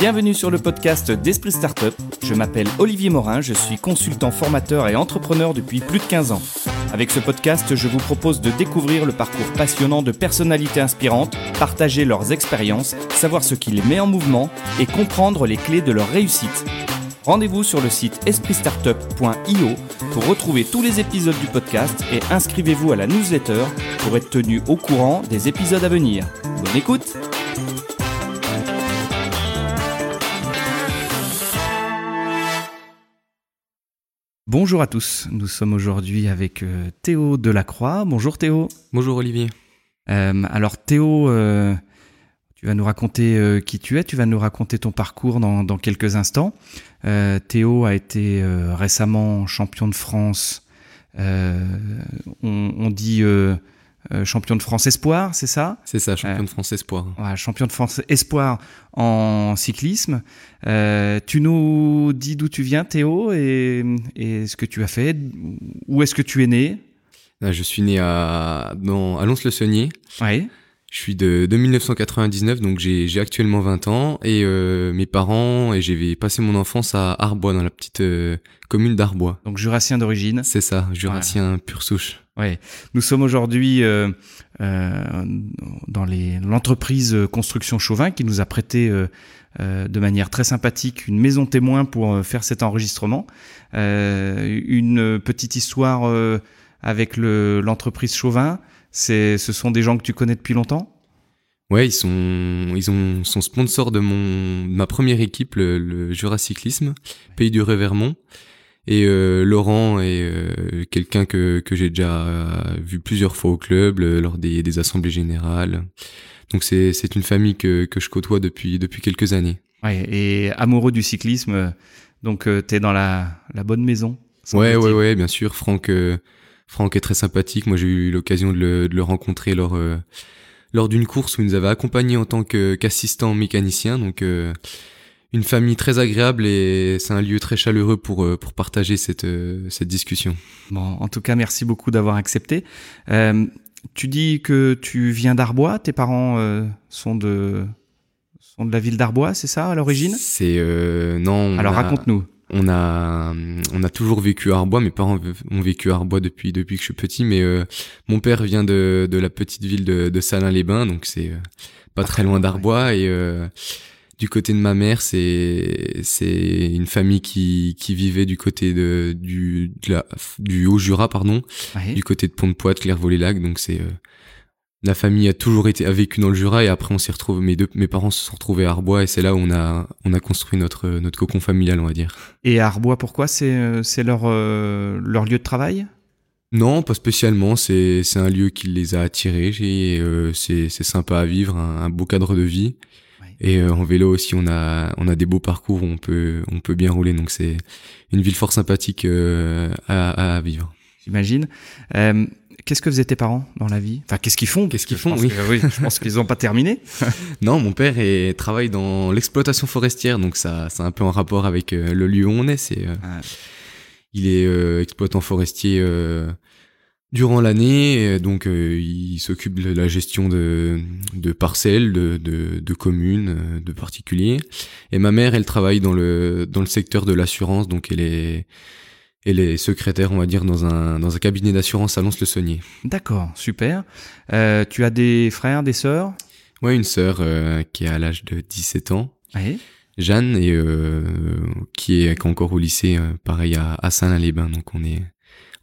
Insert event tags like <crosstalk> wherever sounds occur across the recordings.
Bienvenue sur le podcast d'Esprit Startup. Je m'appelle Olivier Morin, je suis consultant formateur et entrepreneur depuis plus de 15 ans. Avec ce podcast, je vous propose de découvrir le parcours passionnant de personnalités inspirantes, partager leurs expériences, savoir ce qui les met en mouvement et comprendre les clés de leur réussite. Rendez-vous sur le site espritstartup.io pour retrouver tous les épisodes du podcast et inscrivez-vous à la newsletter pour être tenu au courant des épisodes à venir. Bonne écoute Bonjour à tous, nous sommes aujourd'hui avec euh, Théo Delacroix. Bonjour Théo. Bonjour Olivier. Euh, alors Théo, euh, tu vas nous raconter qui tu es, tu vas nous raconter ton parcours dans, quelques instants. Théo a été récemment champion de France, on, dit euh, champion de France Espoir, c'est ça? C'est ça, champion de France Espoir. Ouais, champion de France Espoir en cyclisme. Euh, tu nous dis d'où tu viens, Théo, et, ce que tu as fait. Où est-ce que tu es né? Je suis né à, dans, à Lons-le-Saunier. Ouais. Je suis de, de 1999, donc j'ai actuellement 20 ans. Et euh, mes parents, et j'ai passé mon enfance à Arbois, dans la petite euh, commune d'Arbois. Donc jurassien d'origine C'est ça, jurassien pure souche. Ouais. Nous sommes aujourd'hui euh, euh, dans l'entreprise Construction Chauvin qui nous a prêté euh, euh, de manière très sympathique une maison témoin pour faire cet enregistrement. une petite histoire avec l'entreprise Chauvin c'est, ce sont des gens que tu connais depuis longtemps? Ouais, ils sont, ils ont, sont sponsors de mon, ma première équipe, le, le Jura Cyclisme, Pays du Revermont. Et euh, Laurent est euh, quelqu'un que, que j'ai déjà euh, vu plusieurs fois au club lors des, des assemblées générales. Donc c'est, c'est une famille que, que je côtoie depuis, depuis quelques années. Ouais, et amoureux du cyclisme, donc tu es dans la, la bonne maison. Ouais, ouais, ouais, bien sûr. Franck, Franck est très sympathique. Moi, j'ai eu l'occasion de le, de le rencontrer lors euh, lors d'une course où il nous avait accompagné en tant qu'assistant mécanicien. Donc, euh, une famille très agréable et c'est un lieu très chaleureux pour euh, pour partager cette cette discussion. Bon, en tout cas, merci beaucoup d'avoir accepté. tu dis que tu viens d'Arbois. Tes parents sont de sont de la ville d'Arbois, c'est ça à l'origine? C'est non. Alors raconte-nous on a on a toujours vécu à Arbois. Mes parents ont vécu à Arbois depuis depuis que je suis petit, mais euh, mon père vient de de la petite ville de, de Salins-les-Bains, donc c'est euh, pas très loin d'Arbois. Et euh, du côté de ma mère, c'est c'est une famille qui qui vivait du côté de du du Haut Jura, pardon, du côté de Pont-de-Poite, Clairvaux-les-Lacs. Donc c'est la famille a toujours été a vécu dans le Jura et après on s'est retrouvé mes deux mes parents se sont retrouvés à Arbois et c'est là où on a on a construit notre notre cocon familial on va dire. Et à Arbois pourquoi? C'est euh, c'est leur euh, leur lieu de travail? Non, pas spécialement, c'est c'est un lieu qui les a attirés et euh, c'est c'est sympa à vivre, un, beau cadre de vie. Et en vélo aussi, on a on a des beaux parcours où on peut on peut bien rouler donc c'est une ville fort sympathique à, à vivre. J'imagine. Qu'est-ce que faisaient tes parents dans la vie? Enfin, qu'est-ce qu'ils font? Qu'est-ce qu'ils font oui. oui. je pense qu'ils n'ont pas terminé. <laughs> <laughs> non, mon père est, travaille dans l'exploitation forestière, donc ça, c'est un peu en rapport avec euh, le lieu où on est. C'est, euh, ah. il est euh, exploitant forestier durant l'année, donc il s'occupe de la gestion de, de parcelles, de, de, de communes, de particuliers. Et ma mère, elle travaille dans le dans le secteur de l'assurance, donc elle est et les secrétaires, on va dire, dans un, dans un cabinet d'assurance à Lons-le-Saunier. D'accord, super. Euh, tu as des frères, des sœurs? Ouais, une sœur euh, qui est à l'âge de 17 ans. Oui. Jeanne, et euh, qui, est, encore au lycée, pareil, à, à Saint-Lin-les-Bains. Donc on est,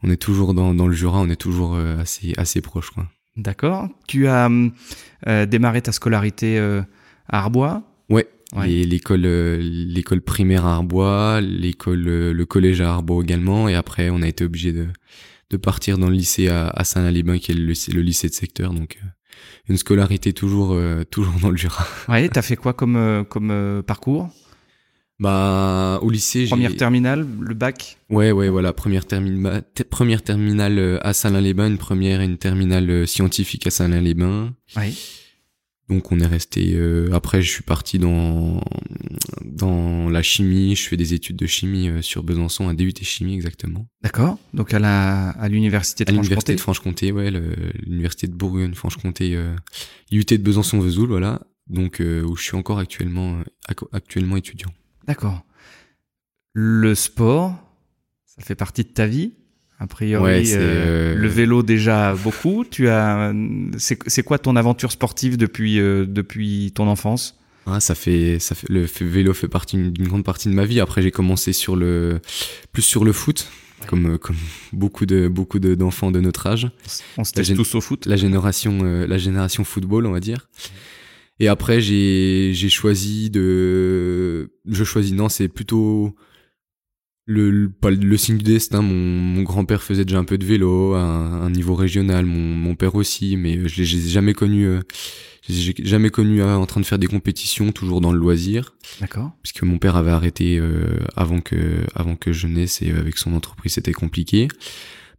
on est toujours dans, dans le Jura, on est toujours assez, assez proche. D'accord. Tu as démarré ta scolarité à Arbois? Ouais, l'école euh, l'école primaire à Arbois, l'école euh, le collège à Arbois également et après on a été obligé de de partir dans le lycée à, à Saint-Alibin qui est le, le, lycée de secteur donc euh, une scolarité toujours <laughs> toujours dans le Jura. Ouais, t'as fait quoi comme comme parcours? Bah au lycée première terminale, le bac? Ouais ouais voilà première terminale première terminale à Saint-Lin-les-Bains, une première et une terminale scientifique à Saint-Lin-les-Bains. Ouais. Donc on est resté. Euh, après, je suis parti dans dans la chimie. Je fais des études de chimie euh, sur Besançon, un DUT chimie exactement. D'accord. Donc à la à l'université de Franche-Comté. L'université de Franche-Comté, ouais, l'université de Bourgogne, Franche-Comté, euh, de Besançon-Vesoul, voilà. donc où je suis encore actuellement actuellement étudiant. D'accord. Le sport, ça fait partie de ta vie? A priori, le vélo déjà beaucoup. Tu as, c'est quoi ton aventure sportive depuis depuis ton enfance? Ah, ça fait, ça fait, le vélo fait partie d'une grande partie de ma vie. Après, j'ai commencé sur le, plus sur le foot, comme, euh, comme beaucoup de, beaucoup d'enfants de, notre âge. On se teste tous au foot. La génération, euh, la génération football, on va dire. Et après, j'ai, j'ai choisi de, je choisis, non, c'est plutôt, le, le, le signe du destin. Mon, mon grand-père faisait déjà un peu de vélo à un, niveau régional, mon, mon, père aussi, mais je l'ai jamais connu. Euh, j'ai jamais connu euh, en train de faire des compétitions, toujours dans le loisir. D'accord. Puisque mon père avait arrêté euh, avant que avant que je naisse et avec son entreprise c'était compliqué.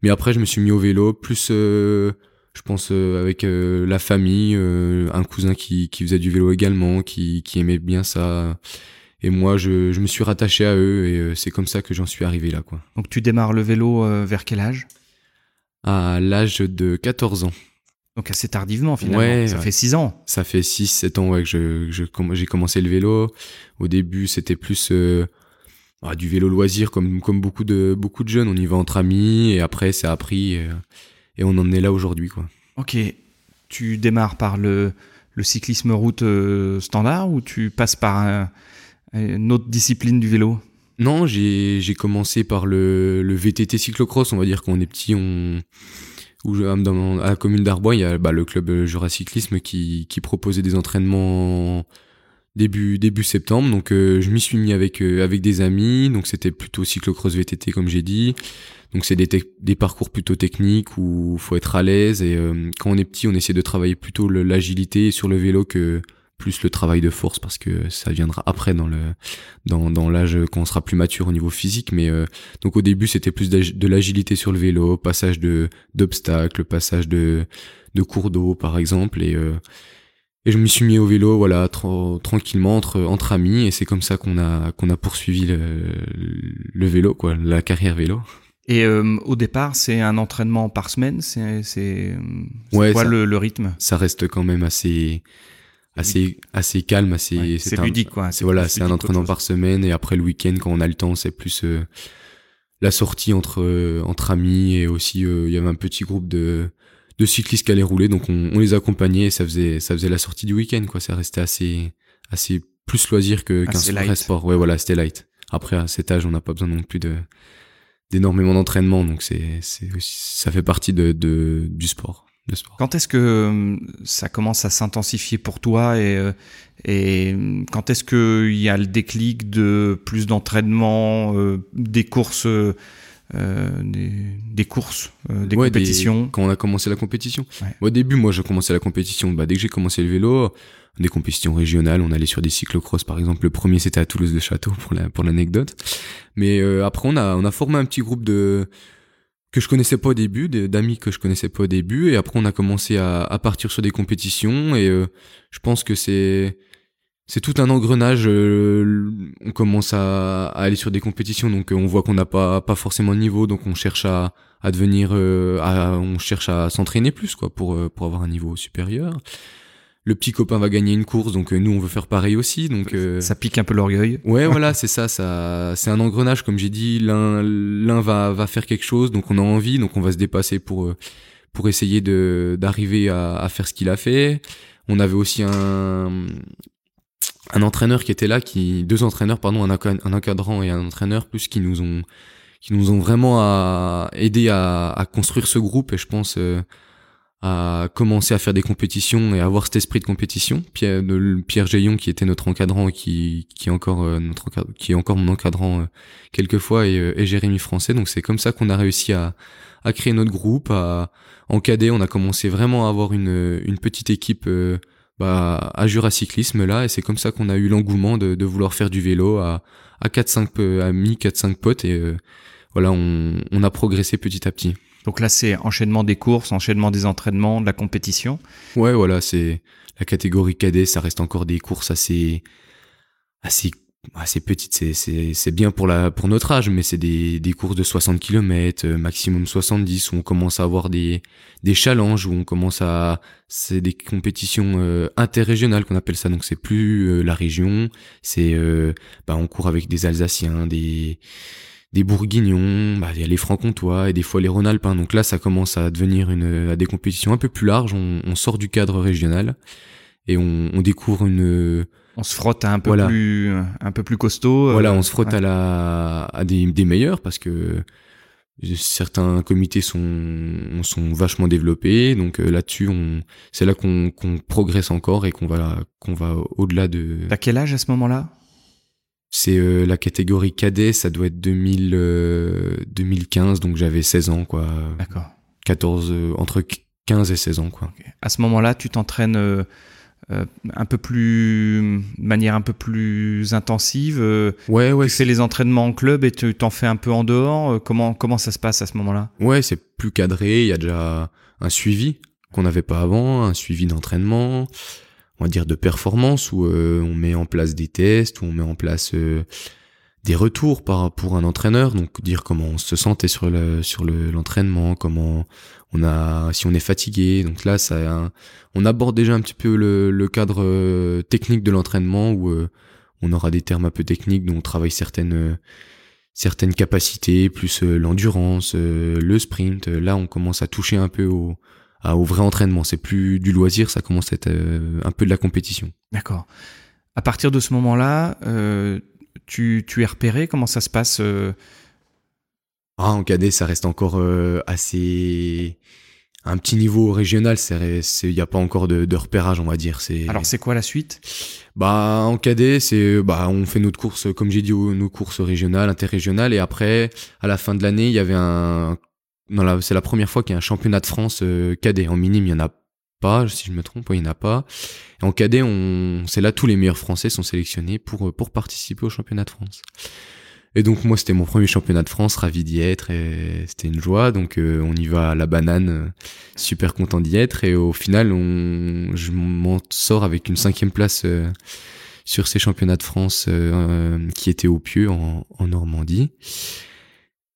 Mais après je me suis mis au vélo, plus je pense avec la famille, un cousin qui, qui faisait du vélo également, qui, qui aimait bien ça. Et moi, je, je me suis rattaché à eux et euh, c'est comme ça que j'en suis arrivé là, quoi. Donc tu démarres le vélo euh, vers quel âge? À l'âge de 14 ans. Donc assez tardivement finalement. Ouais, ça fait 6 ans. Ça fait 6 7 ans ouais que j'ai commencé le vélo. Au début, c'était plus euh, bah, du vélo loisir comme comme beaucoup de beaucoup de jeunes, on y va entre amis et après ça a pris et, et on en est là aujourd'hui quoi. OK. Tu démarres par le le cyclisme route standard ou tu passes par un une autre discipline du vélo? Non, j'ai commencé par le, le VTT cyclocross. On va dire qu'on est petit, on où à la commune d'Arbois, il y a bah, le club Juracyclisme qui, qui proposait des entraînements début début septembre. Donc euh, je m'y suis mis avec euh, avec des amis. Donc c'était plutôt cyclocross VTT comme j'ai dit. Donc c'est des, des parcours plutôt techniques où faut être à l'aise et euh, quand on est petit, on essaie de travailler plutôt l'agilité sur le vélo que plus le travail de force parce que ça viendra après dans le dans, dans l'âge quand on sera plus mature au niveau physique mais euh, donc au début c'était plus de l'agilité sur le vélo passage de d'obstacles passage de de cours d'eau par exemple et euh, et je me suis mis au vélo voilà tranquillement entre entre amis et c'est comme ça qu'on a qu'on a poursuivi le, le vélo quoi la carrière vélo et euh, au départ, c'est un entraînement par semaine. C'est c'est ouais, quoi le, le, rythme? Ça reste quand même assez assez assez calme assez c'est ludique quoi. c'est voilà c'est un entraînement par semaine et après le week-end quand on a le temps c'est plus euh, la sortie entre euh, entre amis et aussi euh, il y avait un petit groupe de de cyclistes qui allaient rouler donc on, on les accompagnait et ça faisait ça faisait la sortie du week-end quoi. Ça restait assez assez plus loisir que qu'un vrai sport. Ouais voilà c'était light. Après à cet âge on n'a pas besoin non plus de d'énormément d'entraînement donc c'est c'est ça fait partie de, de du sport quand est-ce que euh, ça commence à s'intensifier pour toi et, euh, et quand est-ce qu'il y a le déclic de plus d'entraînement, euh, des courses, euh, des, des, courses, des compétitions? Quand on a commencé la compétition. Au début, moi, j'ai commencé la compétition. Bah, dès que j'ai commencé le vélo, des compétitions régionales, on allait sur des cyclocross par exemple. Le premier, c'était à Toulouse de Château pour la pour l'anecdote. Mais après, on a on a formé un petit groupe de que je connaissais pas au début, d'amis que je connaissais pas au début, et après on a commencé à, à partir sur des compétitions, et euh, je pense que c'est c'est tout un engrenage. Euh, on commence à, aller sur des compétitions, donc euh, on voit qu'on n'a pas pas forcément de niveau, donc on cherche à à devenir, on cherche à s'entraîner plus quoi pour pour avoir un niveau supérieur le petit copain va gagner une course, donc euh, nous on veut faire pareil aussi. Donc euh, ça pique un peu l'orgueil. Ouais, voilà, c'est ça. Ça, c'est un engrenage, comme j'ai dit. L'un, l'un va va faire quelque chose, donc on a envie, donc on va se dépasser pour euh, pour essayer de d'arriver à, à faire ce qu'il a fait. On avait aussi un un entraîneur qui était là, qui deux entraîneurs, pardon, un, un encadrant et un entraîneur plus qui nous ont qui nous ont vraiment à, aidé à, à construire ce groupe et je pense à commencer à faire des compétitions et à avoir cet esprit de compétition. Pierre, de, Pierre Jaillon qui était notre encadrant et qui, qui est encore euh, notre qui est encore mon encadrant euh, quelquefois et, euh, et, Jérémy Français. Donc c'est comme ça qu'on a réussi à, à créer notre groupe. À, en cadet, on a commencé vraiment à avoir une, une petite équipe bah, à Juracyclisme là et c'est comme ça qu'on a eu l'engouement de, de vouloir faire du vélo à, à 4-5 amis, 4-5 potes et voilà, on, on a progressé petit à petit. Donc là, c'est enchaînement des courses, enchaînement des entraînements, de la compétition. Ouais, voilà, c'est la catégorie cadet, ça reste encore des courses assez, assez c'est petite, c'est c'est c'est bien pour la pour notre âge, mais c'est des des courses de 60 km, euh, maximum 70 où on commence à avoir des des challenges où on commence à c'est des compétitions euh, interrégionales qu'on appelle ça. Donc c'est plus euh, la région, c'est bah on court avec des Alsaciens, des des Bourguignons, bah, il y a les Francs-Comtois et des fois les Rhône-Alpins. Donc là, ça commence à devenir une, à des compétitions un peu plus larges. On, on sort du cadre régional et on, on découvre une, on se frotte à un peu plus un peu plus costaud. Euh, voilà, on se frotte à la à des, des meilleurs parce que certains comités sont sont vachement développés donc euh, là-dessus on c'est là qu'on qu'on progresse encore et qu'on va qu'on va au-delà de à quel âge à ce moment-là? C'est euh, la catégorie cadet ça doit être 2000 2015 donc j'avais 16 ans quoi. D'accord. 14 entre 15 et 16 ans quoi. À ce moment-là tu t'entraînes euh, un peu plus de manière un peu plus intensive euh, ouais ouais tu fais les entraînements en club et tu t'en fais un peu en dehors euh, comment comment ça se passe à ce moment-là? Ouais c'est plus cadré il y a déjà un suivi qu'on n'avait pas avant un suivi d'entraînement on va dire de performance où on met en place des tests où on met en place des retours par pour un entraîneur. Donc dire comment on se sentait sur le sur le l'entraînement comment on a si on est fatigué. Donc là ça on aborde déjà un petit peu le, cadre euh, technique de l'entraînement où euh, on aura des termes un peu techniques dont on travaille euh, certaines capacités plus l'endurance le sprint. Là on commence à toucher un peu au à, au vrai entraînement. C'est plus du loisir ça commence à être un peu de la compétition. D'accord. À partir de ce moment là tu, tu es repéré? Comment ça se passe ah, en cadet, ça reste encore euh, assez un petit niveau régional. C'est il y a pas encore de, de, repérage, on va dire. Alors c'est quoi la suite? Bah en cadet, c'est bah on fait notre course, comme j'ai dit, nos courses régionales, interrégionales, et après à la fin de l'année, il y avait un c'est la première fois qu'il y a un championnat de France euh, cadet. En minime, il y en a pas, si je me trompe, il n'y en a pas. En cadet, on, c'est là tous les meilleurs Français sont sélectionnés pour pour participer au championnat de France. Et donc moi c'était mon premier championnat de France, ravi d'y être et c'était une joie. Donc euh, on y va à la banane, euh, super content d'y être et au final on, je m'en sors avec une cinquième place euh, sur ces championnats de France qui étaient au Pieux en, en Normandie.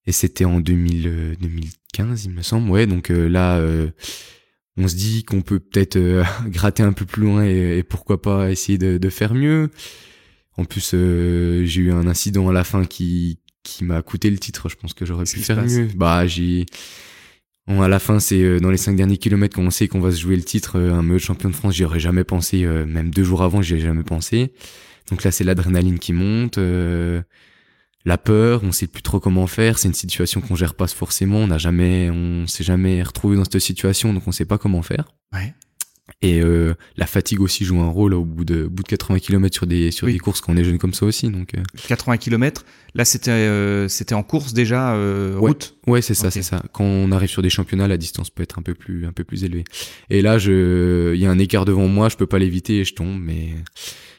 Et c'était en 2000, 2015 il me semble. Ouais donc là on se dit qu'on peut peut-être <laughs> gratter un peu plus loin et, et pourquoi pas essayer de, de faire mieux. En plus, euh, j'ai eu un incident à la fin qui qui m'a coûté le titre. Je pense que j'aurais pu faire mieux. Bah, j'ai à la fin, c'est euh, dans les cinq derniers kilomètres qu'on sait qu'on va se jouer le titre, euh, un meilleur champion de France. J'y aurais jamais pensé, même deux jours avant, j'y ai jamais pensé. Donc là, c'est l'adrénaline qui monte, la peur, on sait plus trop comment faire. C'est une situation qu'on gère pas forcément. On n'a jamais, on s'est jamais retrouvé dans cette situation, donc on sait pas comment faire. Ouais. Et euh, la fatigue aussi joue un rôle au bout de, bout de 80 km sur des sur des courses quand on est jeune comme ça aussi. Donc 80 euh. km, là c'était euh, c'était en course déjà route? Ouais, c'est ça, c'est ça. Quand on arrive sur des championnats, la distance peut être un peu plus un peu plus élevée. Et là, je il y a un écart devant moi, je peux pas l'éviter et je tombe. Mais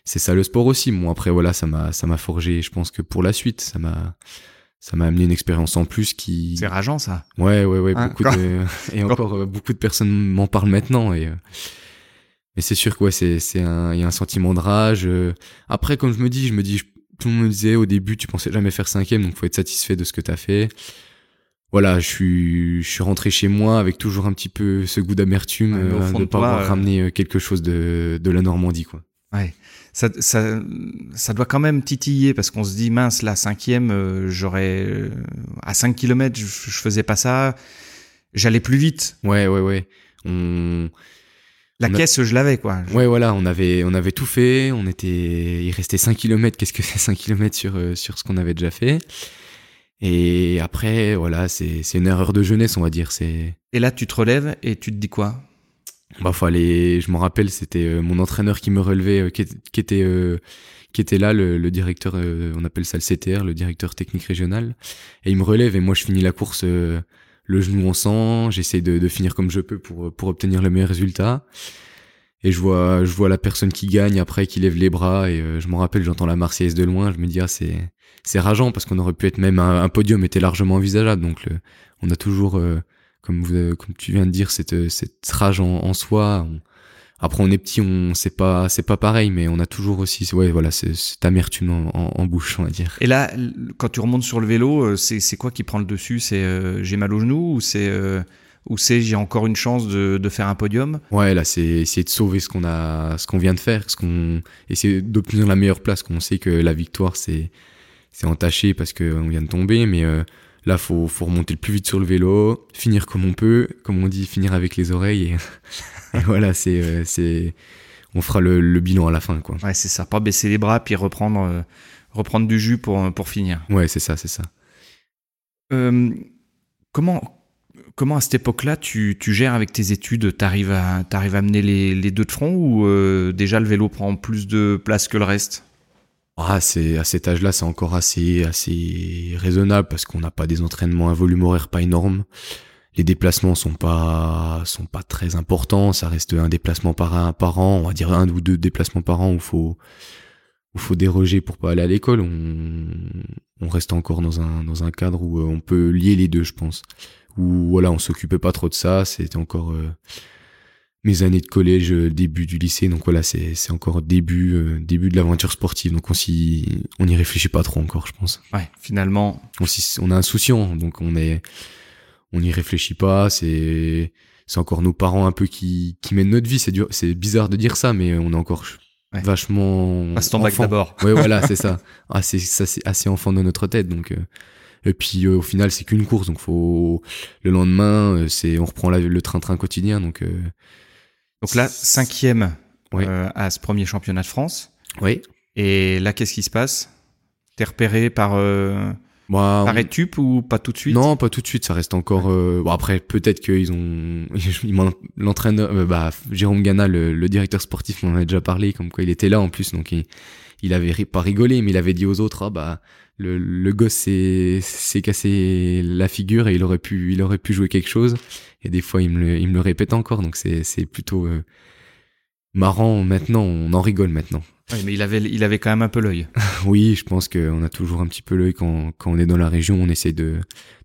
c'est ça le sport aussi. Bon après voilà, ça m'a ça m'a forgé. Je pense que pour la suite, ça m'a ça m'a amené une expérience en plus qui c'est rageant ça ouais ouais ouais hein, beaucoup de... <laughs> et encore beaucoup de personnes m'en parlent maintenant et mais c'est sûr que ouais, c'est c'est un il y a un sentiment de rage. Euh. Après, comme je me dis, je me dis, tout le monde me disait au début, tu pensais jamais faire cinquième, donc faut être satisfait de ce que t'as fait. Voilà, je suis je suis rentré chez moi avec toujours un petit peu ce goût d'amertume euh, de ne pas avoir euh, ramené quelque chose de de la Normandie, quoi. Ouais. Ça, ça, ça doit quand même titiller parce qu'on se dit mince là cinquième j'aurais à 5 km je, je faisais pas ça j'allais plus vite ouais ouais ouais on la caisse, je l'avais, quoi. Ouais, voilà, on avait, on avait tout fait. On était, il restait 5 km. Qu'est-ce que <laughs> c'est 5 km sur, euh, sur ce qu'on avait déjà fait? Et après, voilà, c'est, c'est une erreur de jeunesse, on va dire. C'est. Et là, tu te relèves et tu te dis quoi? Bah, fallait, je m'en rappelle, c'était euh, mon entraîneur qui me relevait, euh, qui, qui, était, là, le, directeur, on appelle ça le CTR, le directeur technique régional. Et il me relève et moi, je finis la course, le genou en sang, j'essaie de, finir comme je peux pour, obtenir le meilleur résultat. Et je vois, je vois la personne qui gagne après, qui lève les bras, et euh, je m'en rappelle, j'entends la Marseillaise de loin, je me dis, ah, c'est, rageant, parce qu'on aurait pu être même un, podium était largement envisageable, donc on a toujours, euh, comme, vous, comme tu viens de dire, cette, cette rage en, en soi, après on est petit, on c'est pas c'est pas pareil, mais on a toujours aussi ouais voilà cette amertume en, en, bouche on va dire. Et là, quand tu remontes sur le vélo, euh, c'est quoi qui prend le dessus? C'est euh, j'ai mal au genou ou c'est euh, ou c'est j'ai encore une chance de, de faire un podium? Ouais là c'est essayer de sauver ce qu'on a ce qu'on vient de faire, ce qu'on essayer d'obtenir la meilleure place. Qu'on sait que la victoire c'est c'est entaché parce qu'on vient de tomber, mais Là, faut, faut remonter le plus vite sur le vélo, finir comme on peut, comme on dit, finir avec les oreilles. <laughs> Et, voilà, c'est, euh, c'est, on fera le, le, bilan à la fin, quoi. Ouais, c'est ça. Pas baisser les bras puis reprendre, euh, reprendre du jus pour, pour finir. Ouais, c'est ça, c'est ça. Euh, comment, comment à cette époque-là tu, tu gères avec tes études? T'arrives à, t'arrives à mener les, les deux de front ou euh, déjà le vélo prend plus de place que le reste? Ah, c'est à cet âge-là, c'est encore assez assez raisonnable parce qu'on n'a pas des entraînements un volume horaire pas énorme. Les déplacements sont pas sont pas très importants, ça reste un déplacement par un par an, on va dire un ou deux déplacements par an où faut où faut déroger pour pas aller à l'école. On, reste encore dans un dans un cadre où euh, on peut lier les deux, je pense. Où voilà, on s'occupait pas trop de ça, c'était encore euh, mes années de collège, euh, début du lycée. Donc voilà, c'est c'est encore début euh, début de l'aventure sportive. Donc on s'y on y réfléchit pas trop encore, je pense. Ouais, finalement. On on est insouciant, donc on est on n'y réfléchit pas. C'est c'est encore nos parents un peu qui qui mènent notre vie. C'est dur, c'est bizarre de dire ça, mais on est encore vachement. Passe ton bac d'abord. Ouais, voilà, c'est ça. <laughs> Ah, c'est ça, c'est assez enfant dans notre tête, donc. Euh, et puis au final, c'est qu'une course, donc faut le lendemain, c'est on reprend le train-train quotidien, donc donc là, cinquième euh, à ce premier championnat de France. Oui. Et là, qu'est-ce qui se passe? T'es repéré par euh, Moi, par Etup ou pas tout de suite? Non, pas tout de suite. Ça reste encore. Euh, bon après, peut-être qu'ils ont. <laughs> L'entraîneur, euh, bah Jérôme Gana, le, directeur sportif, m'en a déjà parlé, comme quoi il était là en plus, donc il, il avait pas rigolé, mais il avait dit aux autres, ah bah le, le gosse s'est cassé la figure et il aurait pu il aurait pu jouer quelque chose. Et des fois il me le, il me le répète encore. Donc c'est plutôt euh, marrant maintenant. On en rigole maintenant. Oui, mais il avait il avait quand même un peu l'œil. <laughs> Oui je pense qu'on a toujours un petit peu l'œil quand quand on est dans la région. On essaie de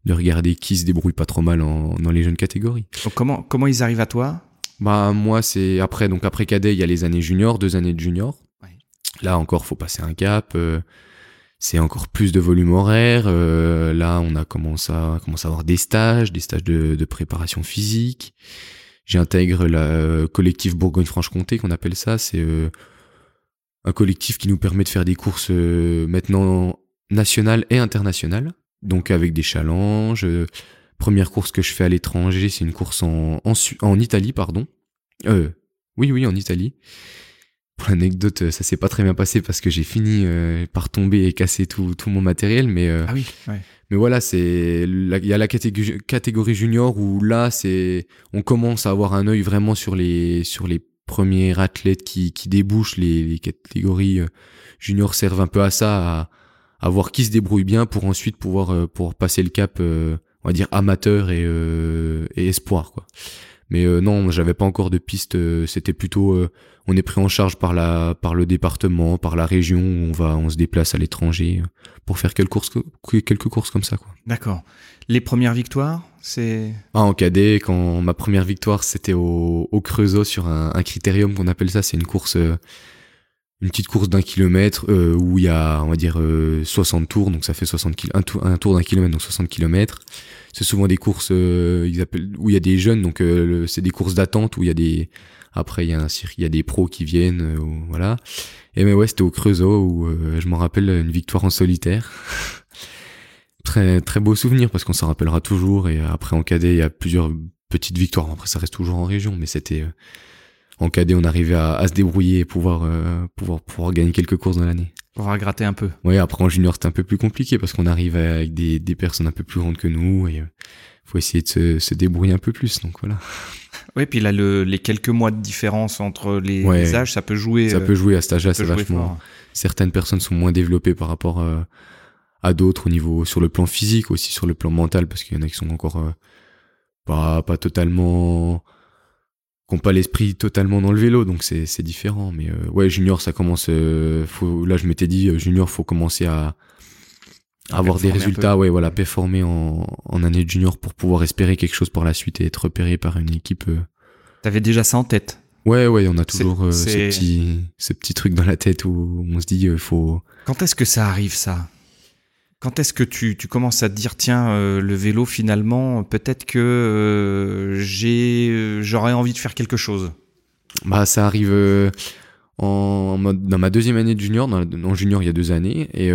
de regarder qui se débrouille pas trop mal en, dans les jeunes catégories. Donc comment comment ils arrivent à toi? Bah moi c'est après. Donc après cadet il y a les années juniors deux années de junior. Là encore faut passer un cap euh, c'est encore plus de volume horaire. Euh, là, on a commencé à, à avoir des stages, des stages de, de préparation physique. J'intègre la euh, collectif Bourgogne-Franche-Comté, qu'on appelle ça. C'est euh, un collectif qui nous permet de faire des courses maintenant nationales et internationales, donc avec des challenges. première course que je fais à l'étranger, c'est une course en, en, en Italie, pardon. Oui, oui, en Italie. Pour l'anecdote, ça s'est pas très bien passé parce que j'ai fini euh, par tomber et casser tout, tout mon matériel, mais euh, ah oui, ouais. mais voilà, c'est il y a la catégorie, catégorie junior où là c'est on commence à avoir un œil vraiment sur les sur les premiers athlètes qui qui débouchent les, les catégories euh, junior servent un peu à ça à, à voir qui se débrouille bien pour ensuite pouvoir pour passer le cap on va dire amateur et et espoir quoi. Mais euh, non, j'avais pas encore de piste. Euh, c'était plutôt, euh, on est pris en charge par la, par le département, par la région. Où on va, on se déplace à l'étranger pour faire quelques courses, quelques courses comme ça, quoi. D'accord. Les premières victoires, c'est? Ah, en cadet, quand ma première victoire, c'était au, au Creusot sur un, un critérium qu'on appelle ça. C'est une course, une petite course d'un kilomètre où il y a, on va dire, 60 tours, donc ça fait 60 km, un, tour, un tour d'un kilomètre, donc 60 kilomètres c'est souvent des courses euh, où il y a des jeunes, donc euh, c'est des courses d'attente où il y a des après il y a des pros qui viennent, euh, voilà. Et mais ouais, c'était au Creusot où je m'en rappelle une victoire en solitaire. <laughs> très très beau souvenir parce qu'on s'en rappellera toujours. Et après en cadet, il y a plusieurs petites victoires. Après ça reste toujours en région, mais c'était en cadet, on arrivait à, à se débrouiller et pouvoir pouvoir pouvoir gagner quelques courses dans l'année. On va gratter un peu. Oui, après en junior, c'était un peu plus compliqué parce qu'on arrive avec des, des personnes un peu plus grandes que nous et euh, faut essayer de se, se débrouiller un peu plus. Donc voilà. <laughs> Oui, puis là, le, les quelques mois de différence entre les, âges, ça peut jouer. Ça peut jouer à cet âge-là, c'est vachement. Certaines personnes sont moins développées par rapport euh, à d'autres au niveau sur le plan physique, aussi sur le plan mental, parce qu'il y en a qui sont encore euh, pas pas totalement qui n'ont pas l'esprit totalement dans le vélo, donc c'est c'est différent. Mais euh, ouais, junior, ça commence. Euh, faut, là, je m'étais dit, euh, junior, faut commencer à, avoir des résultats, ouais, voilà, performer en, en année de junior pour pouvoir espérer quelque chose pour la suite et être repéré par une équipe. T'avais déjà ça en tête? Ouais, ouais, on a toujours euh, ce, petit, ce petit truc dans la tête où on se dit, il faut. Quand est-ce que ça arrive, ça? Quand est-ce que tu, tu, commences à te dire tiens euh, le vélo finalement peut-être que euh, j'ai euh, j'aurais envie de faire quelque chose? Bah ça arrive en, dans ma deuxième année de junior dans, en junior il y a deux années et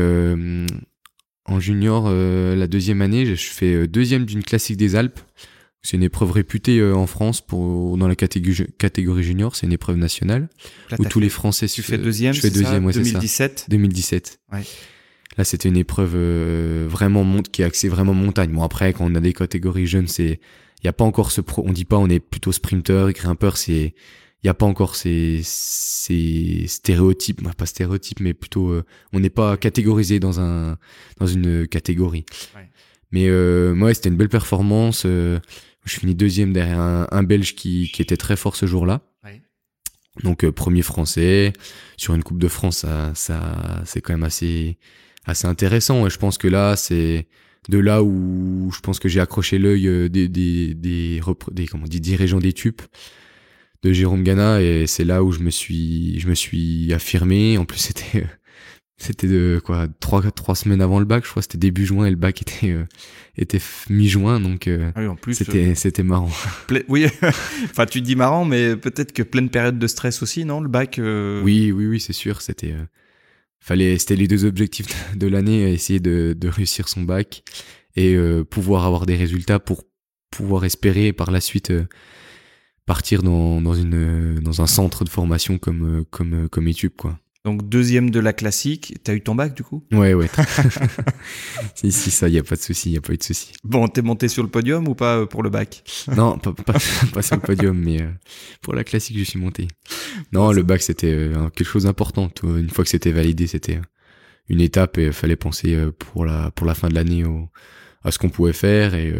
en junior la deuxième année je fais deuxième d'une classique des Alpes. C'est une épreuve réputée en France pour dans la catégorie catégorie junior c'est une épreuve nationale où tous les Français tu fais deuxième je fais deuxième ouais, 2017 2017 ouais Là, c'était une épreuve euh, vraiment qui est axée vraiment montagne. Bon après, quand on a des catégories jeunes, c'est il y a pas encore ce pro. On dit pas on est plutôt sprinter et grimpeur. C'est il y a pas encore ces, ces stéréotypes, pas stéréotypes, mais plutôt euh, on n'est pas catégorisé dans un dans une catégorie. Ouais. Mais euh, ouais, c'était une belle performance. Euh, je finis deuxième derrière un, un Belge qui, qui était très fort ce jour-là. Ouais. Donc premier français sur une Coupe de France, ça, ça c'est quand même assez assez intéressant. Et je pense que là, c'est de là où je pense que j'ai accroché l'œil euh, des, des, des, des, comment, des dirigeants des tubes de Jérôme Gana. Et c'est là où je me suis je me suis affirmé. En plus c'était c'était de quoi trois trois semaines avant le bac je crois. C'était début juin et le bac était euh, était mi-juin. Donc euh, ah oui, en plus c'était c'était marrant. oui. <laughs> Enfin tu dis marrant mais peut-être que pleine période de stress aussi non le bac oui oui oui c'est sûr. C'était fallait c'était les deux objectifs de l'année essayer de, réussir son bac et euh, pouvoir avoir des résultats pour pouvoir espérer par la suite euh, partir dans, dans un centre de formation comme euh, comme comme YouTube quoi donc deuxième de la classique, t'as eu ton bac du coup? Ouais ouais. <laughs> si si ça y a pas de souci, y a pas eu de souci. Bon, t'es monté sur le podium ou pas euh, pour le bac? Non, pas, pas, pas, sur le podium, mais euh, pour la classique je suis monté. Non, le bac c'était euh, quelque chose d'important. Une fois que c'était validé, c'était une étape et fallait penser pour la pour la fin de l'année à ce qu'on pouvait faire et.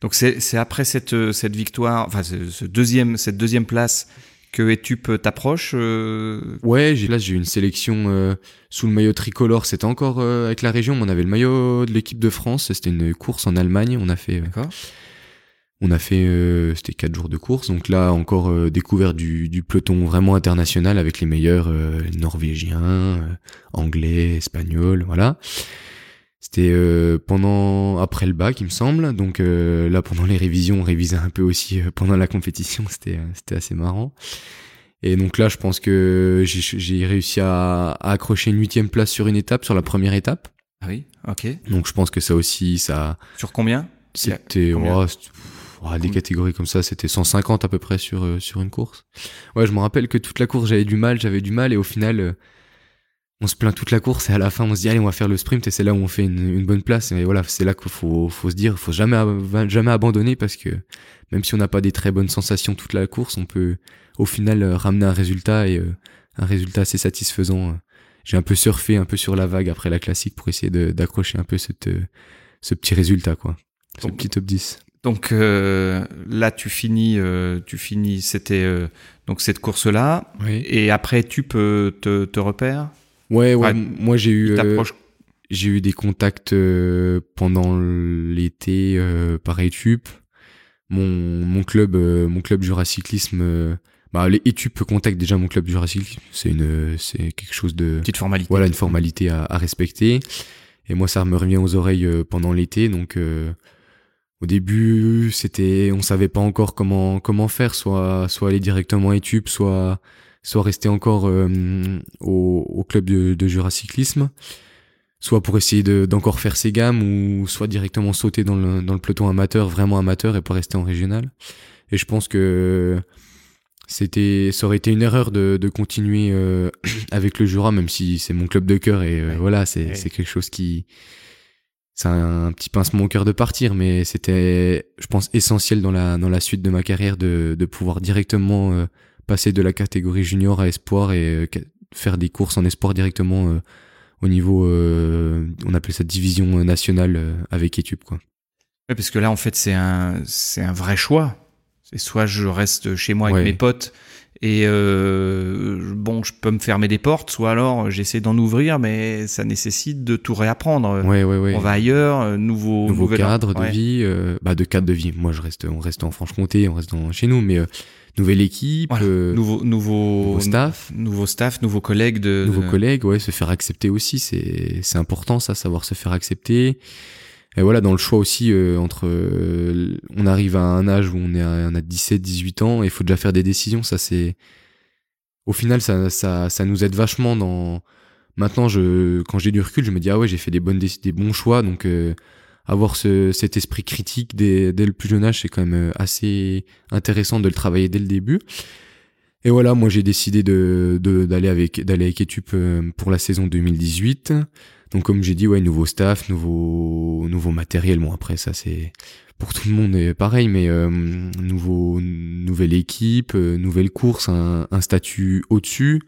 Donc c'est c'est après cette cette victoire, enfin ce deuxième cette deuxième place que Etup t'approche euh... Ouais, j'ai là j'ai eu une sélection euh, sous le maillot tricolore. C'était encore euh, avec la région, mais on avait le maillot de l'équipe de France. C'était une course en Allemagne. On a fait. Euh. On a fait, c'était quatre jours de course, donc là encore découvert du, du, peloton vraiment international avec les meilleurs norvégiens, anglais, espagnols, voilà. C'était euh, pendant après le bac, il me semble. Donc euh, là, pendant les révisions, on révisait un peu aussi euh, pendant la compétition. <laughs> C'était c'était assez marrant. Et donc là, je pense que j'ai réussi à, à, accrocher une huitième place sur une étape, sur la première étape. Ah oui, ok. Donc je pense que ça aussi, ça. Sur combien? C'était oh, oh, des catégories comme ça, c'était 150 à peu près sur sur une course. Ouais, je me rappelle que toute la course, j'avais du mal, j'avais du mal, et au final on se plaint toute la course et à la fin on se dit allez on va faire le sprint et c'est là où on fait une, bonne place. Et voilà c'est là qu'il faut, faut se dire faut jamais jamais abandonner parce que même si on n'a pas des très bonnes sensations toute la course on peut au final euh, ramener un résultat et euh, un résultat assez satisfaisant j'ai un peu surfé un peu sur la vague après la classique pour essayer d'accrocher un peu cette, euh, ce petit résultat quoi. Ce petit top 10 donc là tu finis tu finis c'était donc cette course là et après tu peux te, te repères Ouais, ouais. moi, j'ai eu, euh, j'ai eu des contacts euh, pendant l'été euh, par Etup. Mon, mon club, mon club Juracyclisme, bah, les Etup contactent déjà mon club Juracyclisme. C'est une, c'est quelque chose de. Petite formalité. Voilà, une formalité à, à respecter. Et moi, ça me revient aux oreilles pendant l'été, donc. Au début, c'était, on savait pas encore comment comment faire, soit soit aller directement à Etup, soit soit rester encore euh, au, au, club de, de Juracyclisme, soit pour essayer d'encore faire ses gammes, ou soit directement sauter dans le, dans le peloton amateur, vraiment amateur, et pas rester en régional. Et je pense que c'était, ça aurait été une erreur de, de continuer euh, <clears throat> avec le Jura, même si c'est mon club de cœur, et euh, voilà, c'est quelque chose qui c'est un, petit pincement au cœur de partir, mais c'était, je pense, essentiel dans la dans la suite de ma carrière de, de pouvoir directement passer de la catégorie junior à espoir et euh, faire des courses en espoir directement euh, au niveau, euh, on appelle ça division nationale avec Etup, quoi. Oui, parce que là, en fait, c'est un, c'est un vrai choix. C'est soit je reste chez moi avec mes potes et euh, bon, je peux me fermer des portes, soit alors j'essaie d'en ouvrir, mais ça nécessite de tout réapprendre. Ouais, ouais, ouais. On va ailleurs, nouveau, nouveau cadre de vie, bah de cadre de vie. Moi, je reste, on reste en Franche-Comté, on reste chez nous, mais nouvelle équipe, euh, nouveau, nouveau, staff, nouveau staff, nouveaux collègues de, nouveaux collègues, ouais, se faire accepter aussi, c'est c'est important ça, savoir se faire accepter. Et voilà, dans le choix aussi euh, entre, euh, on arrive à un âge où on est, on a 17, 18 ans, et il faut déjà faire des décisions. Ça c'est, au final, ça, ça, ça nous aide vachement dans. Maintenant, je, quand j'ai du recul, je me dis ah ouais, j'ai fait des bonnes, des bons choix, donc avoir ce, cet esprit critique dès, le plus jeune âge, c'est quand même euh, assez intéressant de le travailler dès le début. Et voilà, moi j'ai décidé d'aller avec d'aller avec Etup euh, pour la saison 2018. Donc comme j'ai dit, ouais, nouveau staff, nouveau nouveau matériel. Bon après ça c'est pour tout le monde est pareil, mais euh, nouveau nouvelle équipe, nouvelle course, un, un statut au-dessus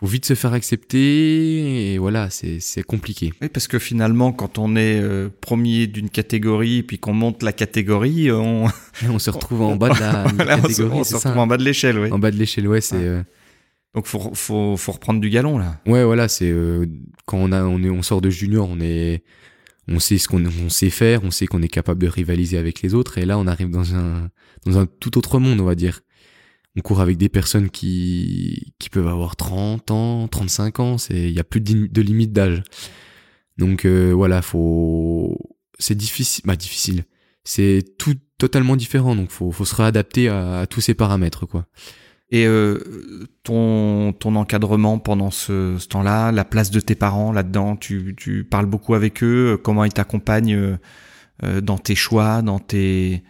faut vite se faire accepter et voilà, c'est compliqué. Oui, parce que finalement, quand on est euh, premier d'une catégorie puis qu'on monte la catégorie, on <laughs> on se retrouve en bas de la <laughs> catégorie. On se, retrouve en bas de l'échelle, oui. En bas de l'échelle, ouais, c'est. Euh, Donc faut, faut faut reprendre du galon là. Ouais, voilà, c'est euh, quand on a on est on sort de junior, on est on sait ce qu'on on sait faire, on sait qu'on est capable de rivaliser avec les autres et là on arrive dans un dans un tout autre monde, on va dire on court avec des personnes qui, qui peuvent avoir 30 ans, 35 ans, il y a plus de, de limite d'âge. Donc euh, voilà, faut c'est difficile, bah difficile. C'est tout totalement différent donc faut faut se réadapter à, tous ces paramètres quoi. Et euh, ton ton encadrement pendant ce, ce temps-là, la place de tes parents là-dedans, tu tu parles beaucoup avec eux, comment ils t'accompagnent euh, dans tes choix, dans tes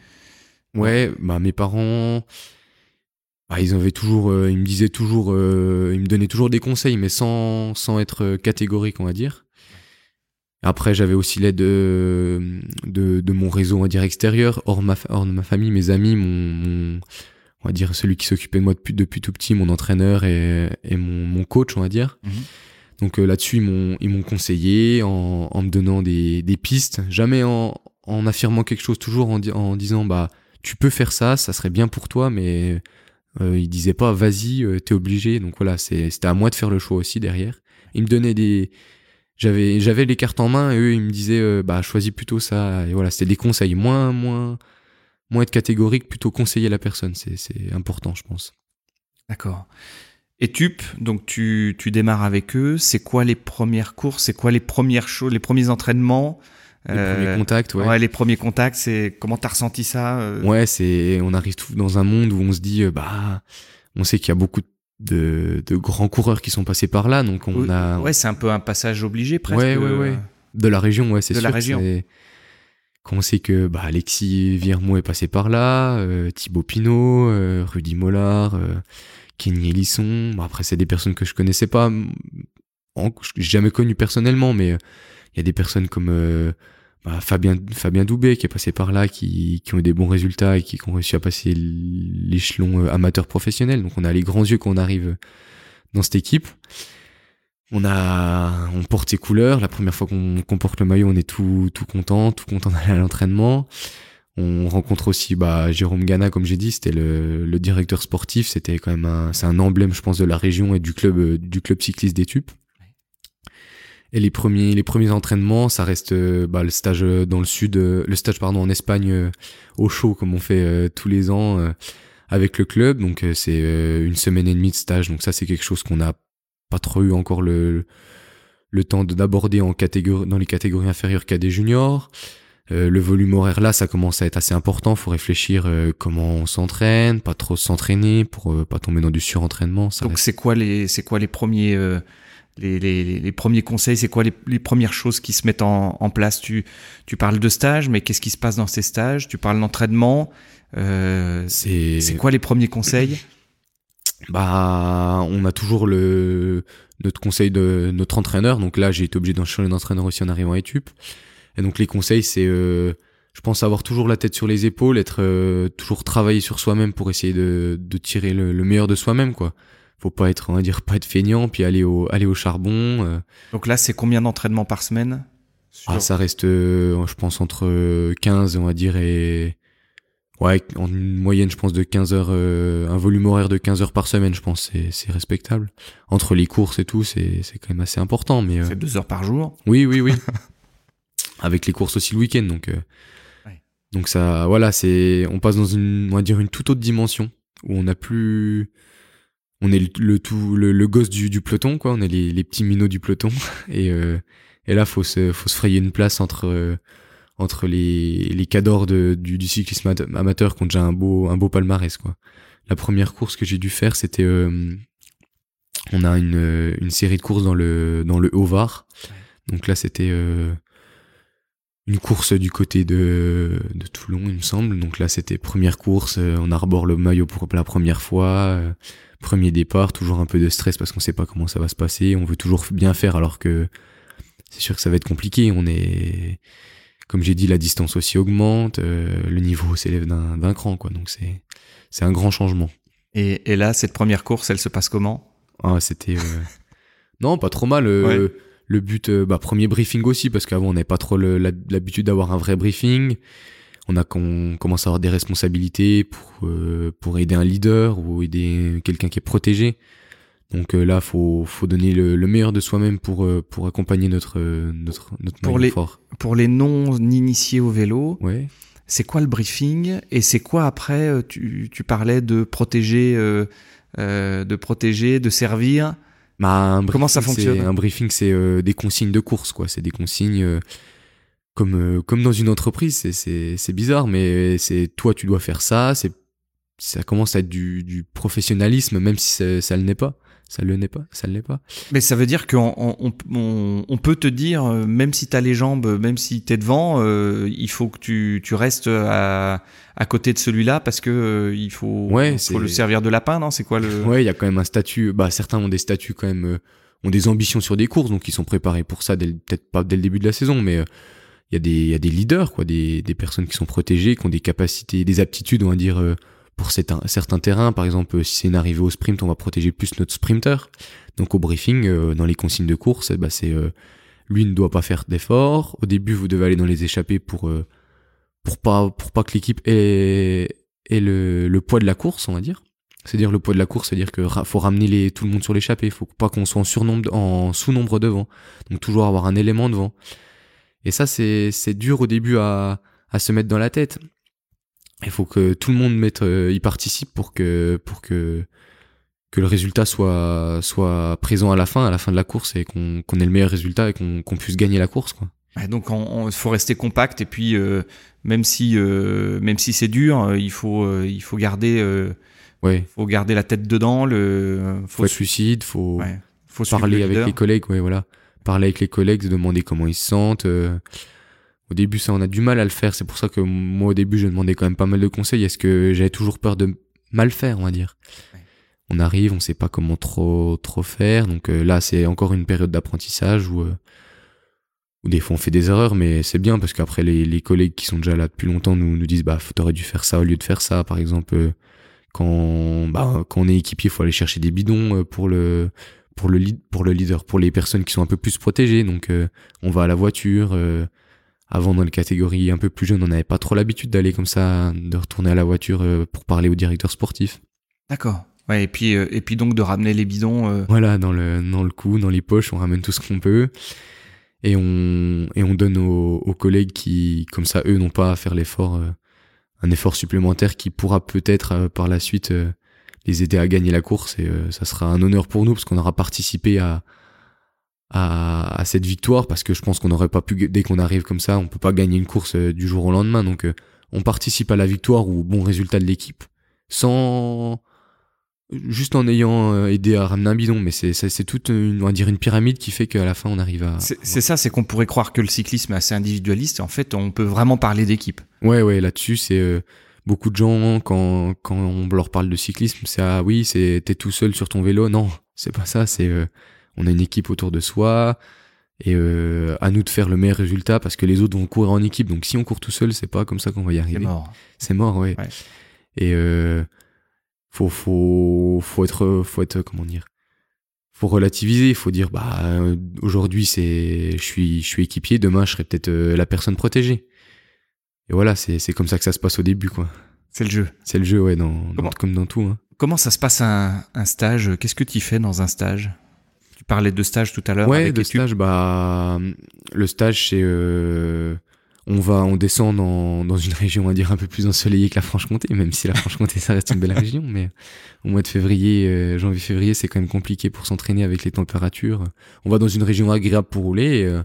Ouais, bah mes parents bah, ils avaient toujours, euh, ils me disaient toujours, euh, ils me donnaient toujours des conseils, mais sans, sans être catégorique, on va dire. Après, j'avais aussi l'aide de, de, de, mon réseau, on va dire, extérieur, hors, ma, hors de ma famille, mes amis, mon, mon on va dire, celui qui s'occupait de moi depuis, depuis tout petit, mon entraîneur et, et mon, mon coach, on va dire. Mhm. Donc euh, là-dessus, ils m'ont, ils m'ont conseillé en, en me donnant des, des pistes, jamais en, en affirmant quelque chose, toujours en, en disant, bah, tu peux faire ça, ça serait bien pour toi, mais euh, il disait pas vas-y, euh, t'es obligé. Donc voilà, c'était à moi de faire le choix aussi derrière. Il me donnait des, j'avais j'avais les cartes en main et eux ils me disaient euh, bah choisis plutôt ça. Et voilà, c'était des conseils moins moins moins être catégorique, plutôt conseiller la personne. C'est important, je pense. D'accord. Et TUP, donc tu, tu démarres avec eux. C'est quoi les premières courses? C'est quoi les premières choses, les premiers entraînements? Les premiers euh, contacts, ouais. ouais. les premiers contacts, c'est comment t'as ressenti ça euh Ouais, c'est on arrive tout dans un monde où on se dit euh, bah on sait qu'il y a beaucoup de, de grands coureurs qui sont passés par là, donc on a ouais, c'est un peu un passage obligé presque. Ouais, ouais, ouais. De la région, ouais, c'est sûr. De la région. Quand on sait que bah, Alexis Viermont est passé par là, euh, Thibaut Pinot, euh, Rudy Mollard, euh, Kenny Elisson. Bon, après, c'est des personnes que je connaissais pas. J'ai jamais connu personnellement, mais il y a des personnes comme euh, bah, Fabien Fabien Doubé qui est passé par là, qui, qui ont eu des bons résultats et qui, ont réussi à passer l'échelon euh, amateur professionnel. Donc on a les grands yeux qu'on arrive dans cette équipe. On a, on porte ses couleurs. La première fois qu'on porte le maillot, on est tout, tout content, tout content d'aller à l'entraînement. On rencontre aussi bah, Jérôme Gana, comme j'ai dit, c'était le, le, directeur sportif. C'était quand même un, c'est un emblème, je pense, de la région et du club, euh, du club cycliste d'Étup. Et les premiers, les premiers entraînements, ça reste euh, bah, le stage euh, dans le sud, euh, le stage pardon en Espagne au chaud comme on fait tous les ans avec le club. Donc c'est une semaine et demie de stage. Donc ça c'est quelque chose qu'on n'a pas trop eu encore le le temps d'aborder en catégorie dans les catégories inférieures qu'à des juniors. le volume horaire là, ça commence à être assez important. Faut réfléchir comment on s'entraîne, pas trop s'entraîner pour pas tomber dans du surentraînement. Donc c'est quoi les c'est quoi les premiers les, les, les, premiers conseils, c'est quoi les, les, premières choses qui se mettent en, en place? Tu, tu parles de stage, mais qu'est-ce qui se passe dans ces stages? Tu parles d'entraînement. Euh, c'est quoi les premiers conseils? <clears throat> Bah, on a toujours le notre conseil de notre entraîneur. Donc là, j'ai été obligé d'enchaîner d'entraîneur aussi en arrivant à Etup. Et donc les conseils, c'est, euh, je pense, avoir toujours la tête sur les épaules, être euh, toujours travailler sur soi-même pour essayer de, de tirer le, le meilleur de soi-même, quoi faut pas être on va dire pas être feignant puis aller au aller au charbon euh. donc là c'est combien d'entraînements par semaine? Ah, ça reste euh, je pense entre 15 on va dire et ouais en moyenne je pense de 15 heures euh, un volume horaire de 15 heures par semaine je pense c'est respectable. Entre les courses et tout c'est quand même assez important mais c'est deux heures par jour? Oui oui oui. <laughs> Avec les courses aussi le week-end donc donc ça voilà c'est on passe dans une on va dire une toute autre dimension où on a plus on est le, tout le, gosse du, du, peloton quoi. On est les, les petits minots du peloton. <laughs> Et euh, et là faut se faut se frayer une place entre euh, entre les les cadors de, du, du cyclisme amateur qui ont déjà un beau un beau palmarès quoi. La première course que j'ai dû faire c'était euh, on a une une série de courses dans le dans le Haut-Var. Donc là c'était une course du côté de, de Toulon, il me semble. Donc là, c'était première course, on arbore le maillot pour la première fois premier départ, toujours un peu de stress parce qu'on sait pas comment ça va se passer, on veut toujours bien faire alors que c'est sûr que ça va être compliqué, on est comme j'ai dit la distance aussi augmente, euh, le niveau s'élève d'un cran quoi. Donc c'est c'est un grand changement. Et, et, là cette première course, elle se passe comment? Ah, c'était euh, <laughs> Non, pas trop mal euh, le but bah premier briefing aussi parce qu'avant on n'avait pas trop l'habitude d'avoir un vrai briefing on a commence à avoir des responsabilités pour euh, pour aider un leader ou aider quelqu'un qui est protégé. Donc euh, là, faut faut donner le, meilleur de soi-même pour euh, pour accompagner notre notre notre pour les fort. pour les non initiés au vélo. Ouais. C'est quoi le briefing et c'est quoi après tu, tu parlais de protéger de protéger de servir. Bah, Comment ça fonctionne Un briefing, c'est des consignes de course, quoi. C'est des consignes comme euh, comme dans une entreprise, c'est c'est c'est bizarre, mais c'est toi tu dois faire ça. C'est ça commence à être du, du professionnalisme, même si ça, ça le n'est pas. Ça le n'est pas, ça le n'est pas. Mais ça veut dire qu'on on, on, on, peut te dire, euh, même si t'as les jambes, même si t'es devant, euh, il faut que tu, tu restes à, à côté de celui-là parce que il faut, ouais, faut le servir de lapin, non? C'est quoi le Ouais, il y a quand même un statut. Bah certains ont des statuts quand même, ont des ambitions sur des courses, donc ils sont préparés pour ça. Peut-être pas dès le début de la saison, mais il y a des il y a des leaders quoi des des personnes qui sont protégées qui ont des capacités des aptitudes on va dire euh, pour certains terrains par exemple si c'est une arrivée au sprint on va protéger plus notre sprinter donc au briefing euh, dans les consignes de course bah c'est euh, lui ne doit pas faire d'efforts au début vous devez aller dans les échappées pour pour pas pour pas que l'équipe ait, le, le poids de la course on va dire c'est-à-dire le poids de la course, c'est-à-dire que faut ramener tout le monde sur l'échappée, faut pas qu'on soit en sous-nombre devant. Donc toujours avoir un élément devant. Et ça, c'est, dur au début à se mettre dans la tête. Il faut que tout le monde mette, euh, y participe pour que, pour que, que le résultat soit, soit présent à la fin, à la fin de la course et qu'on, qu'on ait le meilleur résultat et qu'on, qu'on puisse gagner la course, quoi. donc, il faut rester compact et puis, euh, même si, euh, même si c'est dur, il faut, il faut garder, ouais. faut garder la tête dedans, le, faut, faut être lucide, faut, faut parler avec les collègues, ouais, voilà parler avec les collègues, demander comment ils se sentent. Euh. au début, ça, on a du mal à le faire. C'est pour ça que moi, au début, je demandais quand même pas mal de conseils. Est-ce que j'avais toujours peur de mal faire, on va dire. On arrive, on sait pas comment trop trop faire. Donc euh, là, c'est encore une période d'apprentissage où, euh, où des fois on fait des erreurs, mais c'est bien parce qu'après les, les collègues qui sont déjà là depuis longtemps nous nous disent bah t'aurais dû faire ça au lieu de faire ça. Par exemple, quand bah quand on est équipier, faut aller chercher des bidons pour le pour le lead, pour le leader, pour les personnes qui sont un peu plus protégées. Donc euh, on va à la voiture. Euh, avant dans les catégories un peu plus jeunes, on n'avait pas trop l'habitude d'aller comme ça, de retourner à la voiture euh, pour parler au directeur sportif. D'accord. Ouais, et puis et puis donc de ramener les bidons. Voilà, dans le dans le cou, dans les poches, on ramène tout ce qu'on peut et on et on donne aux, aux, collègues qui comme ça eux n'ont pas à faire l'effort un effort supplémentaire qui pourra peut-être par la suite les aider à gagner la course et euh, ça sera un honneur pour nous parce qu'on aura participé à, à, à cette victoire parce que je pense qu'on n'aurait pas pu dès qu'on arrive comme ça on peut pas gagner une course euh, du jour au lendemain donc euh, on participe à la victoire ou au bon résultat de l'équipe sans juste en ayant aidé à ramener un bidon mais c'est c'est toute une, on va dire une pyramide qui fait qu'à la fin on arrive à c'est ça c'est qu'on pourrait croire que le cyclisme est assez individualiste en fait on peut vraiment parler d'équipe ouais ouais là-dessus c'est beaucoup de gens quand quand on leur parle de cyclisme, c'est ah oui, c'est t'es tout seul sur ton vélo. Non, c'est pas ça. C'est euh, on a une équipe autour de soi et euh, à nous de faire le meilleur résultat parce que les autres vont courir en équipe. Donc si on court tout seul, c'est pas comme ça qu'on va y arriver. C'est mort. C'est mort, ouais. Et euh, faut faut faut être faut être comment dire faut relativiser, il faut dire bah aujourd'hui c'est je suis je suis équipier, demain je serai peut-être euh, la personne protégée. Et voilà, c'est comme ça que ça se passe au début, quoi. C'est le jeu. C'est le jeu, ouais, dans, comme dans tout. Hein. Comment ça se passe un, un stage? Qu'est-ce que tu fais dans un stage? Tu parlais de stage tout à l'heure. Ouais, de stage, bah, le stage, c'est. Euh... on va, on descend dans, dans une région, on va dire, un peu plus ensoleillée que la Franche-Comté, même si la Franche-Comté, ça reste une belle région, mais au mois de février, euh, janvier-février, c'est quand même compliqué pour s'entraîner avec les températures. On va dans une région agréable pour rouler, et, euh,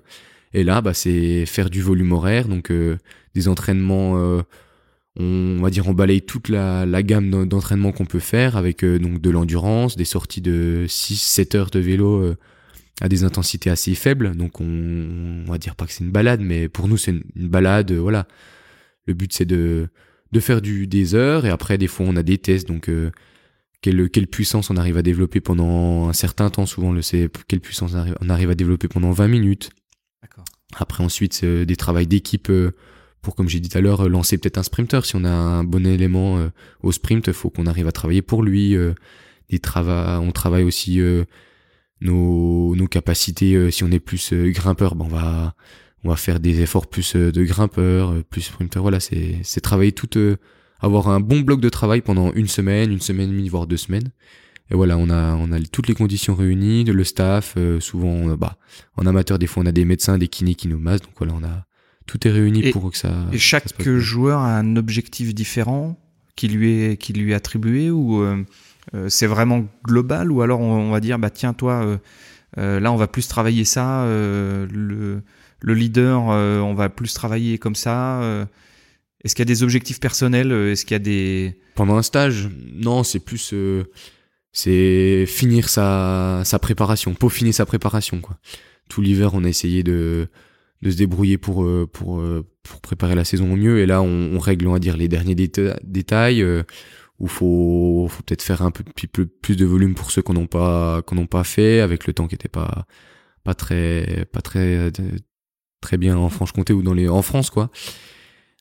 et là, bah, c'est faire du volume horaire, donc euh, des entraînements, on, va dire, on balaye toute la, la gamme d'entraînements qu'on peut faire, avec donc de l'endurance, des sorties de 6-7 heures de vélo à des intensités assez faibles. Donc on, on va dire pas que c'est une balade, mais pour nous c'est une, balade. Euh, voilà. Le but c'est de de faire du des heures et après des fois on a des tests. Donc euh, quelle, quelle puissance on arrive à développer pendant un certain temps. Souvent le c'est quelle puissance on arrive, on arrive, à développer pendant 20 minutes. Après ensuite des travails d'équipe. Euh, pour, comme j'ai dit tout à l'heure, lancer peut-être un sprinter. Si on a un bon élément au sprint, faut qu'on arrive à travailler pour lui. trava on travaille aussi nos, nos capacités, euh, si on est plus euh, grimpeur, ben on va faire des efforts plus euh, de grimpeur, plus sprinter. Voilà, c'est travailler tout, avoir un bon bloc de travail pendant une semaine, une semaine et demie, voire deux semaines. Et voilà, on a on a toutes les conditions réunies, le staff, souvent bah en amateur des fois on a des médecins, des kinés qui nous massent, donc voilà, on a tout est réuni pour que ça. Et chaque joueur a un objectif différent qui lui est qui lui est attribué ou euh, c'est vraiment global ou alors on, va dire bah tiens toi euh, euh, là on va plus travailler ça le, le leader on va plus travailler comme ça est-ce qu'il y a des objectifs personnels est-ce qu'il y a des pendant un stage non c'est plus c'est finir sa, sa préparation peaufiner sa préparation quoi tout l'hiver on a essayé de de se débrouiller pour pour pour préparer la saison au mieux et là on, règle on va dire les derniers détails où faut, faut peut-être faire un peu plus, de volume pour ceux qu'on n'ont pas qu'on n'ont pas fait avec le temps qui était pas pas très pas très très bien en Franche-Comté ou dans les en France quoi.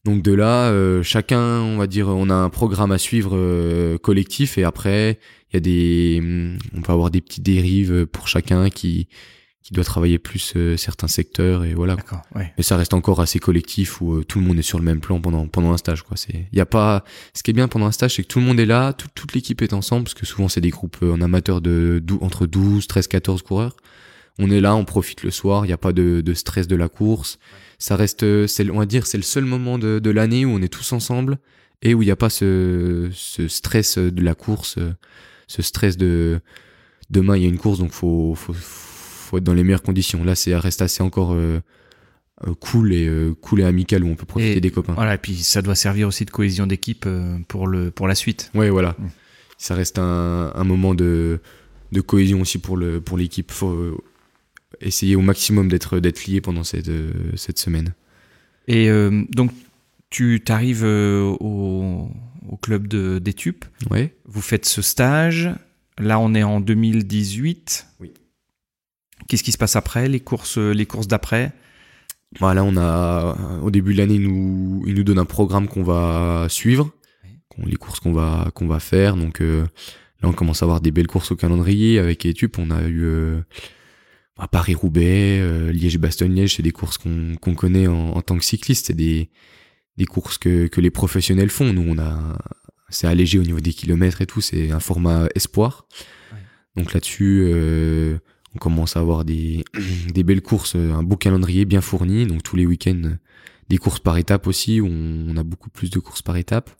Donc de là, euh, chacun, on va dire, on a un programme à suivre euh, collectif et après il y a des, on peut avoir des petites dérives pour chacun qui qui doit travailler plus euh, certains secteurs et voilà. Ouais. Mais ça reste encore assez collectif où euh, tout le monde est sur le même plan pendant pendant un stage quoi. C'est il y a pas ce qui est bien pendant un stage c'est que tout le monde est là, toute l'équipe est ensemble parce que souvent c'est des groupes euh, en amateur de entre 12, 13, 14 coureurs. On est là, on profite le soir, il n'y a pas de, de, stress de la course. Ça reste c'est on va dire c'est le seul moment de, de l'année où on est tous ensemble et où il n'y a pas ce, ce stress de la course, ce stress de demain il y a une course donc faut, faut faut être dans les meilleures conditions. Là, c'est reste assez encore euh, euh, cool et euh, cool et amical où on peut profiter des copains. Voilà, et puis ça doit servir aussi de cohésion d'équipe pour le pour la suite. Ouais, voilà. Mm. Ça reste un, un moment de de cohésion aussi pour le pour l'équipe. Faut essayer au maximum d'être d'être lié pendant cette cette semaine. Et donc tu t'arrives au, au club de d'Etup. Ouais. Vous faites ce stage. Là, on est en 2018. Oui. Qu'est-ce qui se passe après, les courses, les courses d'après? Voilà, on a au début de l'année, il nous, il nous donne un programme qu'on va suivre, les courses qu'on va qu'on va faire. Donc euh, là, on commence à avoir des belles courses au calendrier avec Etup. On a eu euh, Paris-Roubaix, euh, Liège-Bastogne-Liège, c'est des courses qu'on qu'on connaît en, tant que cycliste. C'est des des courses que que les professionnels font. Nous, on a c'est allégé au niveau des kilomètres et tout. C'est un format espoir. Donc là-dessus. Euh, on commence à avoir des, <clears throat> belles courses, un beau calendrier bien fourni, donc tous les week-ends des courses par étape aussi, où on, a beaucoup plus de courses par étape.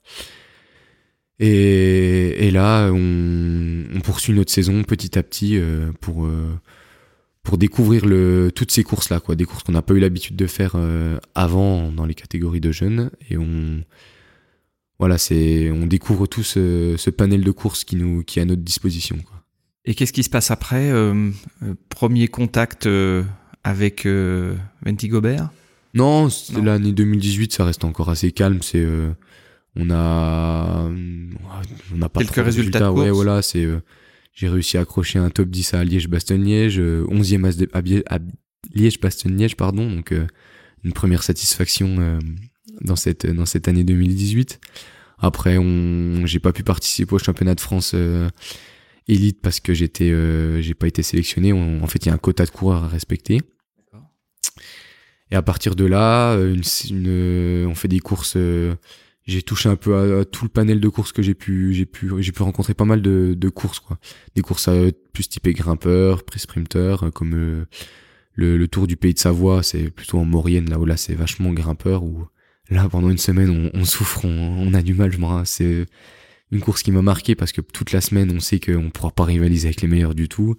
Et, là, on, poursuit notre saison petit à petit euh, pour euh, découvrir toutes ces courses là, quoi, des courses qu'on n'a pas eu l'habitude de faire euh, avant dans les catégories de jeunes, et on découvre tout ce, panel de courses qui est à notre disposition. Et qu'est-ce qui se passe après euh, euh, Premier contact euh, avec Venti Gobert? Non, l'année 2018, ça reste encore assez calme. C'est on a on a pas quelques résultats. De ouais, voilà, c'est j'ai réussi à accrocher un top 10 à Liège-Bastogne-Liège, 11e à, Liège-Bastogne-Liège, pardon, donc une première satisfaction dans cette dans cette année 2018. Après, on j'ai pas pu participer au championnat de France élite parce que j'étais, euh, j'ai pas été sélectionné. en fait, il y a un quota de coureurs à respecter. Et à partir de là, une, une, on fait des courses. Euh, j'ai touché un peu à, tout le panel de courses que j'ai pu, j'ai pu, j'ai pu rencontrer pas mal de, de courses quoi. Des courses plus typées grimpeur, pré-sprinter, comme le, tour du pays de Savoie, c'est plutôt en Maurienne, là où là c'est vachement grimpeur, où là pendant une semaine on, souffre, on, a du mal, je me c'est une course qui m'a marqué parce que toute la semaine on sait qu'on pourra pas rivaliser avec les meilleurs du tout.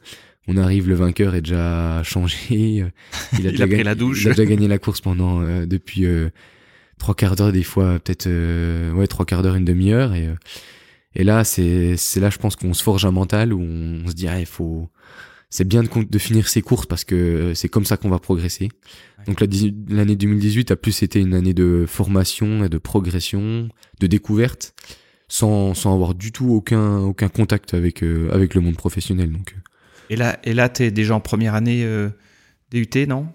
On arrive, le vainqueur est déjà changé, <laughs> il a, déjà, pris la douche. Il a déjà gagné la course pendant euh, depuis euh, trois quarts d'heure des fois, peut-être euh, ouais trois quarts d'heure, une demi-heure et et là c'est c'est là je pense qu'on se forge un mental où on, se dit ah, il faut c'est bien de, de, finir ses courses parce que c'est comme ça qu'on va progresser. Donc l'année 2018 a plus été une année de formation et de progression, de découverte, sans, sans avoir du tout aucun, aucun contact avec, euh, avec le monde professionnel. Donc. Euh. Et là, et là, t'es déjà en première année euh, DUT, non?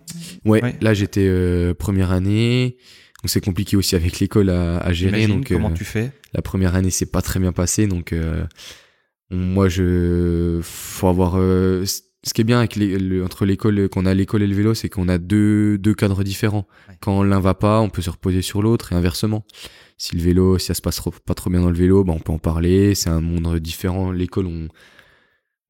Ouais, là j'étais euh, première année. Donc c'est compliqué aussi avec l'école à, à gérer. Donc comment tu fais? La première année c'est pas très bien passé, donc moi je faut avoir ce qui est bien avec les, entre l'école qu'on a l'école et le vélo, c'est qu'on a deux, deux cadres différents. Quand l'un va pas, on peut se reposer sur l'autre et inversement. Si le vélo, si ça se passe pas trop bien dans le vélo, bah on peut en parler. C'est un monde différent. L'école, on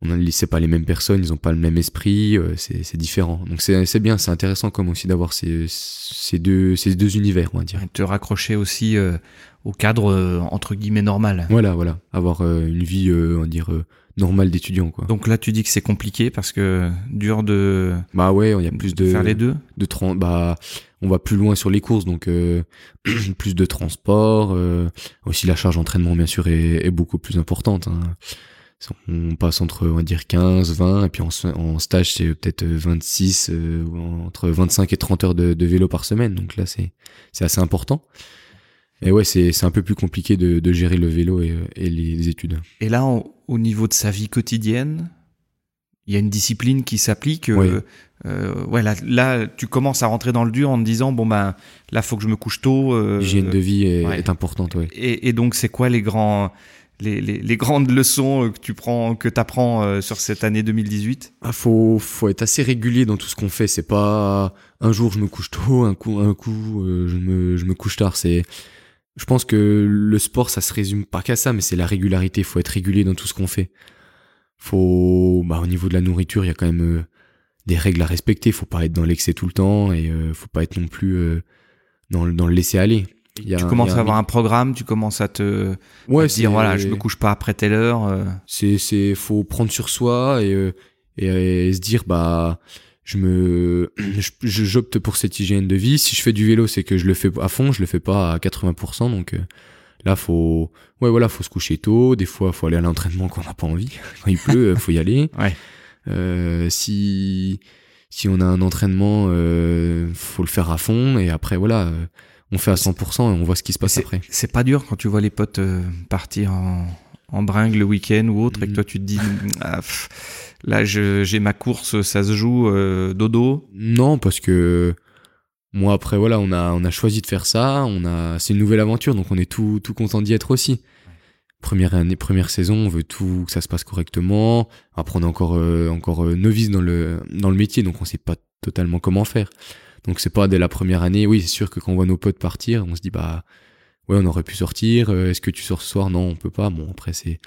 on c'est pas les mêmes personnes, ils ont pas le même esprit, euh, c'est différent. Donc c'est c'est bien, c'est intéressant comme aussi d'avoir ces ces deux ces deux univers, on va dire. Et te raccrocher aussi euh, au cadre euh, entre guillemets normal. Voilà, voilà, avoir une vie, on va dire normal d'étudiant quoi. Donc là tu dis que c'est compliqué parce que dur de Bah ouais, il y a plus de, faire les deux de bah on va plus loin sur les courses donc euh, <clears throat> plus de transport euh, aussi la charge d'entraînement bien sûr est, est, beaucoup plus importante hein. On passe entre on va dire 15, 20 et puis en, en stage c'est peut-être 26 euh, entre 25 et 30 heures de, de vélo par semaine donc là c'est c'est assez important. Et ouais, c'est un peu plus compliqué de, de gérer le vélo et, et les études. Et là, au niveau de sa vie quotidienne, il y a une discipline qui s'applique. Euh, euh, ouais, là, tu commences à rentrer dans le dur en te disant bon ben là, faut que je me couche tôt. Euh, L'hygiène de vie est, est importante, ouais. Et, et donc, c'est quoi les grands les, les, les, grandes <laughs> leçons que tu prends, que t'apprends euh, sur cette année 2018 Ah, faut, faut être assez régulier dans tout ce qu'on fait. C'est pas un jour je me couche tôt, un coup, un coup euh, je me, je me couche tard. C'est je pense que le sport, ça se résume pas qu'à ça, mais c'est la régularité. Il faut être régulier dans tout ce qu'on fait. Faut, bah, au niveau de la nourriture, il y a quand même euh, des règles à respecter. Faut pas être dans l'excès tout le temps et euh, faut pas être non plus euh, dans, dans le laisser aller. tu commences à avoir un programme, tu commences à te, ouais, dire voilà, je me couche pas après telle heure. C'est, c'est, faut prendre sur soi et, et, et se dire bah je me <clears throat> j'opte pour cette hygiène de vie. Si je fais du vélo c'est que je le fais à fond je le fais pas à 80% donc euh, là faut ouais voilà faut se coucher tôt. Des fois faut aller à l'entraînement quand on n'a pas envie. <laughs> Quand il pleut faut y aller. <laughs> Ouais. euh, si si on a un entraînement euh, faut le faire à fond. Et après voilà euh, on fait à 100% et on voit ce qui se passe après. c'est pas dur quand tu vois les potes euh, partir en en bringue le week-end ou autre, et que mm. toi tu te dis, ah, là j'ai ma course, ça se joue euh, dodo Non, parce que moi après voilà, on a on a choisi de faire ça, on a c'est une nouvelle aventure, donc on est tout tout content d'y être aussi. Première année, première saison, on veut tout que ça se passe correctement. Après on est encore euh, encore euh, novice dans le dans le métier, donc on sait pas totalement comment faire. Donc c'est pas dès la première année. Oui, c'est sûr que quand on voit nos potes partir, on se dit bah ouais, on aurait pu sortir. Est-ce que tu sors ce soir? Non, on peut pas. Bon, après, c'est,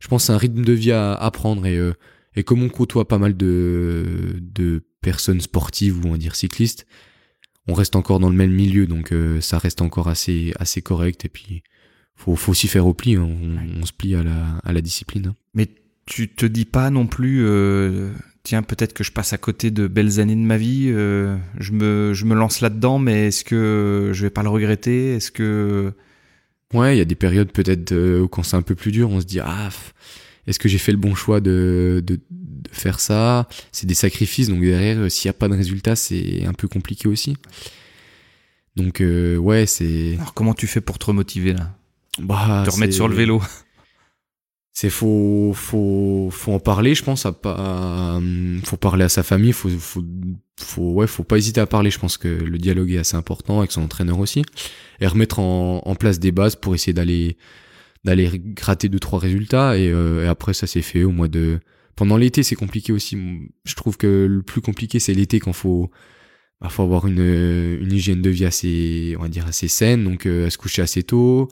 je pense, c'est un rythme de vie à apprendre et euh, et comme on côtoie pas mal de de personnes sportives ou on va dire cyclistes, on reste encore dans le même milieu, donc euh, ça reste encore assez assez correct. Et puis, faut faut aussi faire au pli. Hein. On, se plie à la à la discipline. Hein. Mais tu te dis pas non plus. Tiens, peut-être que je passe à côté de belles années de ma vie. je me je me lance là-dedans, mais est-ce que je vais pas le regretter? Est-ce que Ouais, il y a des périodes peut-être euh, où quand c'est un peu plus dur, on se dit ah est-ce que j'ai fait le bon choix de, de, de faire ça? C'est des sacrifices, donc derrière, euh, s'il n'y a pas de résultat, c'est un peu compliqué aussi. Donc euh, ouais, c'est. Alors comment tu fais pour te remotiver là? Bah, te remettre sur le vélo. C'est faut faut faut en parler, je pense. À pas, faut parler à sa famille. Faut faut faut ouais, faut pas hésiter à parler. Je pense que le dialogue est assez important avec son entraîneur aussi et remettre en, en place des bases pour essayer d'aller d'aller gratter deux trois résultats et, euh, et après ça s'est fait au mois de pendant l'été c'est compliqué aussi. Je trouve que le plus compliqué c'est l'été quand faut bah, faut avoir une, une hygiène de vie assez on va dire assez saine. Donc euh, se coucher assez tôt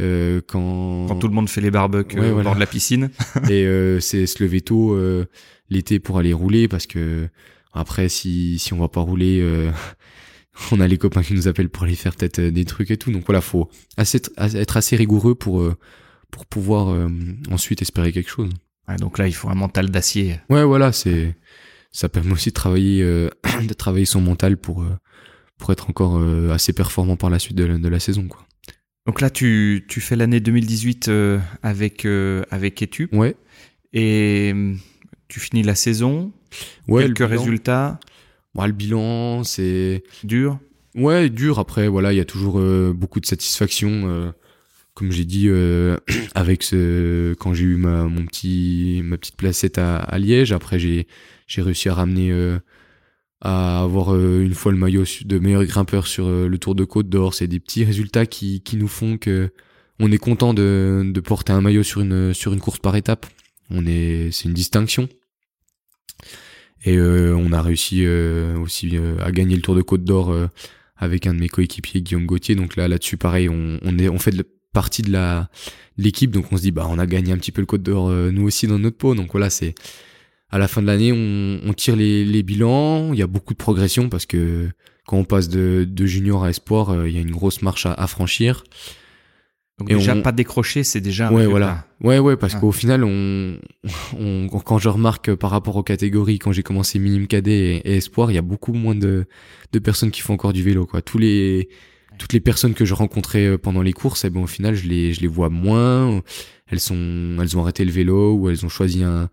euh, quand quand tout le monde fait les barbecues euh, au bord de la piscine. <laughs> Et euh, c'est se lever tôt l'été pour aller rouler parce que Après, si, si on va pas rouler, euh, <laughs> on a les copains qui nous appellent pour aller faire peut-être des trucs et tout. Donc voilà, faut assez, être assez rigoureux pour, pour pouvoir ensuite espérer quelque chose. donc là, il faut un mental d'acier. Ouais, voilà, c'est ça permet aussi de travailler, <clears throat> de travailler son mental pour pour être encore assez performant par la suite de la, de la saison, quoi. Donc là, tu, tu fais l'année 2018 euh, avec, euh, avec Etup. Ouais. Et tu finis la saison. Ouais, Quelques résultats. Le bilan, c'est. Dur Ouais, dur. Après, voilà, il y a toujours euh, beaucoup de satisfaction. comme j'ai dit, <clears throat> avec ce, quand j'ai eu ma, mon petit, ma petite placette à, à Liège. Après, j'ai, j'ai réussi à ramener à avoir euh, une fois le maillot de meilleur grimpeur sur euh, le Tour de Côte d'Or. C'est des petits résultats qui, qui nous font que on est content de, de porter un maillot sur une, sur une course par étape. On est, c'est une distinction. Et euh, on a réussi aussi à gagner le Tour de Côte d'Or avec un de mes coéquipiers, Guillaume Gauthier. Donc là, là-dessus, pareil, on, on, est, on fait de partie de la l'équipe. Donc on se dit, bah, on a gagné un petit peu le Côte d'Or nous aussi dans notre peau. Donc voilà, c'est à la fin de l'année, on, tire les, bilans. Il y a beaucoup de progression parce que quand on passe de, junior à espoir, euh, il y a une grosse marche à, franchir. Donc déjà pas décroché, c'est déjà un ouais voilà ouais ouais parce ah. qu'au final on, quand je remarque par rapport aux catégories quand j'ai commencé minime cadet et, espoir il y a beaucoup moins de, de personnes qui font encore du vélo quoi tous les toutes les personnes que je rencontrais euh, pendant les courses et eh bon au final je les je les vois moins elles sont elles ont arrêté le vélo ou elles ont choisi un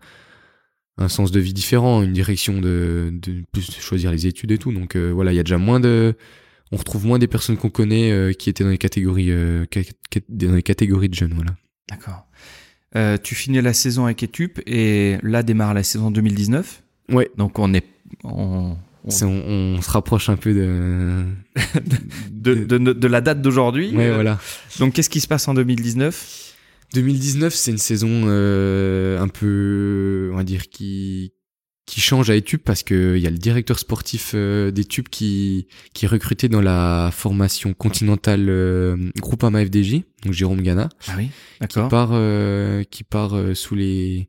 un sens de vie différent, une direction de, de plus choisir les études et tout. Donc euh, voilà, il y a déjà moins de, on retrouve moins des personnes qu'on connaît euh, qui étaient dans les catégories, euh, dans les catégories de jeunes, voilà. D'accord. tu finis la saison avec Etup et là démarre la saison 2019. Ouais. Donc on est, on, on... se rapproche un peu de <laughs> de, de, de, de, la date d'aujourd'hui. Ouais, voilà. Donc qu'est-ce qui se passe en 2019 2019, c'est une saison euh, un peu, on va dire, qui qui change à Etup parce que il y a le directeur sportif euh, d'Etup qui qui est recruté dans la formation continentale euh, Groupama FDJ, donc Jérôme Gana. Ah oui, d'accord. Qui part euh, qui part euh, sous les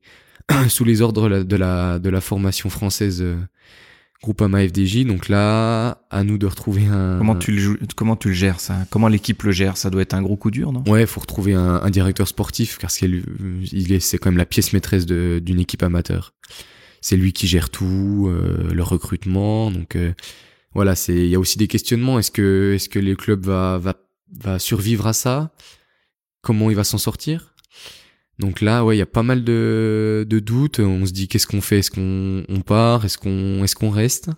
<clears throat> sous les ordres de la de la formation française Groupama FDJ. Donc là, à nous de retrouver un. Comment tu le, comment tu le gères ça? Comment l'équipe le gère? Ça doit être un gros coup dur, non? Ouais, faut retrouver un, un, directeur sportif car c'est il est, c'est quand même la pièce maîtresse d'une équipe amateur. C'est lui qui gère tout, euh, le recrutement. Donc euh, voilà, c'est il y a aussi des questionnements. Est-ce que est-ce que le club va va va survivre à ça? Comment il va s'en sortir? Donc là, ouais, il y a pas mal de, de doutes. On se dit qu'est-ce qu'on fait? Est-ce qu'on on part? Est-ce qu'on est-ce qu'on reste?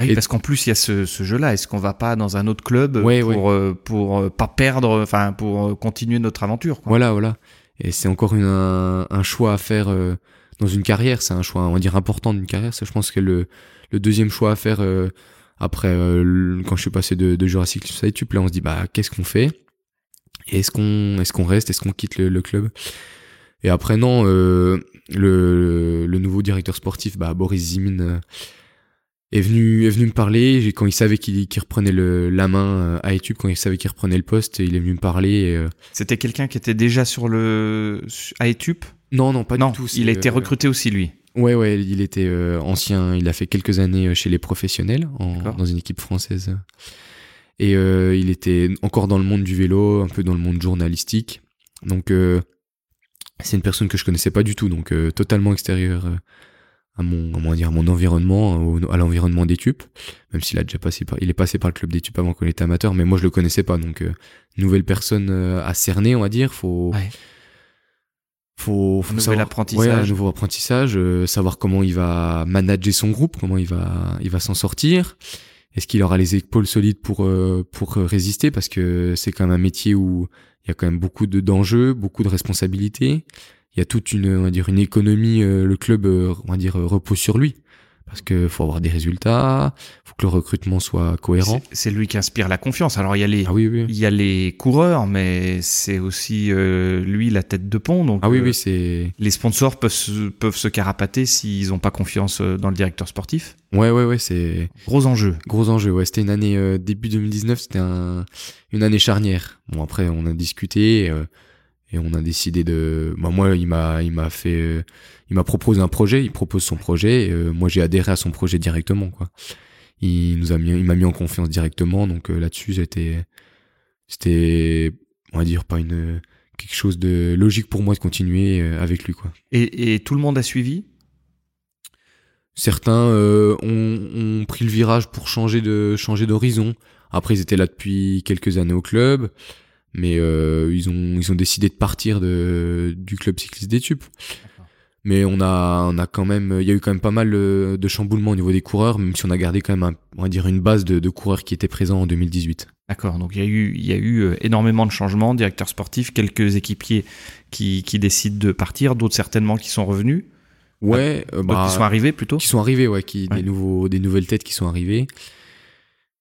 Ah oui, parce qu'en plus il y a ce, ce jeu-là. Est-ce qu'on va pas dans un autre club pour euh, pour pas perdre, enfin pour continuer notre aventure quoi? Voilà, voilà. Et c'est encore une, un, choix à faire dans une carrière. C'est un choix, on va dire important d'une carrière. Je pense que le le deuxième choix à faire après quand je suis passé de, de Jurassic Society, là on se dit bah qu'est-ce qu'on fait? Est-ce qu'on est-ce qu'on reste? Est-ce qu'on quitte le, club? Et après, non, euh, le, le, nouveau directeur sportif, bah, Boris Zimin, euh, est venu est venu me parler quand il savait qu'il reprenait le, la main euh, à étude quand il savait qu'il reprenait le poste il est venu me parler c'était quelqu'un qui était déjà sur le à Etup non non pas du tout il a été recruté aussi lui. Ouais ouais il était ancien il a fait quelques années chez les professionnels dans une équipe française. Et il était encore dans le monde du vélo un peu dans le monde journalistique. Donc c'est une personne que je connaissais pas du tout, donc euh, totalement extérieure euh, à mon, comment dire, mon environnement, à l'environnement d'études, même s'il a déjà passé par, il est passé par le club d'études avant qu'on était amateur, mais moi je le connaissais pas, donc euh, nouvelle personne à cerner, on va dire, faut, faut, faut un nouvel apprentissage, ouais, un nouveau apprentissage, savoir comment il va manager son groupe, comment il va, il va s'en sortir. Est-ce qu'il aura les épaules solides pour pour résister? Parce que c'est quand même un métier où il y a quand même beaucoup de d'enjeux, beaucoup de responsabilités. Il y a toute une, on va dire, une économie. Euh, le club, euh, on va dire, euh, repose sur lui parce que faut avoir des résultats, faut que le recrutement soit cohérent. C'est lui qui inspire la confiance. Alors il y a les, ah oui, oui. il y a les coureurs, mais c'est aussi lui la tête de pont. Donc ah oui, oui, c'est les sponsors peuvent se, peuvent se carapater s'ils n'ont pas confiance dans le directeur sportif. Ouais, ouais, ouais, c'est gros enjeu. Gros enjeu. Ouais, c'était une année début 2019, c'était un, une année charnière. Bon après, on a discuté. Et on a décidé de bah, moi il m'a il m'a fait il m'a proposé un projet il propose son projet et, moi j'ai adhéré à son projet directement quoi. Il nous a mis il m'a mis en confiance directement donc là-dessus j'étais c'était on va dire pas une quelque chose de logique pour moi de continuer avec lui quoi. Et, et tout le monde a suivi? Certains euh, ont, ont, pris le virage pour changer de changer d'horizon. Après, ils étaient là depuis quelques années au club, mais euh, ils ont ils ont décidé de partir de du club cycliste des Tubes. Mais on a on a quand même il y a eu quand même pas mal euh, de chamboulements au niveau des coureurs, même si on a gardé quand même on va dire une base de, de coureurs qui étaient présents en 2018. D'accord, donc il y a eu il y a eu euh, énormément de changements, directeurs sportifs, quelques équipiers qui qui décident de partir, d'autres certainement qui sont revenus. Ouais, euh, bah, qui sont arrivés plutôt. Qui sont arrivés, ouais, qui des nouveaux, des nouvelles têtes qui sont arrivées.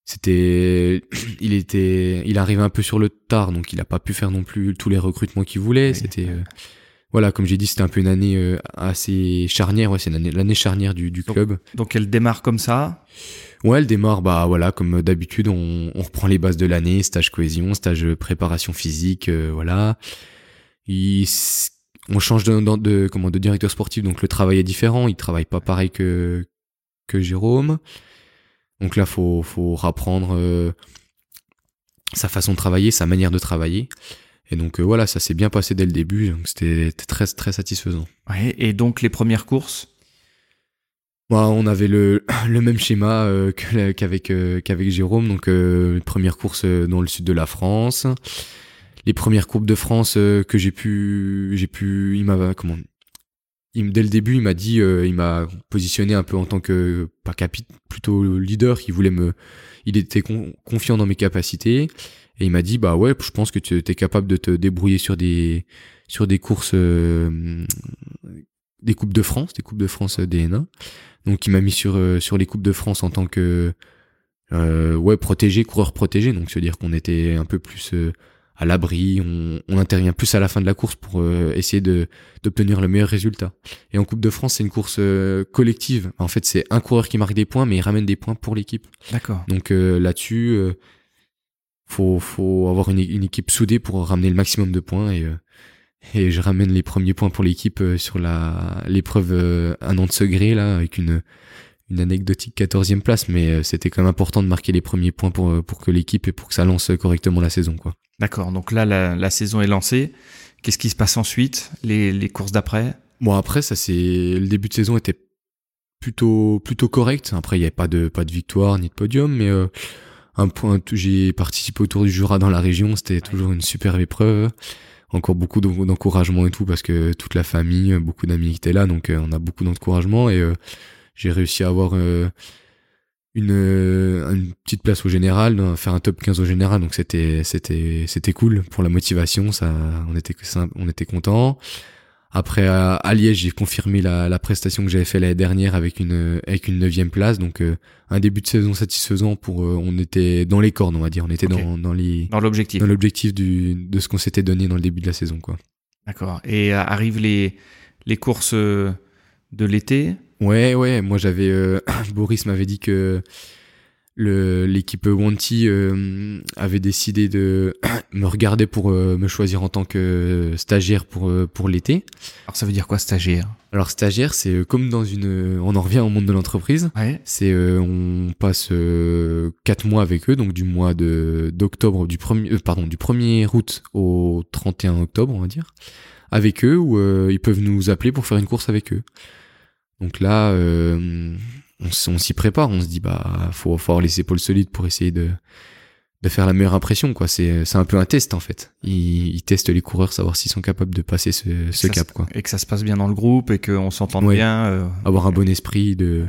C'était, <clears throat> il était, il arrivait un peu sur le tard, donc il a pas pu faire non plus tous les recrutements qu'il voulait. C'était, euh, voilà, comme j'ai dit, c'était un peu une année euh, assez charnière. Ouais, c'est l'année charnière du, du club. Donc, elle démarre comme ça? Ouais, elle démarre, bah voilà, comme d'habitude, on, on, reprend les bases de l'année, stage cohésion, stage préparation physique, voilà. Il, on change de, de, de, comment, de directeur sportif, donc le travail est différent. Il travaille pas pareil que, que Jérôme. Donc là, faut, faut rapprendre euh, sa façon de travailler, sa manière de travailler. Et donc euh, voilà, ça s'est bien passé dès le début. Donc c'était très très satisfaisant. Ouais, et donc les premières courses? Bah, on avait le, le même schéma euh, qu'avec qu'avec Jérôme. Donc première course dans le sud de la France les premières coupes de France que j'ai pu j'ai pu il m'a comment dès le début il m'a dit euh, il m'a positionné un peu en tant que pas capit plutôt leader il voulait me il était confiant dans mes capacités. Et il m'a dit bah ouais je pense que tu es capable de te débrouiller sur des sur des courses euh, des coupes de France des coupes de France DNA donc il m'a mis sur sur les coupes de France en tant que ouais protégé coureur protégé. Donc c'est à dire qu'on était un peu plus à l'abri, on, on, intervient plus à la fin de la course pour euh, essayer de d'obtenir le meilleur résultat. Et en Coupe de France, c'est une course euh, collective. En fait, c'est un coureur qui marque des points, mais il ramène des points pour l'équipe. D'accord. Donc euh, là-dessus, faut faut avoir une, une, équipe soudée pour ramener le maximum de points et et je ramène les premiers points pour l'équipe sur la l'épreuve un an de secret là avec une une anecdotique 14e place, mais c'était quand même important de marquer les premiers points pour pour que l'équipe et pour que ça lance correctement la saison quoi. D'accord, donc là, la, saison est lancée. Qu'est-ce qui se passe ensuite les, les courses d'après? Bon, après, ça c'est le début de saison était plutôt plutôt correct. Après, il n'y avait pas de pas de victoire ni de podium, mais euh, un point. J'ai participé au Tour du Jura dans la région. C'était toujours une superbe épreuve. Encore beaucoup d'encouragement et tout parce que toute la famille, beaucoup d'amis étaient là, donc euh, on a beaucoup d'encouragement et euh, j'ai réussi à avoir une, euh, une petite place au général, faire un top 15 au général, donc c'était c'était c'était cool pour la motivation, ça on était on était content. Après à, Liège, j'ai confirmé la, la prestation que j'avais fait l'année dernière avec une avec une neuvième place, donc euh, un début de saison satisfaisant pour euh, on était dans les cordes, on va dire, on était dans dans les dans l'objectif dans l'objectif du de ce qu'on s'était donné dans le début de la saison quoi. D'accord. Et arrivent les les courses de l'été Ouais, ouais. Moi, j'avais euh, <clears throat> Boris m'avait dit que l'équipe Wanty euh, avait décidé de <clears throat> me regarder pour euh, me choisir en tant que stagiaire pour pour l'été. Alors ça veut dire quoi stagiaire? Alors stagiaire, c'est comme dans une on en revient au monde de l'entreprise. Ouais. C'est on passe quatre mois avec eux donc du mois de d'octobre du premier pardon, du 1er août au 31 octobre, on va dire, avec eux où ils peuvent nous appeler pour faire une course avec eux. Donc là, euh, on, s'y prépare, on se dit bah faut, faut avoir les épaules solides pour essayer de de faire la meilleure impression quoi. C'est c'est un peu un test en fait. Ils, ils testent les coureurs, savoir s'ils sont capables de passer ce, ce cap quoi. Et que ça se passe bien dans le groupe et qu'on s'entende bien. Euh, avoir un bon esprit de.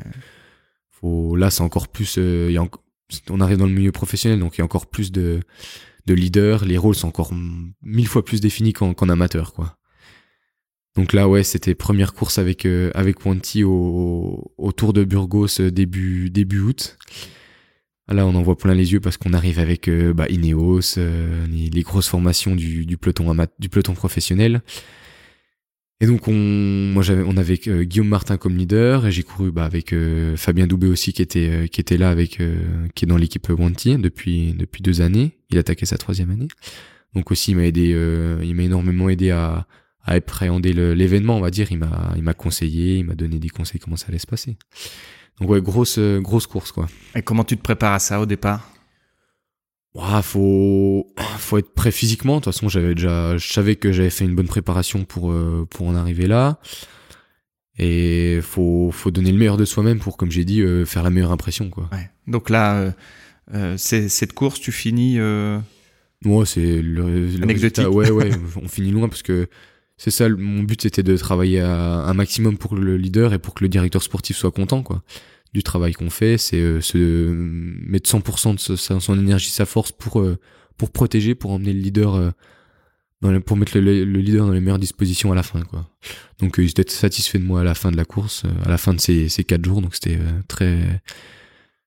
Faut là c'est encore plus. Euh, y a on arrive dans le milieu professionnel donc il y a encore plus de de leaders. Les rôles sont encore mille fois plus définis qu'en amateur quoi. Donc là, ouais, c'était première course avec euh, au, Tour de Burgos euh, début août. Là, on en voit plein les yeux parce qu'on arrive avec euh, bah, Ineos, les, grosses formations du, peloton du peloton professionnel. Et donc on, moi j'avais, on avait Guillaume Martin comme leader et j'ai couru bah, avec Fabien Doubé aussi qui était là avec qui est dans l'équipe Wanty depuis depuis deux années. Il attaquait sa troisième année. Donc aussi, il m'a aidé, euh, il m'a énormément aidé à, à appréhender l'événement, on va dire. Il m'a, il m'a conseillé, il m'a donné des conseils comment ça allait se passer. Donc ouais, grosse, grosse course quoi. Et comment tu te prépares à ça au départ? Ouais, faut, faut être prêt physiquement. De toute façon, j'avais déjà, je savais que j'avais fait une bonne préparation pour, pour en arriver là. Et faut, faut donner le meilleur de soi-même pour, comme j'ai dit, faire la meilleure impression, quoi. Ouais. Donc là, euh, cette course, tu finis. Euh... Ouais, c'est le, le Ouais, ouais, on finit loin parce que c'est ça. Mon but, c'était de travailler à un maximum pour le leader et pour que le directeur sportif soit content, quoi. Du travail qu'on fait, c'est euh, se mettre 100% de son énergie, sa force pour euh, pour protéger, pour emmener le leader. Euh, dans pour mettre le, leader dans les meilleures dispositions à la fin quoi. Donc ils étaient satisfaits de moi à la fin de la course, à la fin de ces, ces quatre jours, donc c'était très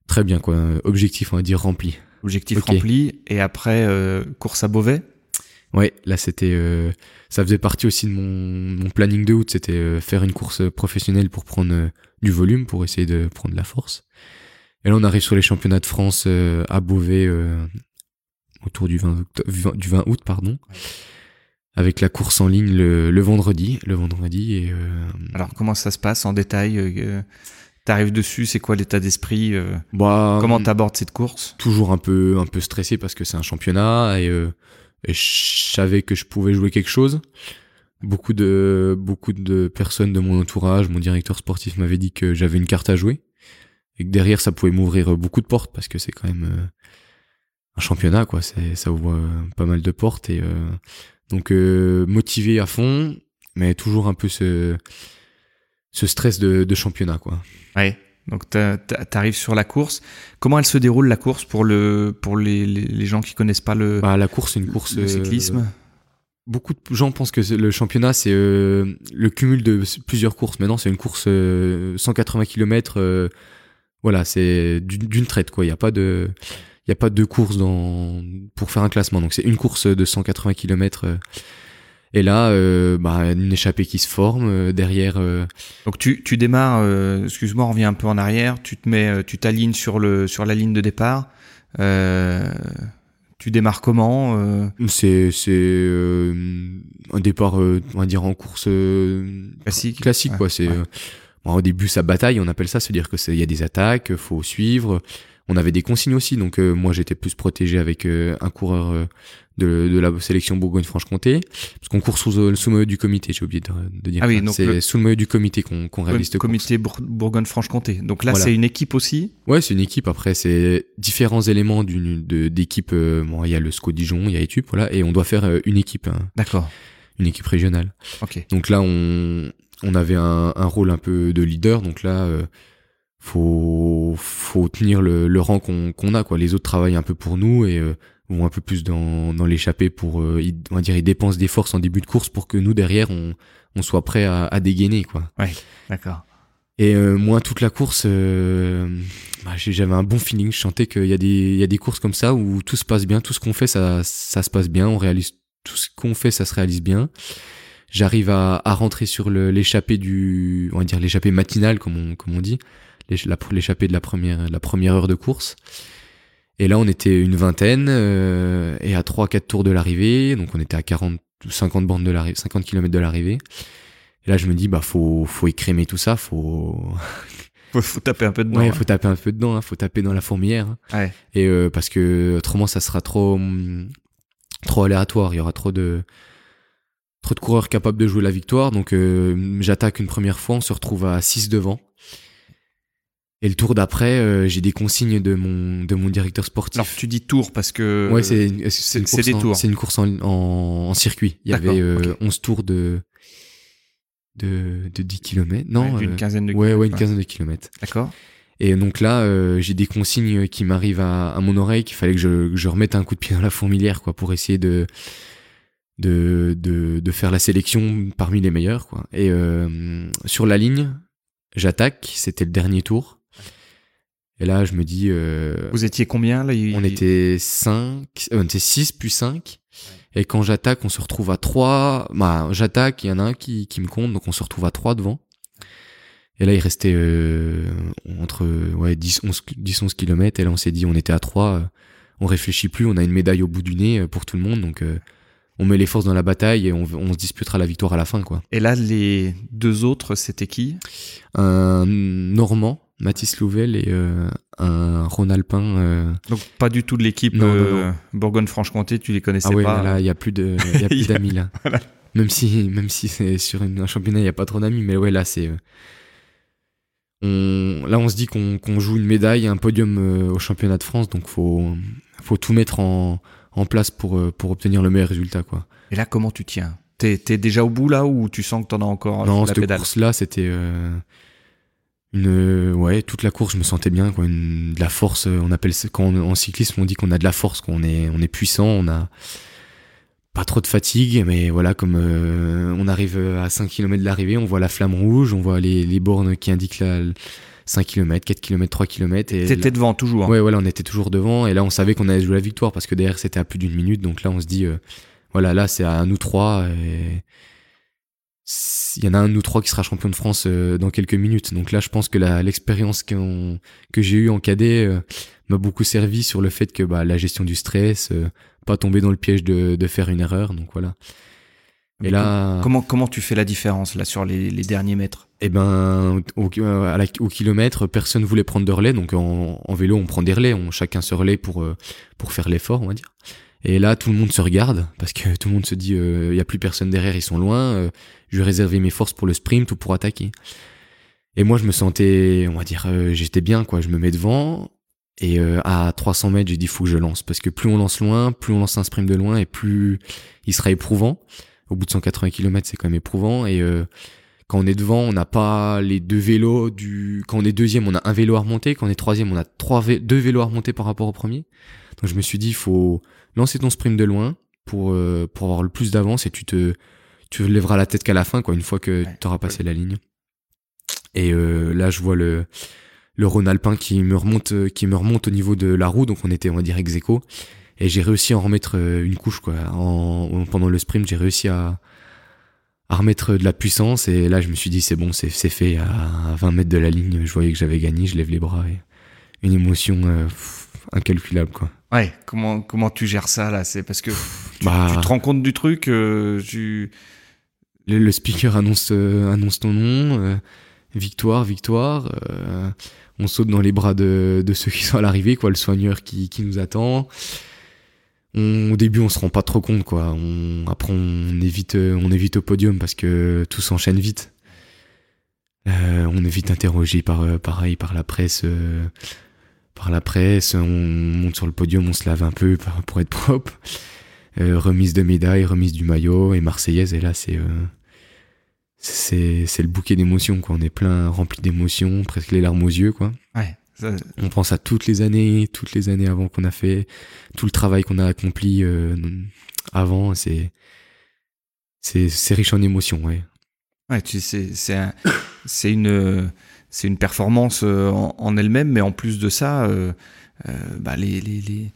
Très bien, quoi. Objectif, on va dire, rempli. Objectif rempli. Et après, course à Beauvais? Ouais, là, c'était... Euh, ça faisait partie aussi de mon, mon planning de août. C'était euh, faire une course professionnelle pour prendre du volume, pour essayer de prendre de la force. Et là, on arrive sur les championnats de France à Beauvais autour du 20, du 20 août, pardon. Avec la course en ligne le, le vendredi, le vendredi et. Alors comment ça se passe en détail T'arrives dessus, c'est quoi l'état d'esprit euh, bah, Comment t'abordes cette course? Toujours un peu un peu stressé parce que c'est un championnat et, euh, et, je savais que je pouvais jouer quelque chose. Beaucoup de beaucoup de personnes de mon entourage, mon directeur sportif m'avait dit que j'avais une carte à jouer et que derrière ça pouvait m'ouvrir beaucoup de portes parce que c'est quand même euh, un championnat quoi. Ça ouvre pas mal de portes et donc motivé à fond, mais toujours un peu ce ce stress de, de championnat quoi. Ouais. Donc t'arrives sur la course. Comment elle se déroule la course pour le pour les, les, gens qui connaissent pas le bah, la course c'est une course le cyclisme? Euh, beaucoup de gens pensent que le championnat c'est euh, le cumul de plusieurs courses. Maintenant c'est une course 180 euh, km. voilà c'est d'une traite quoi. Il y a pas de il y a pas de course dans pour faire un classement. Donc c'est une course de 180 km et là, euh, bah, une échappée qui se forme euh, derrière. Euh, Donc tu, tu démarres, euh, excuse-moi, on revient un peu en arrière. Tu te mets, tu t'alignes sur le sur la ligne de départ. tu démarres comment C'est c'est un départ, on va dire en course classique. Classique quoi. C'est au début ça bataille, on appelle ça, se dire que il y a des attaques, faut suivre. On avait des consignes aussi, donc moi j'étais plus protégé avec un coureur de, de la sélection Bourgogne-Franche-Comté, parce qu'on court sous, euh, sous le maillot du comité, j'ai oublié de, de dire. Ah oui, donc c'est sous le maillot du comité qu'on qu'on réalise Le comité Bourgogne-Franche-Comté. Donc là, c'est une équipe aussi Ouais, c'est une équipe. Après, c'est différents éléments d'une d'équipe. Euh, bon, il y a le SCO Dijon, il y a Etup, voilà, et on doit faire euh, une équipe. Hein, D'accord. Une équipe régionale. Ok. Donc là, on on avait un, un rôle un peu de leader, donc là. Euh, faut faut tenir le, le rang qu'on a quoi les autres travaillent un peu pour nous et vont un peu plus dans, dans l'échappée pour, euh, on va dire, ils dépensent des forces en début de course pour que nous derrière on, on soit prêt à, à dégainer quoi. Ouais, d'accord. Et euh, moi toute la course, euh, bah, j'avais un bon feeling. Je sentais qu'il y a des, il y a des courses comme ça où tout se passe bien, tout ce qu'on fait ça, ça se passe bien, on réalise tout ce qu'on fait, ça se réalise bien. J'arrive à, à rentrer sur l'échappée du, on va dire l'échappée matinale comme on, comme on dit, l'échappée de la première, la première heure de course. Et là, on était une vingtaine euh, et à 3-4 tours de l'arrivée, donc on était à 40 50 bandes de l'arrivée, 50 km de l'arrivée. Et là, je me dis bah faut faut écrémer tout ça, faut <laughs> faut, faut taper un peu dedans. Ouais, hein. faut taper un peu dedans, hein, faut taper dans la fourmilière. Hein. Ouais. Et euh, parce que autrement ça sera trop trop aléatoire, il y aura trop de trop de coureurs capables de jouer la victoire. Donc euh, j'attaque une première fois, on se retrouve à 6 devant. Et le tour d'après, euh, j'ai des consignes de mon de mon directeur sportif. Alors tu dis tour parce que ouais, c'est des tours. C'est une course en, en, circuit. Il y avait euh, 11 tours de de de 10 km. Non, ouais, euh, quinzaine de ouais, kilomètres. Ouais, une quinzaine de kilomètres. D'accord. Et donc là, euh, j'ai des consignes qui m'arrivent à, à, mon oreille qu'il fallait que je, que je remette un coup de pied dans la fourmilière quoi pour essayer de de de, de faire la sélection parmi les meilleurs quoi. Et sur la ligne, j'attaque, c'était le dernier tour. Et là, je me dis. Euh, Vous étiez combien là On était 5, euh, on était 6 puis 5. Et quand j'attaque, on se retrouve à 3. Bah, j'attaque, il y en a un qui, qui me compte, donc on se retrouve à 3 devant. Et là, il restait euh, entre ouais, 10, 11, 10, 11 km. Et là, on s'est dit, on était à 3. on réfléchit plus, on a une médaille au bout du nez pour tout le monde, donc on met les forces dans la bataille et on, on, se disputera la victoire à la fin, quoi. Et là, les deux autres, c'était qui? Un Normand, Mathis Louvel et euh, un Ronalpin. Euh... Donc pas du tout de l'équipe euh, Bourgogne-Franche-Comté, tu les connaissais ah ouais, pas là, il y a plus de, il y a plus <laughs> d'amis là. <laughs> voilà. Même si, même si c'est sur une, un championnat, il y a pas trop d'amis, mais ouais, là c'est. On, là, on se dit qu'on joue une médaille, un podium au championnat de France, donc faut, faut tout mettre en, en place pour, pour obtenir le meilleur résultat, quoi. Et là, comment tu tiens? T'es es déjà au bout là ou tu sens que t'en as encore Non, la cette course-là, c'était une ouais toute la course je me sentais bien quoi une, de la force on appelle quand on, en cyclisme on dit qu'on a de la force qu'on est on est puissant on a pas trop de fatigue mais voilà comme euh, on arrive à 5 km de l'arrivée on voit la flamme rouge on voit les, les bornes qui indiquent la 5 km 4 km 3 km et t'étais devant toujours hein. ouais voilà on était toujours devant et là on savait qu'on allait jouer la victoire parce que derrière c'était à plus d'une minute donc là on se dit euh, voilà là c'est à nous trois et il y en a un nous trois qui sera champion de France euh, dans quelques minutes. Donc là, je pense que l'expérience que j'ai eue en cadet euh, m'a beaucoup servi sur le fait que bah, la gestion du stress, euh, pas tomber dans le piège de, de faire une erreur. Donc voilà. Et là, comment comment tu fais la différence là sur les, les derniers mètres? Eh ben, au, à la, au, kilomètre, personne voulait prendre de relais. Donc en, en vélo, on prend des relais, on chacun se relaie pour pour faire l'effort, on va dire. Et là, tout le monde se regarde parce que tout le monde se dit, il euh, y a plus personne derrière, ils sont loin. Euh, je vais réserver mes forces pour le sprint ou pour attaquer. Et moi, je me sentais, on va dire, euh, j'étais bien quoi. Je me mets devant et à 300 mètres, j'ai dit faut que je lance parce que plus on lance loin, plus on lance un sprint de loin et plus il sera éprouvant. Au bout de 180 km, c'est quand même éprouvant et quand on est devant, on n'a pas les deux vélos du. Quand on est deuxième, on a un vélo à remonter. Quand on est troisième, on a trois deux vélos à remonter par rapport au premier. Donc je me suis dit, il faut lancer ton sprint de loin pour euh, pour avoir le plus d'avance et tu te tu lèveras la tête qu'à la fin quoi une fois que tu auras passé la ligne. Et euh, là je vois le le Rhône Alpin qui me remonte qui me remonte au niveau de la roue. Donc on était on va dire ex aequo. Et j'ai réussi à en remettre euh, une couche quoi. En, pendant le sprint j'ai réussi à à remettre de la puissance. Et là je me suis dit c'est bon c'est c'est fait. À 20 mètres de la ligne je voyais que j'avais gagné. Je lève les bras et une émotion incalculable quoi Ouais, comment comment tu gères ça là? C'est parce que tu, bah. tu, te rends compte du truc, euh, tu... le, le, speaker annonce euh, annonce ton nom, euh, victoire, victoire. On saute dans les bras de, de ceux qui sont à l'arrivée, quoi, le soigneur qui, qui nous attend. On, au début, on se rend pas trop compte, quoi. On, après, on évite on évite au podium parce que tout s'enchaîne vite. on est vite interrogé par pareil par la presse par la presse, on monte sur le podium, on se lave un peu pour être propre. Euh, remise de médaille, remise du maillot et marseillaise. Et là, c'est euh, c'est c'est le bouquet d'émotions quoi. On est plein, rempli d'émotions, presque les larmes aux yeux quoi. Ouais. On pense à toutes les années, toutes les années avant qu'on a fait, tout le travail qu'on a accompli euh, avant. C'est c'est c'est riche en émotions, ouais. Ouais, tu sais, c'est c'est une c'est une performance euh, en, elle-même, mais en plus de ça, euh, euh, bah, les, les, les,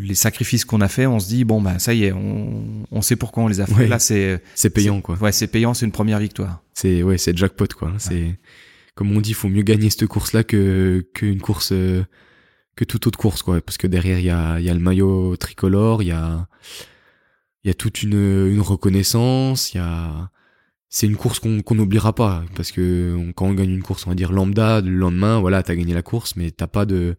les sacrifices qu'on a fait, on se dit bon bah ça y est, on, on sait pourquoi on les a fait. Là c'est c'est payant quoi. Ouais, c'est payant, c'est une première victoire. C'est ouais, c'est jackpot quoi. C'est comme on dit, il faut mieux gagner cette course là que qu'une course que toute autre course quoi, parce que derrière il y a il y a le maillot tricolore, il y a il y a toute une une reconnaissance, il y a c'est une course qu'on n'oubliera pas parce que quand on gagne une course on va dire lambda le lendemain voilà t'as gagné la course mais t'as pas de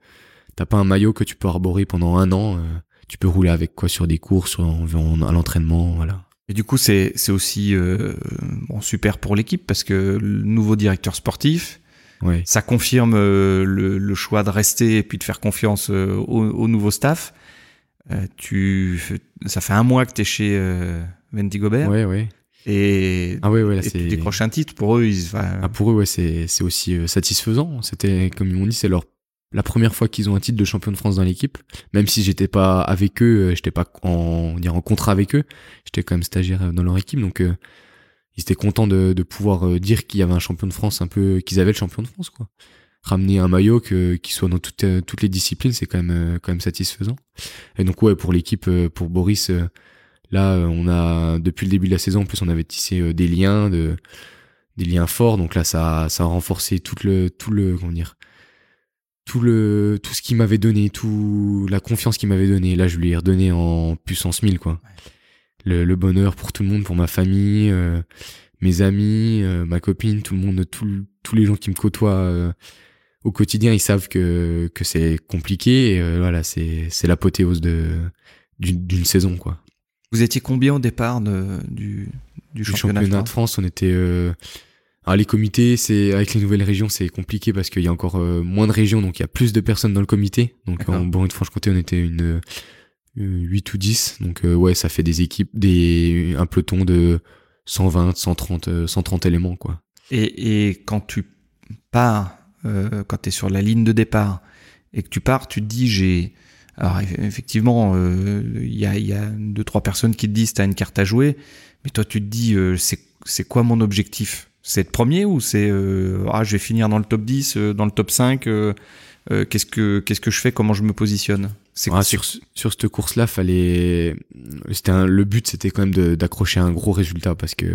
t'as pas un maillot que tu peux arborer pendant un an euh, tu peux rouler avec quoi sur des courses à l'entraînement voilà. Et du coup c'est c'est aussi euh, bon, super pour l'équipe parce que le nouveau directeur sportif ouais. ça confirme euh, le, le, choix de rester et puis de faire confiance au, au, nouveau staff. Tu ça fait un mois que t'es chez Venti Gobert. Ouais ouais et, ah ouais, ouais, là, et décrocher un titre pour eux, ils, ah, pour eux, ouais, c'est, c'est aussi euh, satisfaisant. C'était, comme ils m'ont dit, c'est leur la première fois qu'ils ont un titre de champion de France dans l'équipe. Même si j'étais pas avec eux, euh, j'étais pas en, dire en contrat avec eux, j'étais quand même stagiaire euh, dans leur équipe, donc ils étaient contents de, de pouvoir dire qu'il y avait un champion de France un peu, qu'ils avaient le champion de France, quoi. Ramener un maillot que, qui soit dans toutes, toutes les disciplines, c'est quand même, quand même satisfaisant. Et donc ouais, pour l'équipe, pour Boris Là, euh, on a depuis le début de la saison, en plus, on avait tissé euh, des liens, de, des liens forts. Donc là, ça, ça a renforcé tout le, tout le, comment dire, tout le tout ce qu'il m'avait donné, tout la confiance qu'il m'avait donné, là je lui ai redonné en puissance 1000 quoi. Le, le, bonheur pour tout le monde, pour ma famille, euh, mes amis, euh, ma copine, tout le monde, tous les gens qui me côtoient euh, au quotidien, ils savent que que c'est compliqué et voilà, c'est c'est l'apothéose de d'une saison quoi. Vous étiez combien au départ de, du du championnat, championnat de, France On était alors les comités, c'est avec les nouvelles régions, c'est compliqué parce qu'il y a encore euh, moins de régions, donc il y a plus de personnes dans le comité. Donc en Bourgogne-Franche-Comté, on était une 8 euh, ou 10. Donc euh, ouais, ça fait des équipes, des un peloton de 120, 130, 130 éléments quoi. Et, et quand tu pars, quand tu es sur la ligne de départ et que tu pars, tu te dis j'ai alors effectivement, il y, a, y a deux trois personnes qui te disent t'as une carte à jouer, mais toi tu te dis c'est c'est quoi mon objectif? C'est être premier ou c'est euh, ah je vais finir dans le top 10, euh, dans le top 5 euh, qu'est-ce que qu'est-ce que je fais? Comment je me positionne? C'est ah, sur sur cette course là fallait c'était le but c'était quand même d'accrocher un gros résultat parce que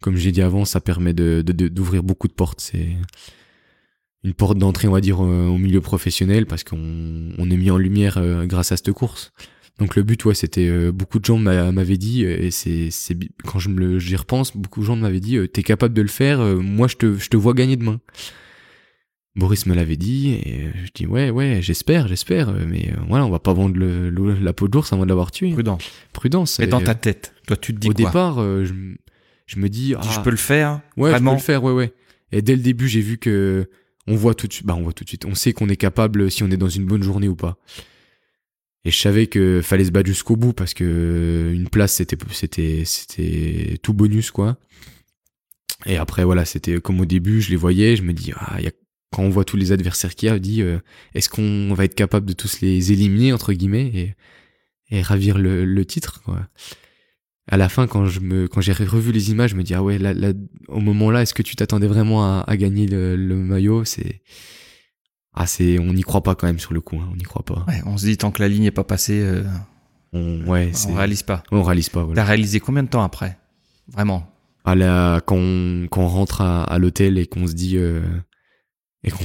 comme j'ai dit avant ça permet de d'ouvrir beaucoup de portes. C'est une porte d'entrée on va dire au milieu professionnel parce qu'on on est mis en lumière grâce à cette course donc le but, ouais, c'était euh, beaucoup de gens m'avaient dit euh, et c'est quand je me j'y repense, beaucoup de gens m'avaient dit euh, t'es capable de le faire, moi je te je te vois gagner demain. Boris me l'avait dit et je dis ouais ouais j'espère j'espère mais voilà on va pas vendre le, la peau de l'ours avant de l'avoir tué. Prudence. Prudence. Et dans ta tête, toi tu te dis au quoi Au départ, je, je me dis ah, je peux le faire. Ouais, vraiment je peux le faire ouais ouais. Et dès le début j'ai vu que on voit tout de suite bah on voit tout de suite on sait qu'on est capable si on est dans une bonne journée ou pas. Et je savais que fallait se battre jusqu'au bout parce que une place c'était c'était tout bonus quoi. Et après voilà, c'était comme au début, je les voyais, je me dis ah y a, quand on voit tous les adversaires qu'il y a, dit euh, est-ce qu'on va être capable de tous les éliminer entre guillemets et, ravir le, titre. À la fin quand je me quand j'ai revu les images, je me dis ah ouais là, là au moment là, est-ce que tu t'attendais vraiment à, à gagner le, le maillot, c'est ah c'est on n'y croit pas quand même sur le coup hein, on n'y croit pas. Ouais, on se dit tant que la ligne est pas passée euh, on ouais on réalise pas. on réalise pas voilà. t'as réalisé combien de temps après? Vraiment? À la quand on, quand on rentre à, à l'hôtel et qu'on se dit euh, et qu'on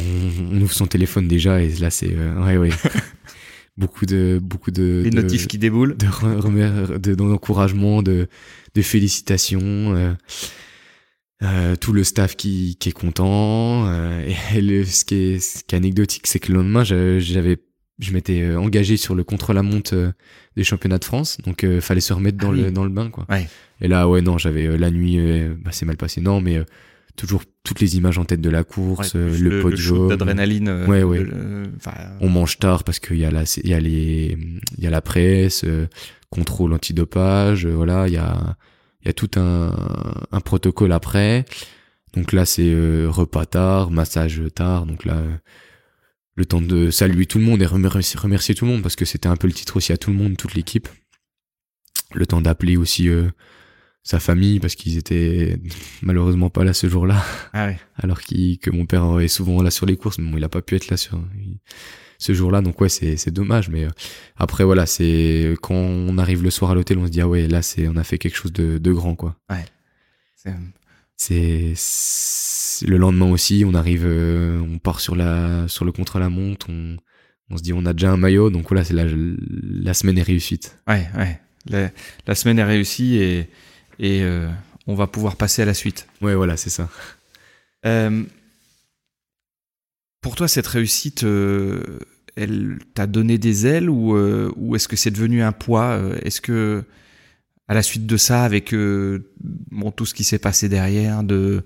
on ouvre son téléphone déjà et là c'est euh, ouais ouais <laughs> beaucoup de beaucoup de les notifs qui déboulent de d'encouragement de, de félicitations euh, euh, tout le staff qui, qui est content. Euh, et <laughs> le, ce, qui est, ce qui est anecdotique, c'est que le lendemain, j'avais, je m'étais euh, engagé sur le contre-la-montre des championnats de France, donc fallait se remettre dans ah le dans le bain, quoi. Ouais. Et là, ouais, non, j'avais la nuit, bah, c'est mal passé, non, mais toujours toutes les images en tête de la course, le, le pot jaune, d'adrénaline. ouais, ouais. On mange tard parce qu'il y a la, il y a les, il y a la presse, contrôle antidopage, voilà, il y a il y a tout un, un protocole après. Donc là, c'est euh, repas tard, massage tard. Donc là, le temps de saluer tout le monde et remercier, remercier tout le monde parce que c'était un peu le titre aussi à tout le monde, toute l'équipe. Le temps d'appeler aussi euh, sa famille parce qu'ils étaient malheureusement pas là ce jour-là. Ah ouais. Alors que mon père est souvent là sur les courses, mais bon, il a pas pu être là sur ce jour-là. Donc ouais, c'est dommage. Mais euh, après voilà, c'est quand on arrive le soir à l'hôtel, on se dit ah ouais, là c'est on a fait quelque chose de, de grand quoi. Ouais. C'est le lendemain aussi, on arrive, euh, on part sur la sur le contre la montre, on on se dit on a déjà un maillot, donc voilà, c'est la la semaine est réussite. Ouais ouais. La, la semaine est réussie et et euh, on va pouvoir passer à la suite. Ouais voilà, c'est ça. Euh, pour toi, cette réussite, euh, elle t'a donné des ailes ou, ou est-ce que c'est devenu un poids Est-ce que, à la suite de ça, avec bon, tout ce qui s'est passé derrière, de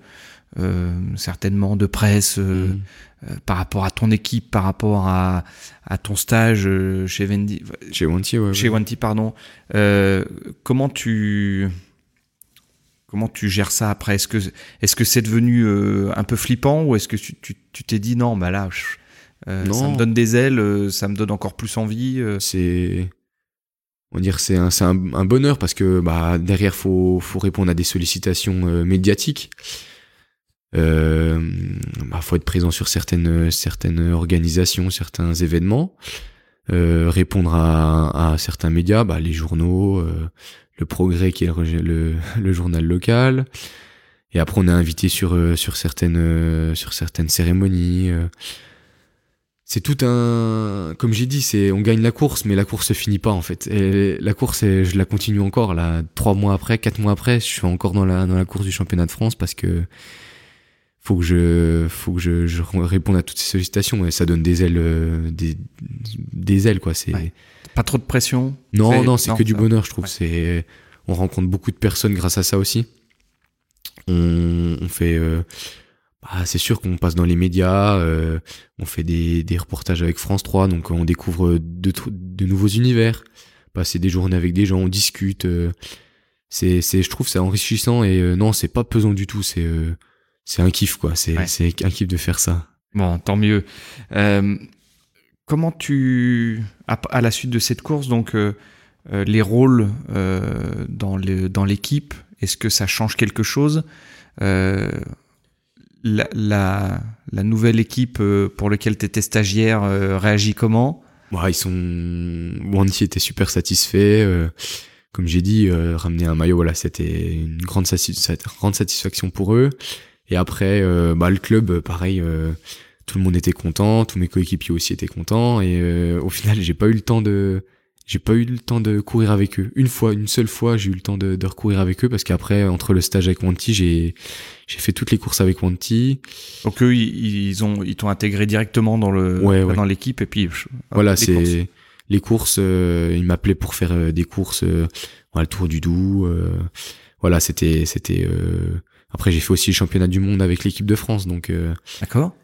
certainement de presse, mmh. par rapport à ton équipe, par rapport à, à ton stage chez Vendi, chez Wanty, ouais, chez Wanty, pardon, comment tu Comment tu gères ça après? Est-ce que est-ce que c'est devenu euh, un peu flippant ou est-ce que tu t'es dit non, bah là, euh, ça me donne des ailes, euh, ça me donne encore plus envie. C'est on va dire c'est un, un, un, bonheur parce que bah derrière faut faut répondre à des sollicitations médiatiques. Bah, faut être présent sur certaines certaines organisations, certains événements, répondre à, à certains médias, bah, les journaux, le Progrès qui est le, journal local. Et après, on est invité sur euh, sur certaines euh, sur certaines cérémonies. Euh. c'est tout un comme j'ai dit c'est on gagne la course mais la course se finit pas en fait la course je la continue encore là trois mois après quatre mois après je suis encore dans la dans la course du championnat de France parce que faut que je faut que je, réponde à toutes ces sollicitations et ça donne des ailes des, des ailes quoi c'est pas trop de pression non non c'est que du bonheur je trouve c'est on rencontre beaucoup de personnes grâce à ça aussi on, on fait euh, bah, c'est sûr qu'on passe dans les médias, euh, on fait des, des, reportages avec France 3, donc on découvre de, de nouveaux univers, passer des journées avec des gens, on discute. Euh, c'est, c'est, je trouve, c'est enrichissant et euh, non, c'est pas pesant du tout. C'est, c'est un kiff quoi. C'est, c'est un kiff de faire ça. Bon, tant mieux. Comment tu, à, la suite de cette course, donc les rôles dans le, dans l'équipe, est-ce que ça change quelque chose la, nouvelle équipe euh, pour laquelle tu étais stagiaire euh, réagit comment? Bah, Ils sont. Était super satisfait. Euh, comme j'ai dit, ramener un maillot, voilà, c'était une grande, grande satisfaction pour eux. Et après, bah, le club, pareil, tout le monde était content, tous mes coéquipiers aussi étaient contents. Et au final, j'ai pas eu le temps de j'ai pas eu le temps de courir avec eux. Une fois, une seule fois, j'ai eu le temps de, de recourir avec eux parce qu'après, entre le stage avec Wanty, j'ai j'ai fait toutes les courses avec Wanty. Donc eux, ils, ont ils t'ont intégré directement dans le dans l'équipe et puis voilà, c'est les courses. Euh, ils m'appelaient pour faire euh, des courses, euh, le Tour du Doubs. Euh, voilà, c'était c'était. Après, j'ai fait aussi le championnat du monde avec l'équipe de France, donc. D'accord.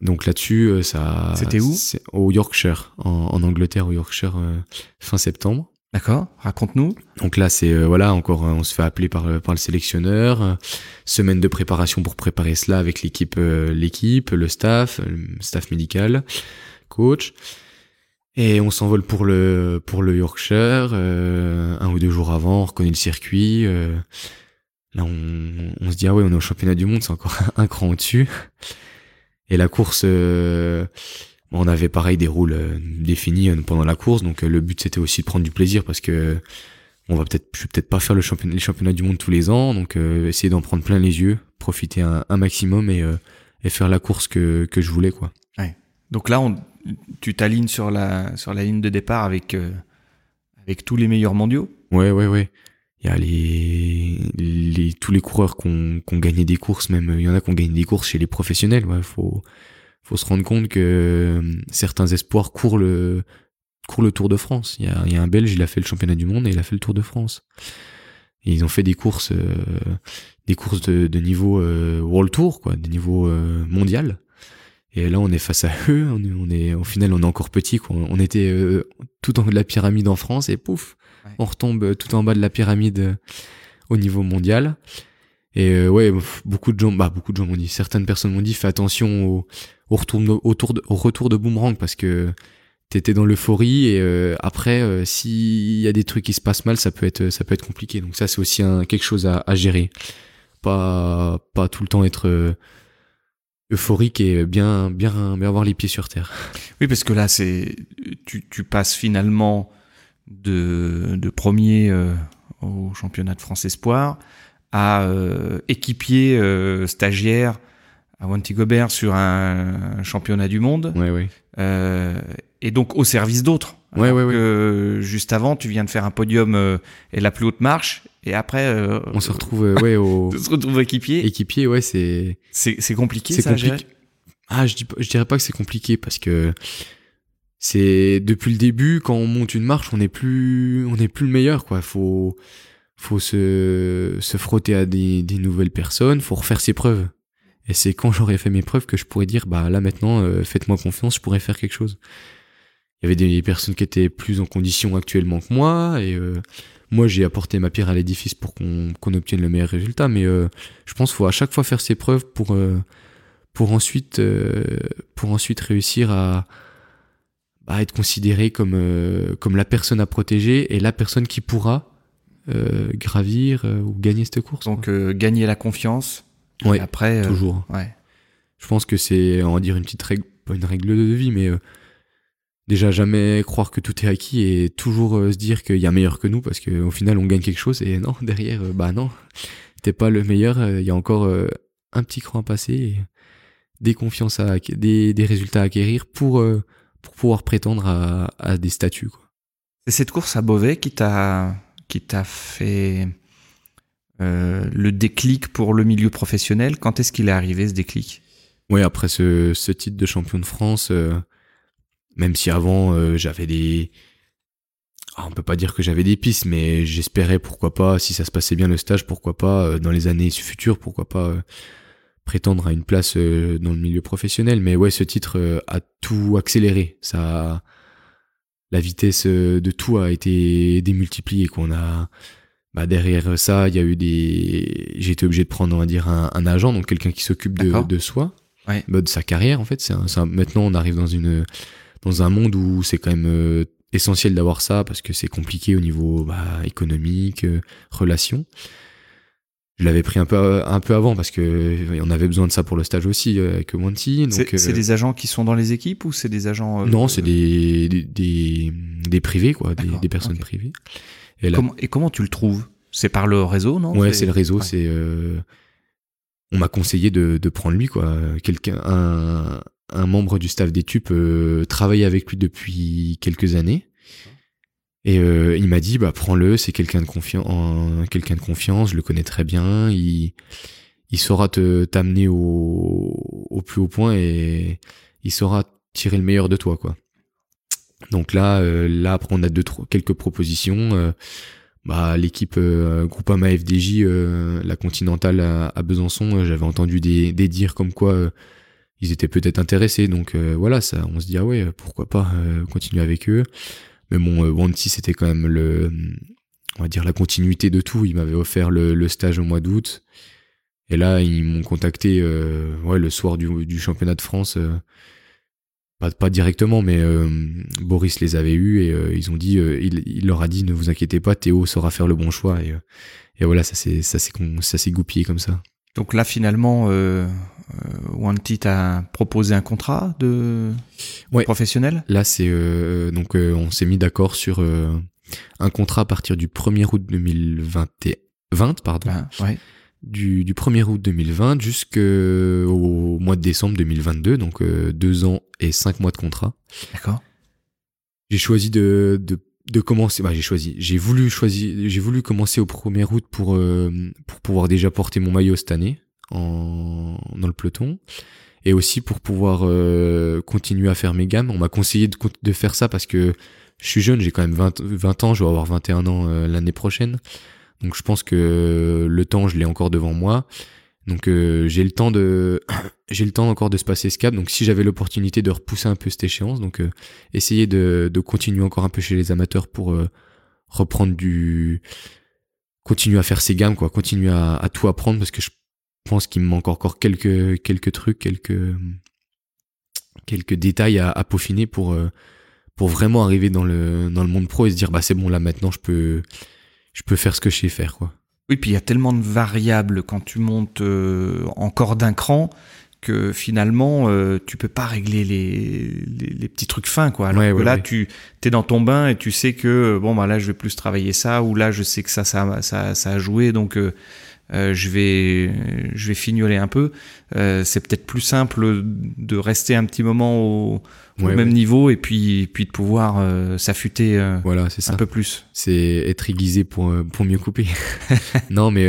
Donc là-dessus, euh, ça. C'était où Au Yorkshire, en, Angleterre, au Yorkshire, euh, fin septembre. D'accord. Raconte-nous. Donc là, c'est euh, voilà, encore, on se fait appeler par par le sélectionneur. semaine de préparation pour préparer cela avec l'équipe, l'équipe, le staff, le staff médical, coach. Et on s'envole pour le pour le Yorkshire. un ou deux jours avant, on reconnaît le circuit. là, on, on se dit ah ouais, on est au championnat du monde, c'est encore <laughs> un cran au-dessus. Et la course, euh, on avait pareil des rôles euh, définis euh, pendant la course, donc le but c'était aussi de prendre du plaisir parce que on va peut-être, je vais peut-être pas faire le championnat, les championnats du monde tous les ans, donc essayer d'en prendre plein les yeux, profiter un, maximum et, et faire la course que, que je voulais quoi. Ouais. Donc là, on, tu t'alignes sur la sur la ligne de départ avec avec tous les meilleurs mondiaux? Ouais ouais ouais il y a les, les tous les coureurs qui ont, gagné des courses même il y en a qui ont gagné des courses chez les professionnels ouais faut faut se rendre compte que euh, certains espoirs courent le courent le Tour de France. Il y a, y a un Belge il a fait le championnat du monde et il a fait le Tour de France. Et ils ont fait des courses euh, des courses de, de niveau euh, World Tour quoi des niveaux euh, mondial et là on est face à eux on est, on est au final on est encore petit quoi on était tout en haut de la pyramide en France et pouf on retombe tout en bas de la pyramide euh, au niveau mondial. Et euh, ouais, beaucoup de gens, bah beaucoup de gens m'ont dit, certaines personnes m'ont dit, fais attention au, au retour, de, au, tour de, au retour de boomerang parce que t'étais dans l'euphorie et euh, après, s'il y a des trucs qui se passent mal, ça peut être, ça peut être compliqué. Donc ça, c'est aussi un, quelque chose à, à, gérer, pas, pas tout le temps être euphorique et bien, bien, bien avoir les pieds sur terre. Oui, parce que là, c'est, tu, tu passes finalement de, de premier euh, au championnat de France Espoir à euh, équipier euh, stagiaire à Wanty Gobert sur un, championnat du monde. Ouais, ouais. et donc au service d'autres. Ouais, ouais, ouais. juste avant, tu viens de faire un podium et la plus haute marche, et après, on se retrouve, ouais, au. <laughs> on se retrouve équipier. Équipier, ouais, c'est. C'est compliqué. C'est compliqué. Ah, je, dis, je dirais pas que c'est compliqué parce que c'est depuis le début quand on monte une marche on n'est plus on n'est plus le meilleur quoi faut faut se se frotter à des, des nouvelles personnes faut refaire ses preuves et c'est quand j'aurais fait mes preuves que je pourrais dire bah là maintenant euh, faites-moi confiance je pourrais faire quelque chose il y avait des personnes qui étaient plus en condition actuellement que moi et euh, moi j'ai apporté ma pierre à l'édifice pour qu'on obtienne le meilleur résultat mais euh, je pense qu'il faut à chaque fois faire ses preuves pour pour ensuite pour ensuite réussir à à être considéré comme euh, comme la personne à protéger et la personne qui pourra euh, gravir euh, ou gagner cette course. Donc gagner la confiance. Ouais. après toujours. Ouais. Je pense que c'est on va dire une petite règle pas une règle de vie mais déjà jamais croire que tout est acquis et toujours se dire qu'il y a meilleur que nous parce qu'au final on gagne quelque chose et non <laughs> derrière bah non t'es pas le meilleur il y a encore un petit cran à passer des confiances à des, des résultats à acquérir pour pour pouvoir prétendre à, à des statuts quoi. C'est cette course à Beauvais qui t'a qui t'a fait euh, le déclic pour le milieu professionnel. Quand est-ce qu'il est arrivé ce déclic? Oui, après ce, ce, titre de champion de France, euh, même si avant euh, j'avais des, ah, on peut pas dire que j'avais des pistes, mais j'espérais pourquoi pas, si ça se passait bien le stage, pourquoi pas euh, dans les années futures, pourquoi pas euh, prétendre à une place dans le milieu professionnel. Mais ouais, ce titre a tout accéléré. Ça, la vitesse de tout a été démultipliée. Qu'on a bah derrière ça, il y a eu des. J'ai été obligé de prendre, on va dire, un, un agent, donc quelqu'un qui s'occupe de, de soi, ouais. bah, de sa carrière en fait. C'est maintenant, on arrive dans une dans un monde où c'est quand même euh, essentiel d'avoir ça parce que c'est compliqué au niveau bah, économique, euh, relations. Je l'avais pris un peu un peu avant parce que on avait besoin de ça pour le stage aussi euh, avec Monty. C'est euh, des agents qui sont dans les équipes ou c'est des agents Non, c'est des, des, des des privés quoi, des, des personnes okay. privées. Et, là, comment, et comment tu le trouves? C'est par le réseau, non? Ouais, c'est le réseau. Ouais. C'est euh, on m'a conseillé de, de prendre lui quoi, quelqu'un, un, un membre du staff d'études euh, travaillait avec lui depuis quelques années. Et euh, il m'a dit bah prends-le, c'est quelqu'un de confiance, de confiance, je le connais très bien, il il saura t'amener au, plus haut point et il saura tirer le meilleur de toi quoi. Donc là euh, là après on a deux quelques propositions bah l'équipe Groupama FDJ la Continentale à, Besançon, j'avais entendu des des dires comme quoi ils étaient peut-être intéressés donc voilà ça on se dit ah ouais pourquoi pas continuer avec eux mais bon, euh, c'était quand même le, on va dire la continuité de tout. Il m'avait offert le, stage au mois d'août. Et là, ils m'ont contacté, euh, ouais, le soir du, championnat de France. Euh, pas, directement, mais euh, Boris les avait eus et euh, ils ont dit, il, leur a dit, ne vous inquiétez pas, Théo saura faire le bon choix. Et, et voilà, ça s'est, goupillé comme ça. Donc là, finalement, euh, Wanty t'a proposé un contrat de ouais. professionnel Là, c'est euh, donc euh, on s'est mis d'accord sur euh, un contrat à partir du 1er août 2020, 20, pardon. Ah, ouais. Du, du 1er août 2020 jusqu'au mois de décembre 2022, donc euh, deux ans et cinq mois de contrat. D'accord. J'ai choisi de, de de commencer bah j'ai choisi j'ai voulu choisir j'ai voulu commencer au 1er août pour euh, pour pouvoir déjà porter mon maillot cette année dans le peloton. Et aussi pour pouvoir euh, continuer à faire mes gammes. On m'a conseillé de, faire ça parce que je suis jeune j'ai quand même 20 20 ans je vais avoir 21 ans euh, l'année prochaine. Donc je pense que le temps je l'ai encore devant moi. Donc euh, j'ai le temps de <clears throat> j'ai le temps encore de se passer ce cap. Donc si j'avais l'opportunité de repousser un peu cette échéance, donc essayer de, continuer encore un peu chez les amateurs pour reprendre du continuer à faire ces gammes quoi, continuer à, à tout apprendre parce que je pense qu'il me manque encore quelques quelques trucs, quelques quelques détails à, à peaufiner pour euh, pour vraiment arriver dans le dans le monde pro et se dire bah c'est bon là maintenant je peux je peux faire ce que je sais faire quoi. Oui, puis il y a tellement de variables quand tu montes euh, encore d'un cran que finalement euh, tu peux pas régler les, les, les, petits trucs fins quoi. Alors ouais, que ouais, là ouais. tu es dans ton bain et tu sais que bon bah là je vais plus travailler ça ou là je sais que ça ça ça, ça a joué donc euh, euh, je vais je vais fignoler un peu. Euh, c'est peut-être plus simple de rester un petit moment au, au Ouais, même ouais. niveau et puis puis de pouvoir euh, s'affûter Voilà, un peu plus. c'est être aiguisé pour pour mieux couper. <laughs> non, mais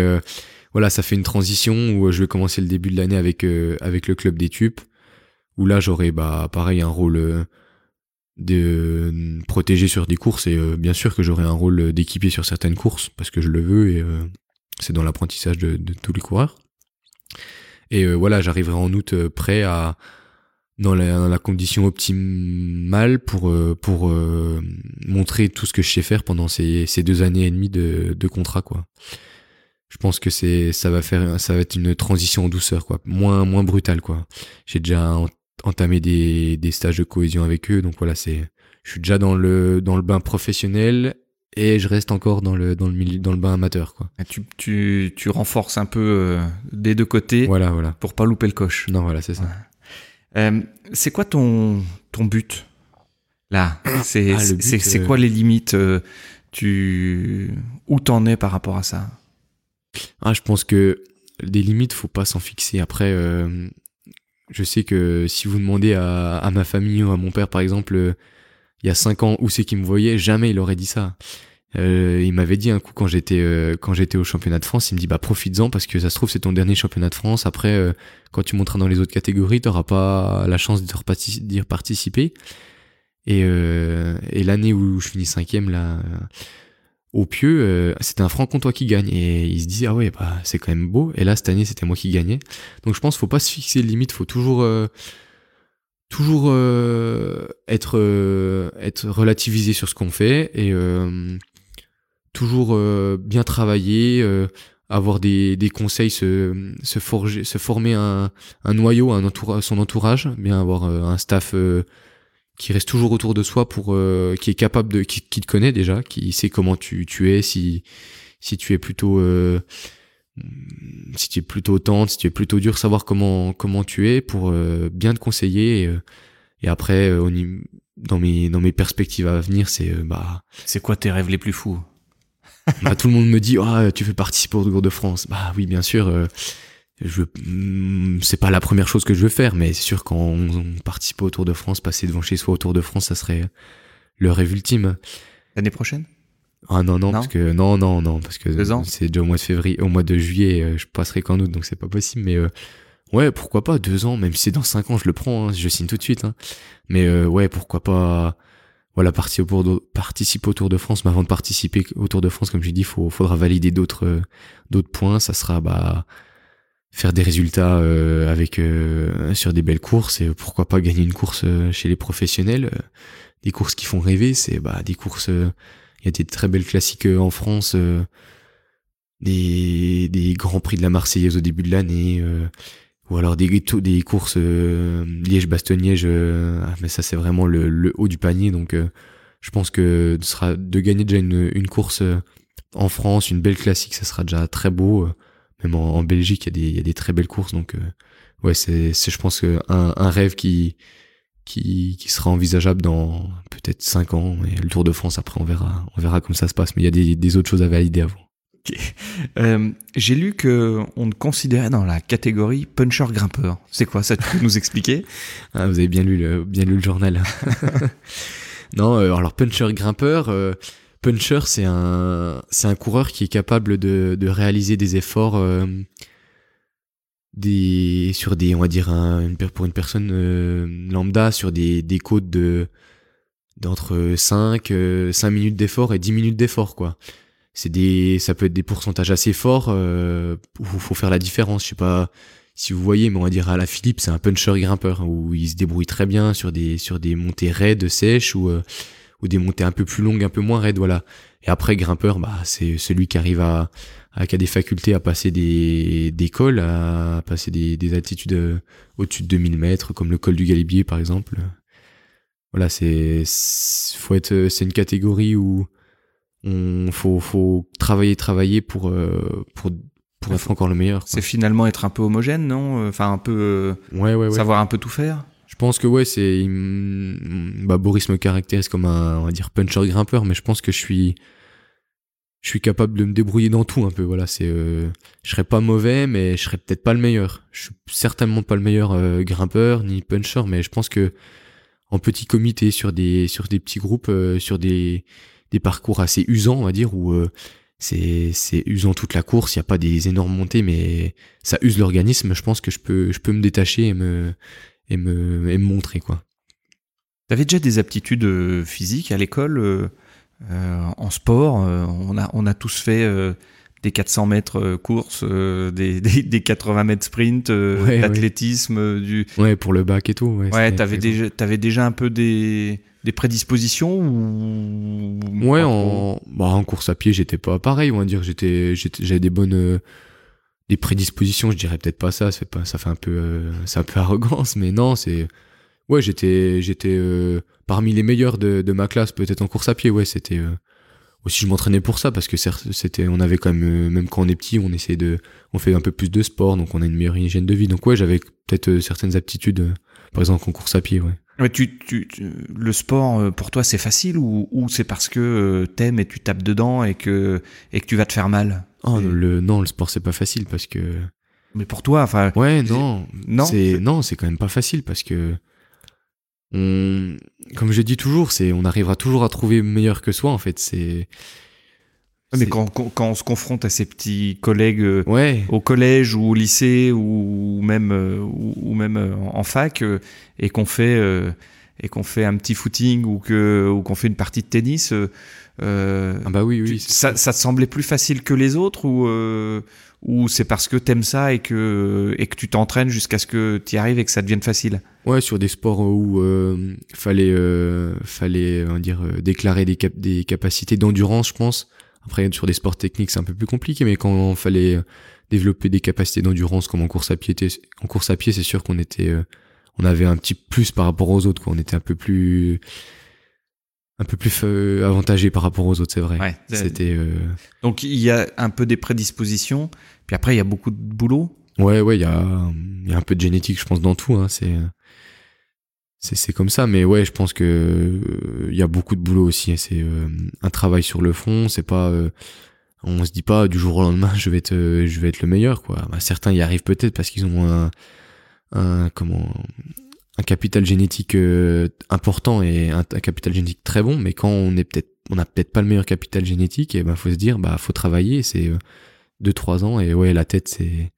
voilà, ça fait une transition où je vais commencer le début de l'année avec avec le club d'études où là j'aurai bah pareil un rôle de protéger sur des courses et bien sûr que j'aurai un rôle d'équipier sur certaines courses parce que je le veux et c'est dans l'apprentissage de, tous les coureurs. Et euh, voilà, j'arriverai en août euh, prêt à dans la, condition optimale pour euh, pour montrer tout ce que je sais faire pendant ces, deux années et demie de, de contrat quoi. Je pense que c'est ça va faire ça va être une transition en douceur quoi, moins brutale quoi. J'ai déjà entamé des, stages de cohésion avec eux donc voilà c'est je suis déjà dans le bain professionnel et je reste encore dans le dans le milieu dans le bain amateur quoi. Tu, tu, tu renforces un peu euh, des deux côtés. Voilà voilà. Pour pas louper le coche. Non voilà c'est ça. Ouais. Euh, c'est quoi ton ton but là? C'est ah, c'est euh... quoi les limites Tu où t'en es par rapport à ça? Ah je pense que des limites faut pas s'en fixer. Après je sais que si vous demandez à, à ma famille ou à mon père, par exemple, il y a cinq ans, où c'est qu'il me voyait, jamais il aurait dit ça. Euh, il m'avait dit un coup quand j'étais euh, quand j'étais au championnat de France, il me dit bah profites-en parce que ça se trouve c'est ton dernier championnat de France. Après, euh, quand tu monteras dans les autres catégories, t'auras pas la chance d'y participer. Et, et l'année où je finis cinquième là au pieu, c'était un franc-comtois qui gagne et il se disait ah ouais bah c'est quand même beau. Et là cette année c'était moi qui gagnais. Donc je pense faut pas se fixer de limite, faut toujours toujours être être relativisé sur ce qu'on fait et toujours euh, bien travailler, euh, avoir des, des conseils, se, se forger, se former un, un noyau, un entourage, son entourage, bien avoir euh, un staff qui reste toujours autour de soi pour qui est capable de qui, qui, te connaît déjà, qui sait comment tu, tu es, si si tu es plutôt si tu es plutôt tente, si tu es plutôt dur, savoir comment comment tu es pour bien te conseiller et, et après dans mes dans mes perspectives à venir, c'est bah c'est quoi tes rêves les plus fous? <laughs> Bah, tout le monde me dit ah tu veux participer au Tour de France. Bah oui bien sûr euh, je mm, c'est pas la première chose que je veux faire mais c'est sûr quand on, participe au Tour de France passer devant chez soi au Tour de France ça serait le rêve ultime. L'année prochaine? Ah non non, parce que non non non parce que c'est déjà au mois de février au mois de juillet euh, je passerai qu'en août donc c'est pas possible mais euh, ouais pourquoi pas deux ans même si c'est dans cinq ans je le prends hein, je signe tout de suite hein. mais ouais pourquoi pas voilà, participer au, participer au Tour de France, mais avant de participer au Tour de France, comme j'ai dit, faut, faudra valider d'autres, euh, d'autres points. Ça sera, bah, faire des résultats euh, avec euh, sur des belles courses et pourquoi pas gagner une course chez les professionnels. des courses qui font rêver, c'est bah des courses. Il y a des très belles classiques en France, des, des grands prix de la Marseillaise au début de l'année ou alors des, des courses euh, Liège-Bastogne-Liège, euh, ah, mais ça c'est vraiment le, haut du panier, donc euh, je pense que de, sera, de gagner déjà une, course en France, une belle classique, ça sera déjà très beau. Même en, Belgique, il y, a des, y a des très belles courses, donc ouais, c'est, je pense un, un rêve qui, qui, qui sera envisageable dans peut-être 5 ans. Et le Tour de France, après, on verra, on verra comment ça se passe. Mais il y a des, des autres choses à valider avant. Euh, j'ai lu que on te considérait dans la catégorie puncher grimpeur. C'est quoi ça Tu peux nous expliquer? <laughs> Ah, Vous avez bien lu le, bien lu le journal. <laughs> non, euh, alors puncher grimpeur. Euh, puncher, c'est un c'est un coureur qui est capable de, de réaliser des efforts des sur des on va dire pour une personne lambda sur des des côtes de d'entre 5 5 minutes d'effort et 10 minutes d'effort quoi. Ça peut être des pourcentages assez forts euh, faut faire la différence. Je sais pas si vous voyez mais on va dire à la Philippe c'est un puncher grimpeur où il se débrouille très bien sur des montées raides sèches ou euh, ou des montées un peu plus longues un peu moins raides voilà. Et après grimpeur bah c'est celui qui arrive à qui a des facultés à passer des des cols à passer des des altitudes euh, au-dessus de 2000 mètres comme le col du Galibier par exemple voilà c'est faut être c'est une catégorie où on faut faut travailler travailler pour euh, pour pour être encore le meilleur. C'est finalement être un peu homogène, non Enfin un peu euh, ouais, ouais, ouais. savoir un peu tout faire? Je pense que ouais, c'est bah Boris me caractérise comme un on va dire puncher grimpeur, mais je pense que je suis je suis capable de me débrouiller dans tout un peu. Voilà, c'est euh, je serais pas mauvais, mais je serais peut-être pas le meilleur. Je suis certainement pas le meilleur grimpeur ni puncher, mais je pense que en petit comité sur des sur des petits groupes, sur des des parcours assez usants, on va dire, où euh, c'est c'est usant toute la course. Il y a pas des énormes montées, mais ça use l'organisme. Je pense que je peux je peux me détacher et me et me et montrer quoi. T'avais déjà des aptitudes euh, physiques à l'école euh, en sport. on a on a tous fait des 400 mètres course, <laughs> des, des, 80 mètres sprint, l'athlétisme, du. Ouais, pour le bac et tout. Ouais, ouais t'avais déjà, avais déjà un peu des, des prédispositions ou ouais en bah, en course à pied j'étais pas pareil on va dire j'étais j'avais des bonnes euh, des prédispositions je dirais peut-être pas ça c'est pas ça fait un peu euh, c'est un peu <laughs> arrogance mais non c'est ouais j'étais j'étais euh, parmi les meilleurs de, de ma classe peut-être en course à pied ouais c'était aussi je m'entraînais pour ça parce que c'était on avait quand même même quand on est petit on essaie de on fait un peu plus de sport donc on a une meilleure hygiène de vie donc ouais j'avais peut-être certaines aptitudes par exemple en course à pied ouais tu, tu, le sport, euh, pour toi, c'est facile ou, ou c'est parce que euh, t'aimes et tu tapes dedans et que, et que tu vas te faire mal? Oh, le, Non, le sport, c'est pas facile parce que Mais pour toi, enfin. Ouais, non. Non? C'est non, c'est quand même pas facile parce que on, comme je dis toujours, c'est on arrivera toujours à trouver meilleur que soi. En fait, c'est. Mais quand, quand, on se confronte à ses petits collègues euh, Ouais. au collège ou au lycée ou même euh, ou, même euh, en en fac euh, et qu'on fait euh, et qu'on fait un petit footing ou que ou qu'on fait une partie de tennis euh, euh, Ah bah oui, oui. ça, ça te semblait plus facile que les autres ou euh, ou c'est parce que t'aimes ça et que et que tu t'entraînes jusqu'à ce que tu y arrives et que ça devienne facile Ouais, sur des sports où euh, fallait euh, fallait on va dire euh, déclarer des cap des capacités d'endurance, je pense. Après sur des sports techniques, c'est un peu plus compliqué, mais quand il fallait euh, développer des capacités d'endurance comme en course à pied, en course à pied, c'est sûr qu'on était euh, on avait un petit plus par rapport aux autres quoi, on était un peu plus un peu plus euh, avantagé par rapport aux autres, c'est vrai. Ouais. C'était euh, donc il y a un peu des prédispositions puis après il y a beaucoup de boulot Ouais, ouais, il y a, il y a un peu de génétique, je pense, dans tout. Hein, c'est, comme ça. Mais ouais, je pense que euh, y a beaucoup de boulot aussi. C'est euh, un travail sur le fond. C'est pas, on se dit pas du jour au lendemain, je vais être, je vais être le meilleur, quoi. Bah, certains y arrivent peut-être parce qu'ils ont un, un, comment, un capital génétique euh, important et un, un capital génétique très bon. Mais quand on est peut-être, on a peut-être pas le meilleur capital génétique, et ben faut se dire, bah faut travailler. C'est euh, deux trois ans et ouais, la tête, c'est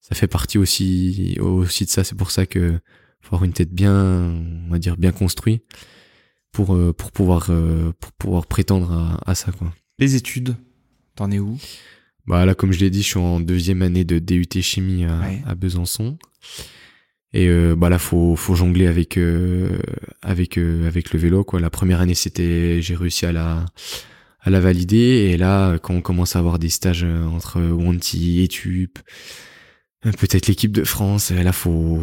ça fait partie aussi aussi de ça c'est pour ça que faut avoir une tête bien on va dire bien construite pour euh, pour pouvoir euh, pour pouvoir prétendre à, à ça quoi les études t'en es où? Bah là comme je l'ai dit je suis en deuxième année de DUT chimie à, Ouais. à Besançon et euh, bah là faut faut jongler avec euh, avec euh, avec le vélo quoi. La première année c'était j'ai réussi à la à la valider. Et là quand on commence à avoir des stages entre Wanty et Tup euh, peut-être l'équipe de France là faut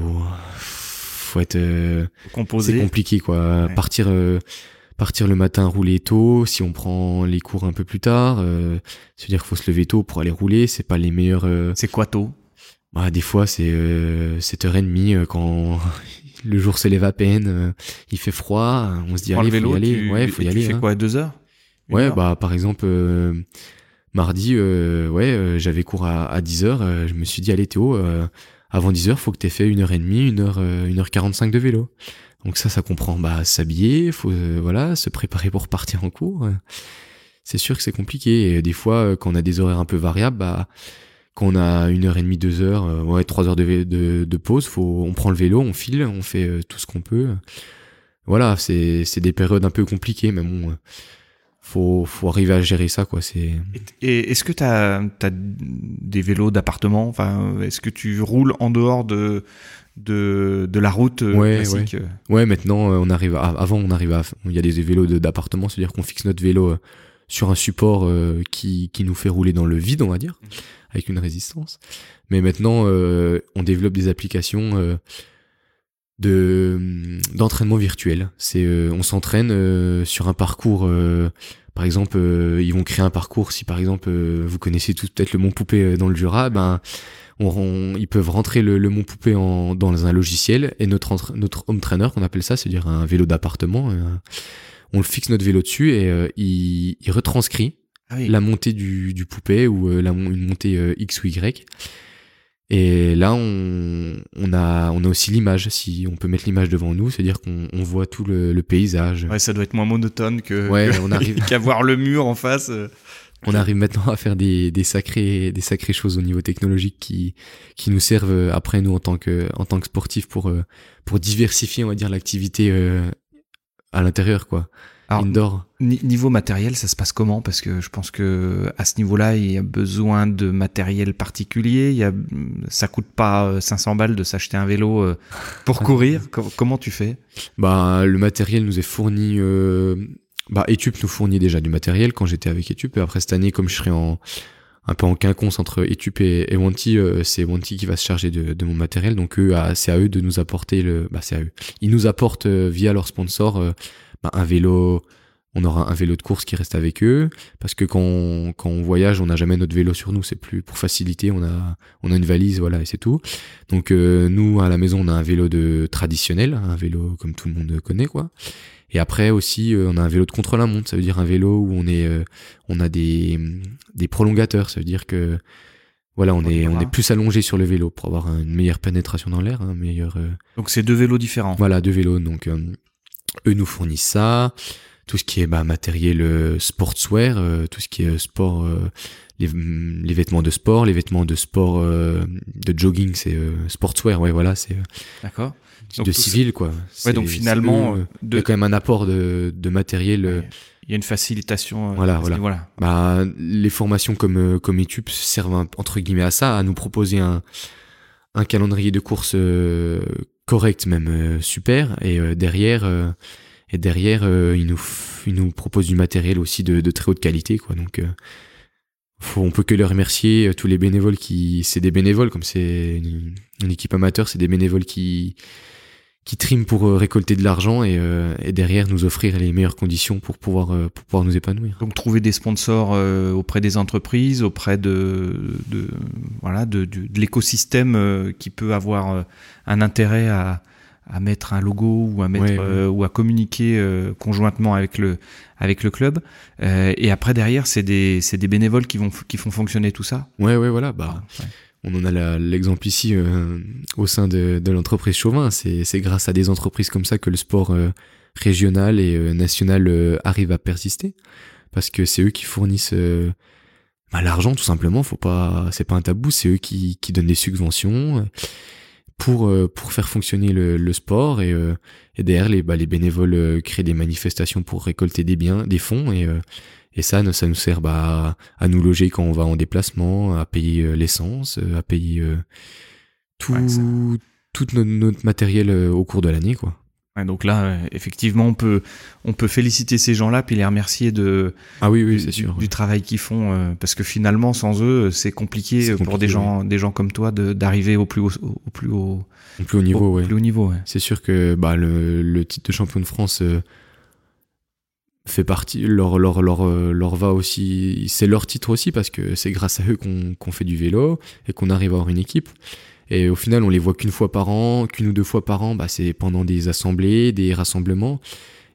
faut être euh, c'est composé compliqué quoi. Ouais. partir partir le matin rouler tôt si on prend les cours un peu plus tard euh, c'est à dire qu'il faut se lever tôt pour aller rouler c'est pas les meilleurs euh, c'est quoi tôt? Bah, des fois c'est euh, 7h30 euh, quand <laughs> le jour se lève à peine euh, il fait froid euh, on se dit allez le vélo faut y aller tu, ouais faut y tu aller fais hein. quoi deux heures? Une Ouais, heure? bah par exemple euh, mardi, euh, ouais, euh, j'avais cours à, à 10h, je me suis dit allez Théo, euh, avant 10h, faut que t'aies fait une heure et demie, une heure, euh, une heure 45 de vélo. Donc ça, ça comprend bah s'habiller, faut euh, voilà, se préparer pour partir en cours. C'est sûr que c'est compliqué. Et des fois, euh, quand on a des horaires un peu variables, bah quand on a une heure et demie, deux heures, euh, ouais, trois heures de, de, de pause, faut, on prend le vélo, on file, on fait euh, tout ce qu'on peut. Voilà, c'est c'est des périodes un peu compliquées, mais bon, euh, faut faut arriver à gérer ça quoi. C'est Et et est-ce que tu as, des vélos d'appartement? Enfin, Est-ce que tu roules en dehors de, de, de la route euh, Ouais, classique? euh Ouais, maintenant, on arrive. À, avant, on arrive à. Il y a des vélos de- d'appartement, c'est-à-dire qu'on fixe notre vélo sur un support qui, qui nous fait rouler dans le vide, on va dire, avec une résistance. Mais maintenant, euh, on développe des applications euh, de d'entraînement virtuel. C'est, euh, on s'entraîne euh, sur un parcours. euh, par exemple, euh, ils vont créer un parcours. Si par exemple, vous connaissez tous peut-être le Mont Poupée dans le Jura, ben on, on- ils peuvent rentrer le, le Mont Poupée en, dans un logiciel et notre notre home trainer qu'on appelle ça, c'est-à-dire un vélo d'appartement, on le fixe notre vélo dessus et il, il retranscrit Ah oui. la montée du, du poupée ou euh, la, une montée euh, X ou Y. Et là, on, on, a, on a aussi l'image. Si on peut mettre l'image devant nous, c'est-à-dire qu'on on voit tout le, le paysage. Ouais, ça doit être moins monotone que, Ouais, que- on arrive. <laughs> qu'avoir le mur en face. euh. On arrive maintenant à faire des, des sacrées des sacrées choses au niveau technologique qui qui nous servent après nous en tant que en tant que sportifs pour pour diversifier on va dire l'activité à l'intérieur quoi Alors, indoor. Ni- Niveau matériel, ça se passe comment? Parce que je pense que à ce niveau-là, il y a besoin de matériel particulier. Il y a, ça coûte pas euh, 500 balles de s'acheter un vélo euh, pour <laughs> courir. Com- comment tu fais? Bah le matériel nous est fourni euh, bah Etup nous fournit déjà du matériel quand j'étais avec Etup. Et après cette année comme je serai en un peu en quinconce entre Etup et, et Wanty, euh, c'est Wanty qui va se charger de, de mon matériel. Donc eux c'est à eux de nous apporter le bah c'est à eux. Ils nous apportent euh, via leur sponsor euh, bah, un vélo on aura un vélo de course qui reste avec eux. Parce que quand on, quand on voyage on n'a jamais notre vélo sur nous. C'est plus pour faciliter. On a on a une valise voilà et c'est tout. Donc euh, nous à la maison on a un vélo de traditionnel un vélo comme tout le monde connaît quoi. Et après aussi euh, on a un vélo de contre la montre ça veut dire un vélo où on est euh, on a des des prolongateurs. Ça veut dire que Voilà, on est, on est plus allongé sur le vélo pour avoir une meilleure pénétration dans l'air, un meilleur. euh, Donc c'est deux vélos différents. Voilà, deux vélos. Donc, eux nous fournissent ça. Tout ce qui est bah, matériel euh, sportswear, euh, tout ce qui est euh, sport, euh, les, mm, les vêtements de sport, les vêtements de sport euh, de jogging, c'est sportswear. Ouais, voilà, c'est D'accord. De ça- civil, quoi. C'est- donc finalement, il y a quand même un apport de, de matériel. Ouais. Il y a une facilitation. Voilà, voilà. niveau-là. bah, les formations comme comme Etup servent un- entre guillemets à ça, à nous proposer un un calendrier de course euh, correct, même euh, super, et euh, derrière euh, et derrière ils nous nous proposent du matériel aussi de, très haute qualité, quoi. Donc faut, on peut que les remercier tous les bénévoles qui c'est des bénévoles comme c'est une équipe amateur, c'est des bénévoles qui qui triment pour euh, récolter de l'argent et, euh, et derrière nous offrir les meilleures conditions pour pouvoir euh, pour pouvoir nous épanouir. Donc trouver des sponsors auprès des entreprises, auprès de, de voilà de, l'écosystème qui peut avoir un intérêt à, à mettre un logo ou à mettre Ouais, ouais. ou à communiquer conjointement avec le avec le club. Et après derrière c'est des des bénévoles qui vont qui font fonctionner tout ça. Ouais ouais voilà bah Ouais. On en a l'exemple ici euh, au sein de, l'entreprise Chauvin. C'est grâce à des entreprises comme ça que le sport euh, régional et euh, national arrive à persister. Parce que c'est eux qui fournissent bah, l'argent tout simplement. Faut pas, c'est pas un tabou. C'est eux qui, donnent des subventions pour faire fonctionner le, sport et, derrière les bah, les bénévoles créent des manifestations pour récolter des biens, des fonds et et ça, ça nous sert bah, à nous loger quand on va en déplacement, à payer euh, l'essence, euh, à payer euh, tout, Ouais, ça- tout notre, notre matériel au cours de l'année, quoi. Ouais, donc là effectivement on peut on peut féliciter ces gens-là puis les remercier de Ah oui, oui, du, sûr. du- travail qu'ils font euh, parce que finalement sans eux c'est compliqué, pour des gens des gens comme toi d'arriver au plus haut au plus haut Non plus au niveau, au ouais. plus haut niveau. C'est sûr que bah, le, le titre de champion de France euh, fait partie, leur, leur, leur, euh, leur va aussi, c'est leur titre aussi parce que c'est grâce à eux qu'on fait du vélo et qu'on arrive à avoir une équipe. Et au final, on les voit qu'une fois par an, qu'une ou deux fois par an, bah, c'est pendant des assemblées, des rassemblements.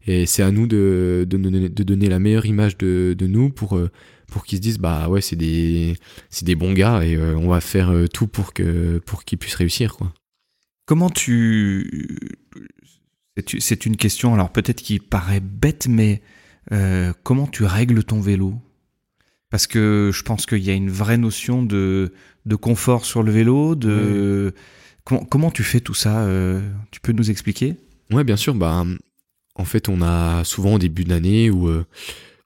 Et c'est à nous de, de, de donner la meilleure image de, de nous pour, euh, pour qu'ils se disent, bah ouais, c'est des, des bons gars et euh, on va faire tout pour que, pour qu'ils puissent réussir, quoi. Comment tu c'est une question alors peut-être qui paraît bête mais euh, comment tu règles ton vélo? Parce que je pense qu'il y a une vraie notion de de confort sur le vélo, de comment comment tu fais tout ça euh, Tu peux nous expliquer? Ouais, bien sûr. Bah, en fait, on a souvent au début d'année ou euh,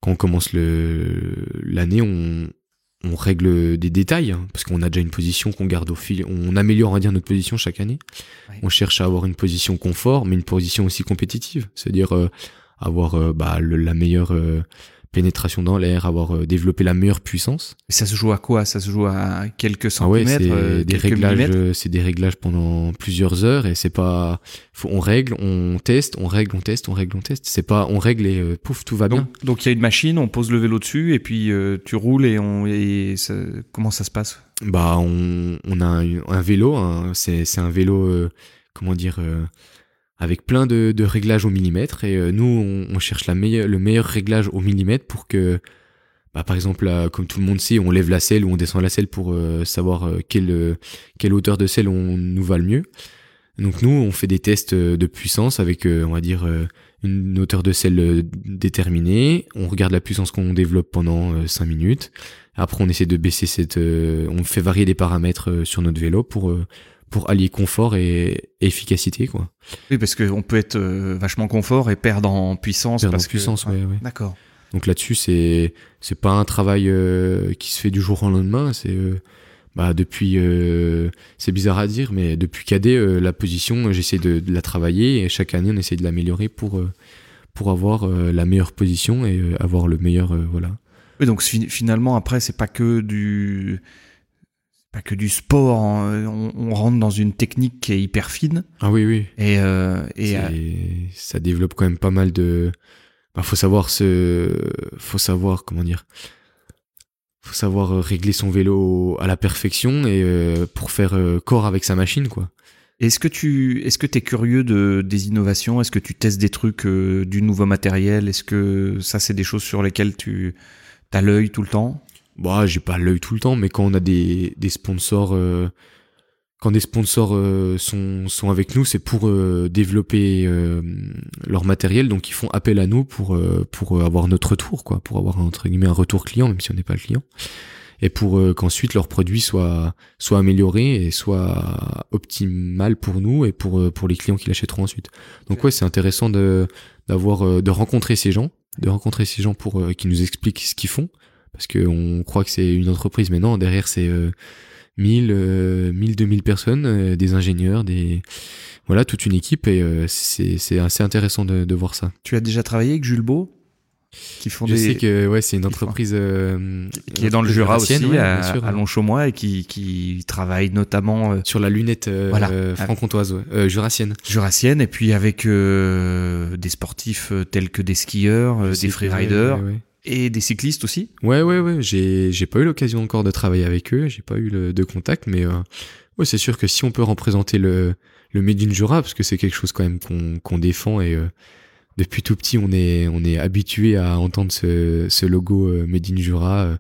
quand on commence l'année, on, on règle des détails hein, parce qu'on a déjà une position qu'on garde au fil. On améliore, on va dire, notre position chaque année. Ouais. On cherche à avoir une position confort, mais une position aussi compétitive, c'est-à-dire euh, avoir euh, bah, le- la meilleure euh, pénétration dans l'air, avoir euh, développé la meilleure puissance. Et ça se joue à quoi? Ça se joue à quelques Ah ouais, centimètres, c'est euh, des réglages, c'est des réglages pendant plusieurs heures et c'est pas, faut, on règle, on teste, on règle, on teste, on règle, on teste. C'est pas, on règle et pouf, tout va bien. Donc donc il y a une machine, on pose le vélo dessus et puis tu roules et on et ça- comment ça se passe? Bah, on, on a un, un vélo, hein, c'est, c'est un vélo, comment dire, avec plein de, réglages au millimètre et euh, nous, on, cherche le meilleur réglage au millimètre pour que, bah, par exemple, comme tout le monde sait, on lève la selle ou on descend la selle pour euh, savoir euh, quelle, quelle hauteur de selle on nous va le mieux. Donc nous, on fait des tests de puissance avec, on va dire, une hauteur de selle déterminée. On regarde la puissance qu'on développe pendant 5 minutes. Après, on essaie de baisser cette, on fait varier les paramètres sur notre vélo pour pour allier confort et, efficacité, quoi. Oui, parce qu'on peut être euh, vachement confort et perdre en puissance. Perdre en parce que- puissance, ouais, ouais. D'accord. Donc là-dessus, c'est c'est pas un travail euh, qui se fait du jour au lendemain. C'est euh, bah depuis, c'est bizarre à dire, mais depuis cadet, la position, j'essaie de, de la travailler et chaque année, on essaie de l'améliorer pour pour avoir la meilleure position et avoir le meilleur, voilà. Oui, donc fi- finalement, après, c'est pas que du. Pas que du sport, hein. on, on rentre dans une technique qui est hyper fine. Ah oui, oui. et, euh, et euh, ça développe quand même pas mal de bah, faut savoir se faut savoir comment dire faut savoir euh, régler son vélo à la perfection et euh, pour faire corps avec sa machine quoi. Est-ce que tu est-ce que t'es curieux de des innovations? Est-ce que tu testes des trucs du nouveau matériel? Est-ce que ça c'est des choses sur lesquelles tu as l'œil tout le temps? Bah, j'ai pas l'œil tout le temps, mais quand on a des, des sponsors, euh, quand des sponsors euh, sont, sont avec nous, c'est pour euh, développer leur matériel, donc ils font appel à nous pour, pour avoir notre retour, quoi, pour avoir entre guillemets un retour client, même si on n'est pas le client, et pour qu'ensuite leur produit soit, soit amélioré et soit optimal pour nous et pour, pour les clients qui l'achèteront ensuite. Donc ouais, c'est intéressant de, d'avoir, de rencontrer ces gens, de rencontrer ces gens pour qui nous expliquent ce qu'ils font parce qu'on croit que c'est une entreprise, mais non, derrière c'est euh, 1000, euh, 1000, 2000 personnes, euh, des ingénieurs, des voilà, toute une équipe et euh, c'est assez intéressant de, de, voir ça. Tu as déjà travaillé avec Jules Beau qui font Je sais que ouais, c'est une entreprise euh, qui est dans le Jura aussi, à, à Longchaumois et qui, qui travaille notamment sur la lunette voilà. franc-comtoise, jurassienne. Jurassienne et puis avec des sportifs tels que des skieurs, des freeriders. Ouais, et des cyclistes aussi Ouais, ouais, ouais. J'ai, j'ai pas eu l'occasion encore de travailler avec eux. J'ai pas eu le, de contact, mais euh, ouais, c'est sûr que si on peut représenter le, le Made in Jura, parce que c'est quelque chose quand même qu'on, qu'on défend et euh, depuis tout petit, on est, on est habitué à entendre ce, ce logo euh, Jura.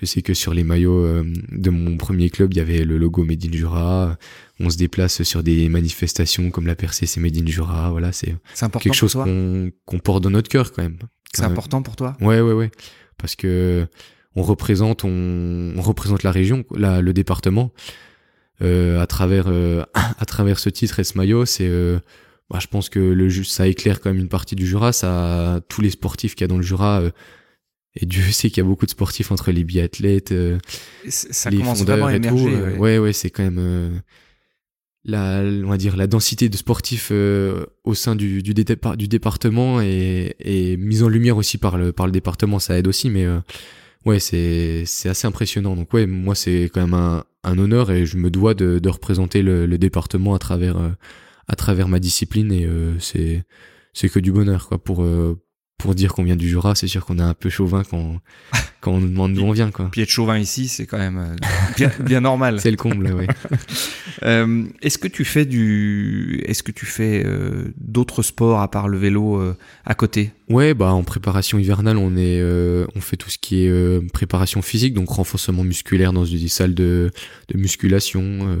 Je sais que sur les maillots euh, de mon premier club, il y avait le logo Made in Jura. On se déplace sur des manifestations comme la percée, c'est Made in Jura. Voilà, c'est, quelque chose qu'on, qu'on porte dans notre cœur quand même. C'est important pour toi? Ouais, ouais, ouais. Parce que on représente, on, on représente la région, la, le département. Euh, à travers euh, <clears throat> à travers ce titre et ce maillot, c'est euh, bah, je pense que le ça éclaire quand même une partie du Jura, ça tous les sportifs qu'il y a dans le Jura euh, et Dieu sait qu'il y a beaucoup de sportifs entre les biathlètes, euh, ça les fondeurs et tout. Ouais, ouais, ouais c'est quand même la, on va dire, la densité de sportifs euh, au sein du, du, du département et, et, mise en lumière aussi par le, par le département, ça aide aussi, mais euh, ouais, c'est, assez impressionnant. Donc ouais, moi c'est quand même un, un, honneur et je me dois de, de représenter le, le, département à travers, euh, à travers ma discipline et c'est, c'est que du bonheur quoi pour pour dire qu'on vient du Jura, c'est sûr qu'on est un peu chauvin quand, <laughs> quand on nous demande d'où on vient. Quoi. Puis être chauvin ici, c'est quand même euh, bien, bien normal. c'est le comble, oui. <laughs> euh, est-ce que tu fais du, est-ce que tu fais euh, d'autres sports à part le vélo euh, à côté? Ouais, bah en préparation hivernale, on est, on fait tout ce qui est préparation physique, donc renforcement musculaire dans des salles de, de musculation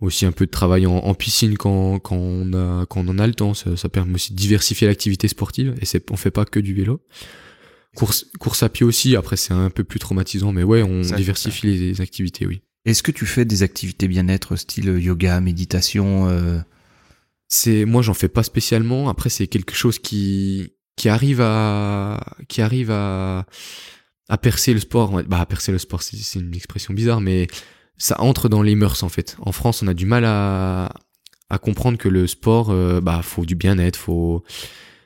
aussi un peu de travail en, piscine quand, quand, on a, quand on en a le temps. Ça, ça permet aussi de diversifier l'activité sportive et c'est, on fait pas que du vélo. Course, course à pied aussi, après c'est un peu plus traumatisant, mais ouais, on diversifie les, activités, oui. Est-ce que tu fais des activités bien-être style yoga, méditation euh... C'est moi j'en fais pas spécialement. Après c'est quelque chose qui qui arrive à qui arrive à à percer le sport. Bah à percer le sport c'est une expression bizarre, mais ça entre dans les mœurs en fait. En France, on a du mal à, à comprendre que le sport, euh, bah, faut du bien-être, faut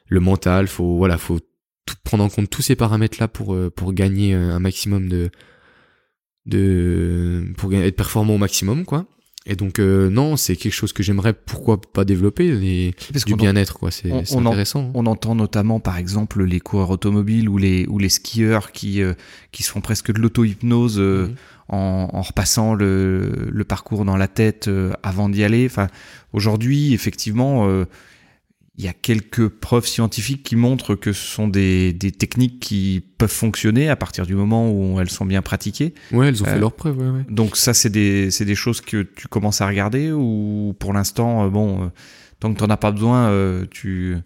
le mental, faut voilà, faut tout, prendre en compte tous ces paramètres là pour euh, pour gagner un maximum de de pour être performant au maximum quoi. Et donc euh, non, c'est quelque chose que j'aimerais pourquoi pas développer et du bien-être quoi, c'est intéressant. on entend notamment par exemple les coureurs automobiles ou les ou les skieurs qui qui se font presque de l'auto-hypnose mhm en, en repassant le, le, parcours dans la tête euh, avant d'y aller. Enfin, aujourd'hui, effectivement, euh, il y a quelques preuves scientifiques qui montrent que ce sont des, des, techniques qui peuvent fonctionner à partir du moment où elles sont bien pratiquées. Ouais, elles ont fait euh, leurs preuves. Ouais, ouais. Donc ça, c'est des, des choses que tu commences à regarder ou pour l'instant, bon, tant que tu n'en as pas besoin, tu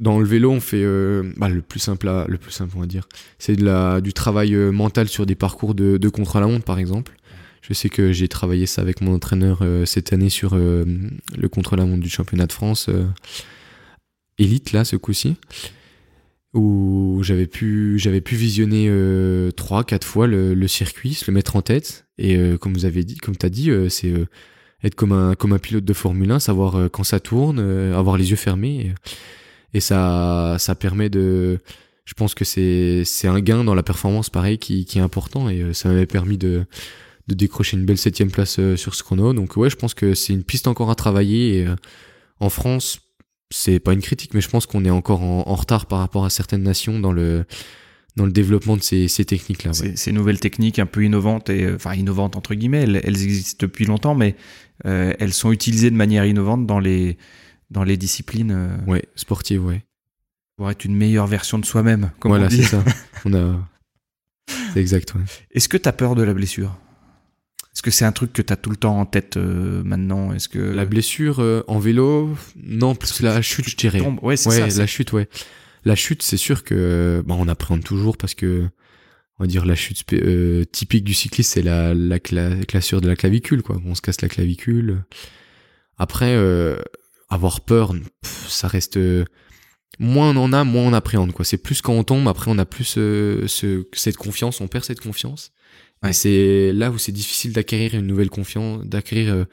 dans le vélo, on fait euh, bah, le plus simple, à, le plus simple, on va dire. C'est du travail euh, mental sur des parcours de, de contre la montre, par exemple. Je sais que j'ai travaillé ça avec mon entraîneur euh, cette année sur le contre la montre du championnat de France élite là, ce coup-ci, où j'avais pu pu visionner trois, quatre fois le, circuit, se le mettre en tête. Et comme vous avez dit, comme t'as dit, c'est être comme un comme un pilote de Formule 1, savoir quand ça tourne, avoir les yeux fermés. Et ça ça permet de je pense que c'est c'est un gain dans la performance pareil qui, qui est important. Et euh, ça m'avait permis de de décrocher une belle septième place euh, sur ce chrono donc ouais je pense que c'est une piste encore à travailler. Euh, en France c'est pas une critique mais je pense qu'on est encore en, retard par rapport à certaines nations dans le dans le développement de ces, ces techniques là ces, nouvelles techniques un peu innovantes et enfin innovantes entre guillemets elles existent depuis longtemps mais elles sont utilisées de manière innovante dans les dans les disciplines. Euh, ouais, sportives, ouais. Pour être une meilleure version de soi-même. Voilà, c'est ça. <laughs> On a. C'est exact, ouais. Est-ce que tu as peur de la blessure? Est-ce que c'est un truc que tu as tout le temps en tête euh, maintenant? Est-ce que La blessure euh, en vélo, non, plus la chute, je dirais. Ouais, c'est Ouais, ça. la chute, ouais. La chute, c'est sûr que bon, on appréhende toujours parce que on va dire la chute euh, typique du cycliste, c'est la, la cla- classure de la clavicule, quoi. On se casse la clavicule. Après, avoir peur, pff, ça reste euh, moins on en a, moins on appréhende, quoi. C'est plus quand on tombe, après on a plus euh, ce, cette confiance, on perd cette confiance. Ouais. Et c'est là où c'est difficile d'acquérir une nouvelle confiance, d'acquérir euh,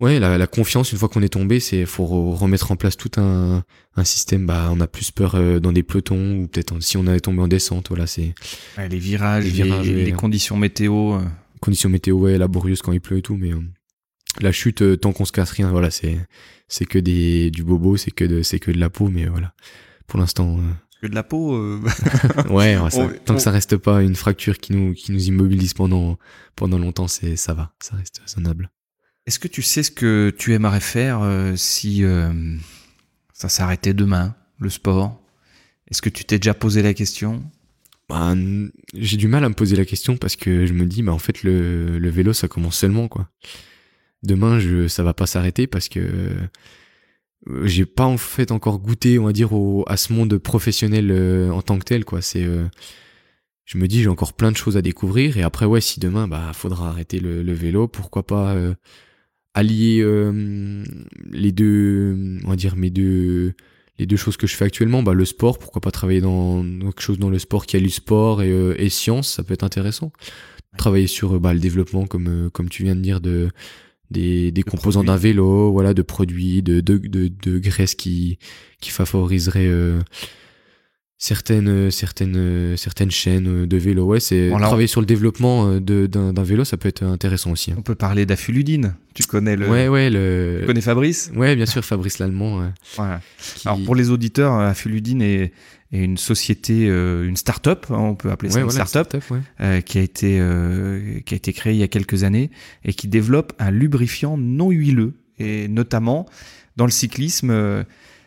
Ouais, la, la confiance, une fois qu'on est tombé, c'est faut re- remettre en place tout un, un système. Bah, on a plus peur euh, dans des pelotons ou peut-être si on avait tombé en descente. Voilà, c'est Ouais, les virages, Les les, virages, les ouais. conditions météo. conditions météo ouais, laborieuses quand il pleut et tout, mais la chute, euh, tant qu'on se casse rien, voilà, c'est c'est que des du bobo, c'est que de c'est que de la peau, mais voilà. Pour l'instant, euh, que de la peau. euh, <laughs> ouais, ouais, ça- On- tant on- que ça reste pas une fracture qui nous qui nous immobilise pendant pendant longtemps, c'est ça va, ça reste raisonnable. Est-ce que tu sais ce que tu aimerais faire euh, si euh, ça s'arrêtait demain, le sport? Est-ce que tu t'es déjà posé la question? Bah, j'ai du mal à me poser la question parce que je me dis, bah, en fait, le, le vélo, ça commence seulement, quoi. Demain, je, ça va pas s'arrêter parce que euh, j'ai pas en fait encore goûté, on va dire, au, à ce monde professionnel euh, en tant que tel, quoi. C'est, euh, je me dis, j'ai encore plein de choses à découvrir et après, ouais, si demain, bah, faudra arrêter le, le vélo, pourquoi pas euh, allier les deux, on va dire, mes deux les deux choses que je fais actuellement, bah, le sport, pourquoi pas travailler dans dans quelque chose dans le sport qui allie sport et, et science, ça peut être intéressant. Travailler sur bah, le développement, comme, euh, comme tu viens de dire, de, des, des composants d'un vélo, voilà, de produits, de, de, de, de graisses qui, qui favoriseraient euh, certaines, certaines, certaines chaînes de vélo. Ouais, c'est Bon, là, on- travailler sur le développement euh, d'un vélo, ça peut être intéressant aussi. hein. On peut parler d'affuludine. Tu connais le. Ouais, ouais, Tu le. connais Fabrice? Ouais, bien sûr, Fabrice Lallemand. ouais, Voilà. qui- Alors pour les auditeurs, euh, Affuludine est, est une société, euh, une start-up, hein, on peut appeler ça ouais, une voilà, start-up, ouais. euh, qui a été euh, qui a été créée il y a quelques années et qui développe un lubrifiant non huileux et notamment dans le cyclisme,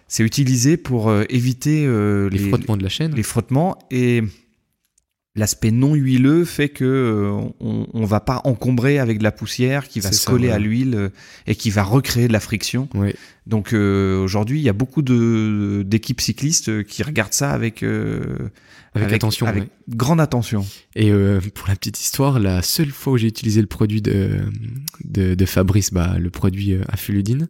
c'est utilisé pour éviter euh, Les, frottements de la chaîne. les frottements et l'aspect non huileux fait que euh, on, on va pas encombrer avec de la poussière qui va se coller à l'huile euh, et qui va recréer de la friction. Donc euh, aujourd'hui, il y a beaucoup de d'équipes cyclistes euh, qui regardent ça avec Avec attention, avec ouais. grande attention. Et pour la petite histoire, la seule fois où j'ai utilisé le produit de, de, de Fabrice, bah, le produit Affuludine,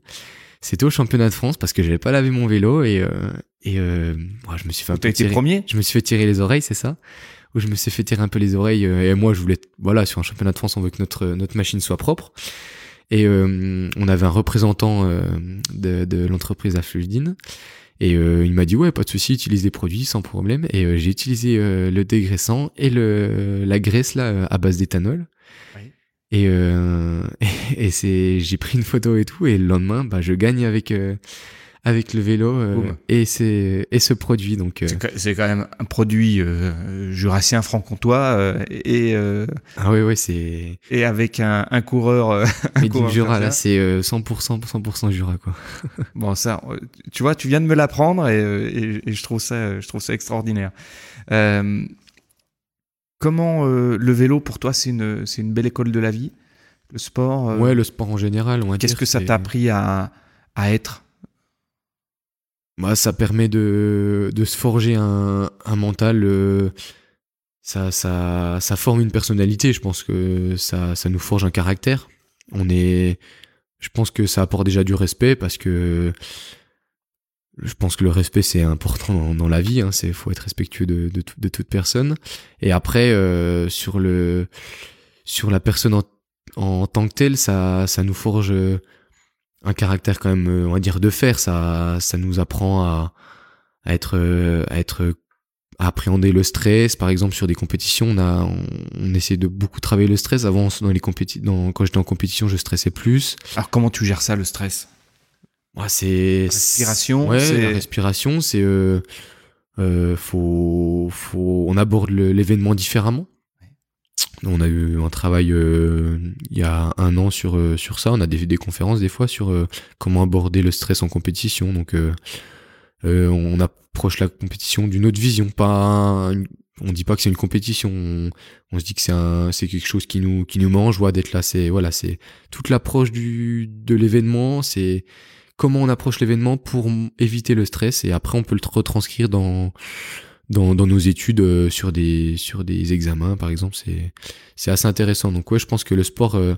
c'était au championnat de France parce que j'avais pas lavé mon vélo et, euh, et euh, moi, je me suis fait un peu tirer. premier? Je me suis fait tirer les oreilles, c'est ça Où je me suis fait tirer un peu les oreilles euh, et moi je voulais, voilà, sur un championnat de France, on veut que notre notre machine soit propre. Et euh, on avait un représentant euh, de, de l'entreprise Affluidine. Et euh, il m'a dit ouais pas de souci utilise des produits sans problème et j'ai utilisé le dégraissant et le la graisse là à base d'éthanol Oui. <laughs> et et c'est j'ai pris une photo et tout et le lendemain bah je gagne avec avec le vélo euh, et c'est et ce produit donc euh, C'est quand- même un produit euh, jurassien franc-comtois et ah ouais ouais c'est et avec un, un coureur. mais du Jura là c'est euh, 100% 100% Jura quoi <laughs> Bon ça, tu vois, tu viens de me l'apprendre et, et, et je trouve ça, je trouve ça extraordinaire. Euh, comment euh, le vélo pour toi c'est une, c'est une belle école de la vie, le sport. euh, ouais le sport en général Qu'est-ce que ça t'a appris à, à être? Ça permet de, de se forger un, un mental. euh, ça, ça, ça forme une personnalité. Je pense que ça, ça nous forge un caractère. On est, je pense que ça apporte déjà du respect parce que je pense que le respect c'est important dans, la vie. Hein, c'est faut être respectueux de, de, tout- de toute personne. Et après euh, sur le sur la personne en, en tant que telle, ça, ça nous forge un caractère quand même, euh, on va dire de fer. Ça, ça nous apprend à, à être, euh, à être, à appréhender le stress. Par exemple, sur des compétitions, on a, on, on essaie de beaucoup travailler le stress. Avant, dans les compéti dans, quand j'étais en compétition, je stressais plus. Alors comment tu gères ça le stress? Ouais, c'est Respiration, Ouais, c'est- la respiration, c'est euh, euh, faut, faut, on aborde l'événement différemment. On a eu un travail euh, il y a un an sur euh, sur ça. On a des, des conférences des fois sur euh, comment aborder le stress en compétition. Donc on approche la compétition d'une autre vision, pas un- on dit pas que c'est une compétition. On, se dit que c'est quelque chose qui nous, qui nous mange. Voilà, d'être là, c'est voilà, toute l'approche de l'événement. C'est comment on approche l'événement pour éviter le stress et après on peut le retranscrire dans dans, dans nos études euh, sur des sur des examens par exemple c'est c'est assez intéressant. Donc ouais je pense que le sport euh,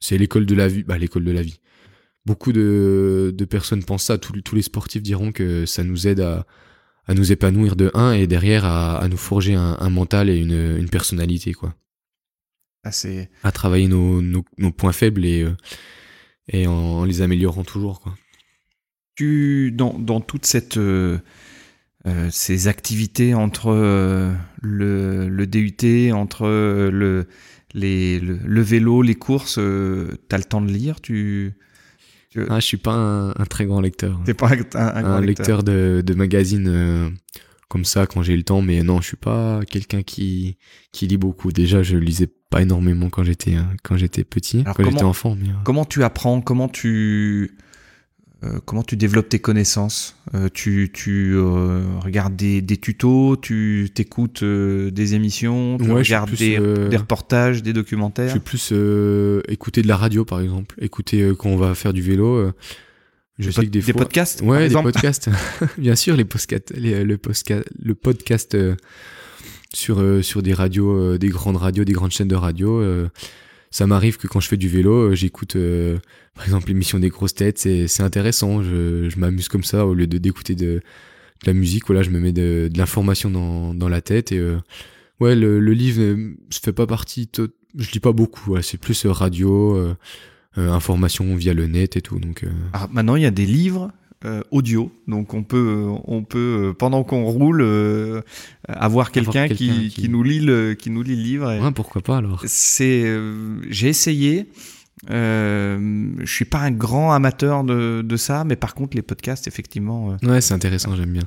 c'est l'école de la vie bah l'école de la vie. Beaucoup de, de personnes pensent ça. Tous, tous les sportifs diront que ça nous aide à à nous épanouir de un et derrière à, à nous forger un, un, mental et une, une personnalité quoi. Ah, à travailler nos, nos, nos, points faibles et euh, et en, les améliorant toujours quoi. Tu dans dans toute cette euh, ces activités entre euh, le, le, DUT, entre euh, le, les, le, vélo, les courses, tu as le temps de lire tu, tu... Ah, je suis pas un, un très grand lecteur. T'es pas un, un, grand lecteur, de, de magazines comme ça quand j'ai le temps, mais non, je suis pas quelqu'un qui, qui lit beaucoup. Déjà, je lisais pas énormément quand j'étais quand j'étais petit, quand j'étais enfant. Mais... Comment tu apprends Comment tu euh, comment tu développes tes connaissances? Euh, Tu, tu euh, regardes des, des, tutos, tu t'écoutes des émissions, tu regardes des, des, reportages, des documentaires? Je suis plus écouter de la radio par exemple, écouter quand on va faire du vélo. je sais que des, des podcasts Ouais, des podcasts. <laughs> Bien sûr, les podcasts, le podcast, le podcast sur sur des radios, des grandes radios, des grandes chaînes de radio ça m'arrive que quand je fais du vélo, euh, j'écoute euh, par exemple l'émission des grosses têtes, c'est, intéressant, je, je m'amuse comme ça au lieu de d'écouter de, de la musique, voilà, je me mets de, de l'information dans, dans la tête et euh, ouais, le, le livre ne fait pas partie, je lis pas beaucoup, c'est plus radio, information via le net et tout, donc. Ah, maintenant il y a des livres euh, audio. Donc on peut, on peut euh, pendant qu'on roule, euh, avoir quelqu'un qui, qui... nous lit le, qui nous lit le livre. Ouais, pourquoi pas alors C'est, j'ai essayé. Euh, je suis pas un grand amateur de, de, ça, mais par contre les podcasts, effectivement. ouais, c'est intéressant, j'aime bien.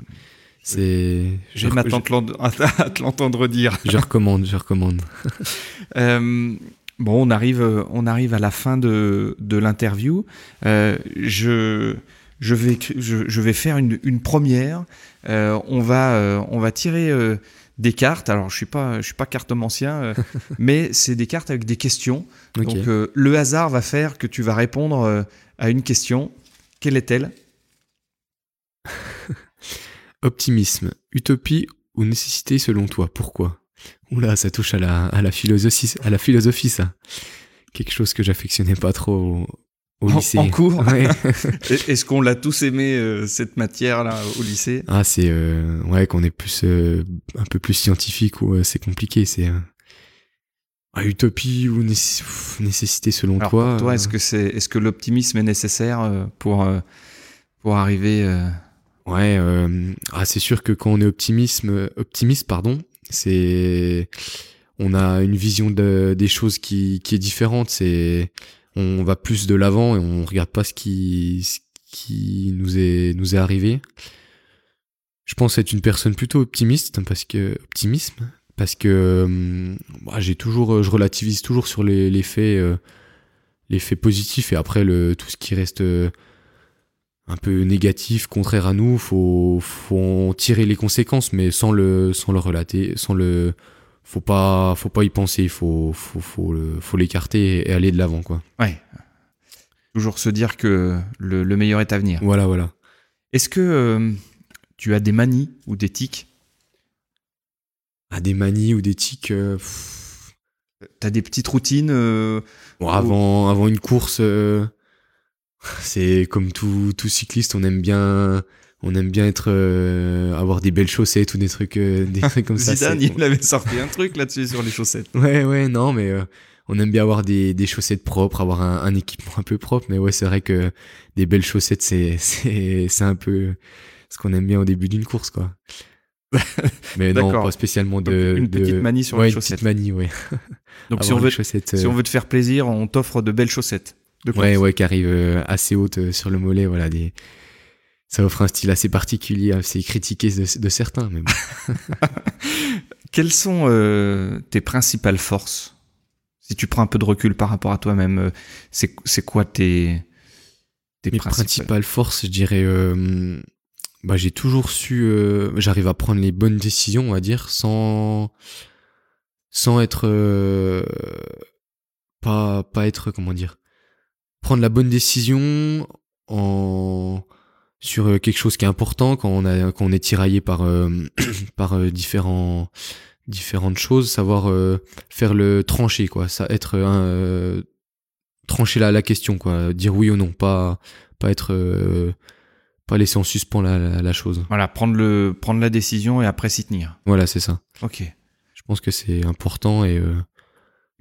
C'est. M'attendre <laughs> à te l'entendre dire. Je recommande, je recommande. <laughs> euh, bon, on arrive, on arrive à la fin de, de l'interview. Euh, je je vais, je, vais faire une, une première. Euh, on, va, euh, on va tirer euh, des cartes. Alors, je suis pas, je suis pas cartomancien, <laughs> mais c'est des cartes avec des questions. Donc, le hasard va faire que tu vas répondre à une question. Quelle est-elle? <laughs> Optimisme, utopie ou nécessité selon toi? Pourquoi? Oula, ça touche à la, à la philosophie, à la philosophie, ça. Quelque chose que j'affectionnais pas trop en, cours. <laughs> Est-ce qu'on l'a tous aimé euh, cette matière là au lycée? Ah c'est euh, ouais qu'on est plus euh, un peu plus scientifique ou c'est compliqué c'est ah, utopie ou nécessité selon Alors, toi. Pour toi est-ce que c'est est-ce que l'optimisme est nécessaire pour pour arriver Ouais ah c'est sûr que quand on est optimisme optimiste pardon c'est on a une vision de, des choses qui qui est différente c'est on va plus de l'avant et on regarde pas ce qui, ce qui nous est, nous est arrivé. Je pense être une personne plutôt optimiste parce que optimisme parce que euh, bah, j'ai toujours je relativise toujours sur les, les faits euh, les faits positifs et après le tout ce qui reste euh, un peu négatif contraire à nous faut faut en tirer les conséquences mais sans le sans le relater sans le faut pas faut pas y penser, faut faut faut faut l'écarter et aller de l'avant quoi. Ouais. Toujours se dire que le, le meilleur est à venir. Voilà voilà. Est-ce que euh, tu as des manies ou des tics? Ah des manies ou des tics euh, T'as des petites routines euh, bon, avant avant une course <laughs> c'est comme tout tout cycliste, on aime bien on aime bien être euh, avoir des belles chaussettes ou des trucs euh, des <laughs> trucs comme ça Zidane il avait sorti un truc là-dessus sur les chaussettes. <laughs> Ouais ouais non mais euh, on aime bien avoir des, des chaussettes propres avoir un, un, équipement un peu propre mais ouais c'est vrai que des belles chaussettes c'est <laughs> c'est c'est un peu ce qu'on aime bien au début d'une course quoi. Mais non pas spécialement de une petite manie sur ouais, les chaussettes. une petite manie ouais. Donc si on veut si on veut te faire plaisir on t'offre de belles chaussettes de ouais ouais qui arrivent assez hautes sur le mollet voilà des ça offre un style assez particulier, assez critiqué de, certains. Mais <laughs> Quelles sont euh, tes principales forces? Si tu prends un peu de recul par rapport à toi-même, euh, c'est quoi tes, tes principales... forces Je dirais euh, bah, j'ai toujours su, euh, j'arrive à prendre les bonnes décisions, on va dire, sans, sans être, pas, pas être, comment dire, prendre la bonne décision en, sur euh, quelque chose qui est important quand on a, quand on est tiraillé par, <clears throat> par différents, différentes choses, savoir faire le trancher, quoi, ça, être un, trancher la, la question, quoi, dire oui ou non, pas, pas être, pas laisser en suspens la, la, chose. Voilà, prendre, le, prendre la décision et après s'y tenir. Voilà, c'est ça. Ok. Je pense que c'est important et euh,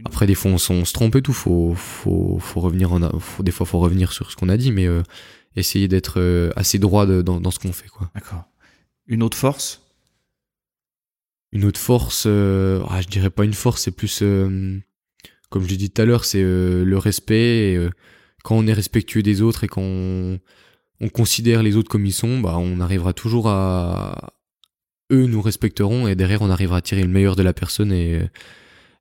après des fois on, se trompe et tout, faut, faut, faut revenir en, faut, des fois faut revenir sur ce qu'on a dit, mais euh, essayer d'être euh, assez droit dans, dans ce qu'on fait, quoi. D'accord. Une autre force? Une autre force, ah, je dirais pas une force, c'est plus, comme je l'ai dit tout à l'heure, c'est le respect. Et, quand on est respectueux des autres et qu'on on considère les autres comme ils sont, bah on arrivera toujours à eux nous respecteront et derrière on arrivera à tirer le meilleur de la personne et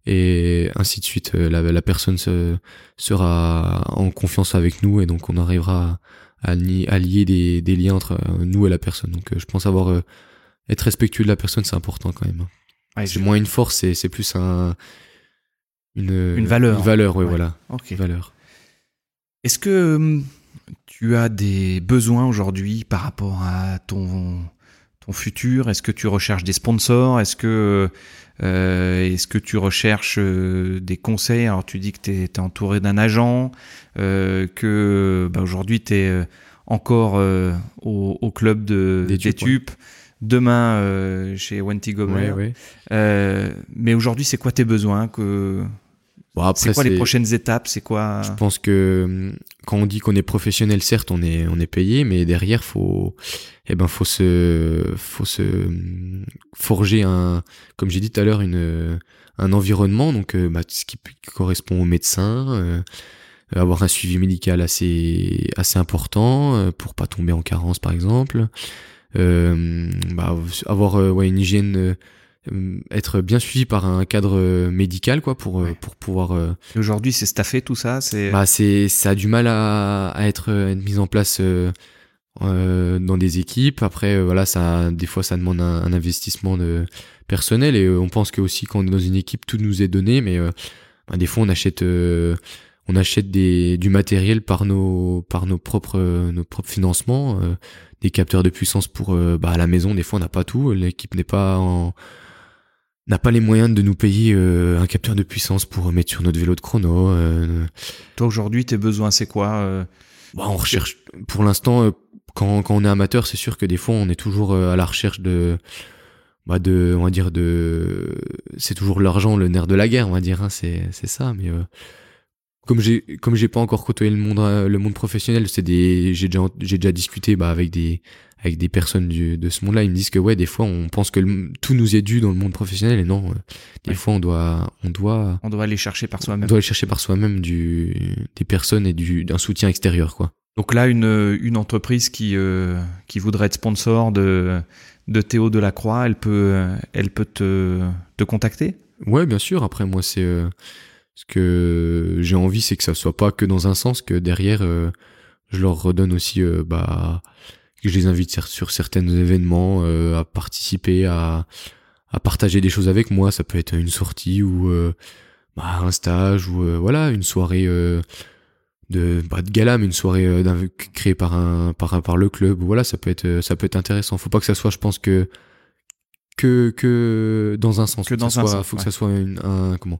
et ainsi de suite. La, la personne se, sera en confiance avec nous et donc on arrivera à, lier des, des, liens entre nous et la personne. Donc je pense avoir euh, être respectueux de la personne c'est important quand même. c'est moins une force, c'est plus un une, une valeur. Une valeur, oui, voilà. Une valeur. Est-ce que hum, tu as des besoins aujourd'hui par rapport à ton, ton futur? Est-ce que tu recherches des sponsors? Est-ce que, euh, est-ce que tu recherches euh, des conseils? Alors tu dis que tu es, entouré d'un agent, euh, que bah, aujourd'hui tu es encore au, au, club d'études. Demain chez Wenty ouais, mais aujourd'hui, c'est quoi tes besoins que c'est quoi les prochaines étapes? C'est quoi? Je pense que hum, quand on dit qu'on est professionnel, certes, on est on est payé, mais derrière, faut eh ben faut se faut se hum, forger un comme j'ai dit tout à l'heure une un environnement. Donc euh, bah, ce qui correspond aux médecins, euh, avoir un suivi médical assez assez important euh, pour pas tomber en carence par exemple, euh, bah, avoir ouais, une hygiène euh, être bien suivi par un cadre euh, médical quoi pour euh, pour pouvoir aujourd'hui c'est staffé tout ça c'est bah c'est ça a du mal à, à être, mis en place euh, dans des équipes. Après voilà ça des fois ça demande un, investissement de personnel et on pense que aussi quand on est dans une équipe tout nous est donné mais bah, des fois on achète on achète des du matériel par nos par nos propres nos propres financements des capteurs de puissance pour bah à la maison. Des fois on n'a pas tout. L'équipe n'est pas en n'a pas les moyens de nous payer euh, un capteur de puissance pour mettre sur notre vélo de chrono. Euh, Toi aujourd'hui, tes besoins, c'est quoi euh? Bah, On recherche, pour l'instant, quand, quand on est amateur, c'est sûr que des fois, on est toujours à la recherche de, bah de, on va dire de, c'est toujours l'argent, le nerf de la guerre, on va dire, hein, c'est c'est ça. Mais comme j'ai comme j'ai pas encore côtoyé le monde le monde professionnel, c'est des, j'ai déjà j'ai déjà discuté bah avec des avec des personnes du, de ce monde-là, ils me disent que ouais, des fois on pense que tout nous est dû dans le monde professionnel et non, euh, des fois on doit, on doit, on doit aller chercher par soi-même. On doit aller chercher par soi-même du, des personnes et du, d'un soutien extérieur, quoi. Donc là, une, une entreprise qui, euh, qui voudrait être sponsor de, de Théo Delacroix, elle peut, elle peut te, te contacter? Ouais, bien sûr. Après, moi, c'est euh, ce que j'ai envie, c'est que ça soit pas que dans un sens, que derrière, je leur redonne aussi, bah que je les invite sur certains événements euh, à participer, à, à partager des choses avec moi. Ça peut être une sortie ou euh, bah, un stage ou euh, voilà une soirée de pas de gala mais une soirée créée par un par un par le club. Voilà, ça peut être ça peut être intéressant. Faut pas que ça soit, je pense que que que dans un sens. Que dans un sens. Faut que ça soit une, un comment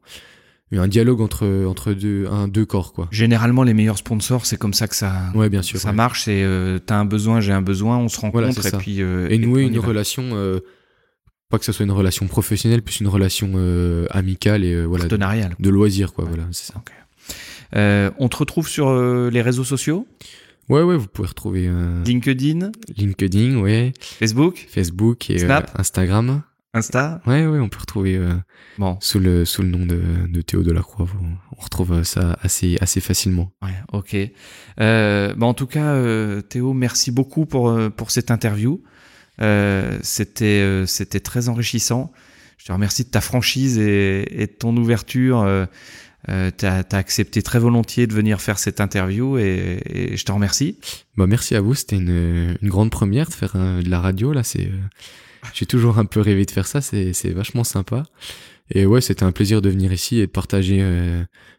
un dialogue entre entre deux un deux corps quoi. Généralement les meilleurs sponsors c'est comme ça que ça ouais, bien sûr, ça marche c'est euh, t'as un besoin j'ai un besoin on se rencontre et puis euh, et nouer une relation euh, pas que ça soit une relation professionnelle plus une relation amicale et voilà partenariale de, loisir quoi voilà c'est ça. on te retrouve sur les réseaux sociaux? Ouais ouais vous pouvez retrouver LinkedIn? LinkedIn ouais. Facebook? Facebook et Instagram. Insta Ouais, ouais, on peut retrouver euh, bon. sous, le, sous le nom de, de Théo Delacroix. On retrouve ça assez, assez facilement. Ouais, ok. Euh, bah en tout cas, euh, Théo, merci beaucoup pour, euh, pour cette interview. Euh, c'était, euh, c'était très enrichissant. Je te remercie de ta franchise et, et de ton ouverture euh, tu as, accepté très volontiers de venir faire cette interview et, je te remercie. Bah, merci à vous, c'était une, une, grande première de faire de la radio. là. C'est, <laughs> J'ai toujours un peu rêvé de faire ça, c'est vachement sympa. Et ouais, c'était un plaisir de venir ici et de partager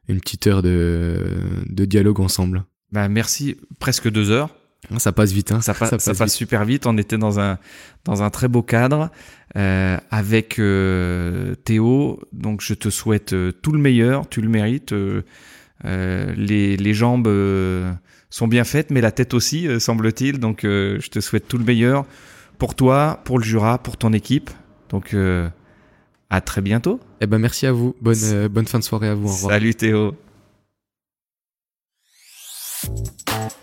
une petite heure de, de dialogue ensemble. Bah, merci, presque deux heures. Ça passe vite, hein. Ça, <laughs> passe, super vite. On était dans un dans un très beau cadre euh, avec euh, Théo. Donc je te souhaite euh, tout le meilleur. Tu le mérites. les les jambes sont bien faites, mais la tête aussi, semble-t-il. Donc je te souhaite tout le meilleur pour toi, pour le Jura, pour ton équipe. Donc à très bientôt. Eh ben merci à vous. Bonne bonne fin de soirée à vous. Au revoir. Salut Théo.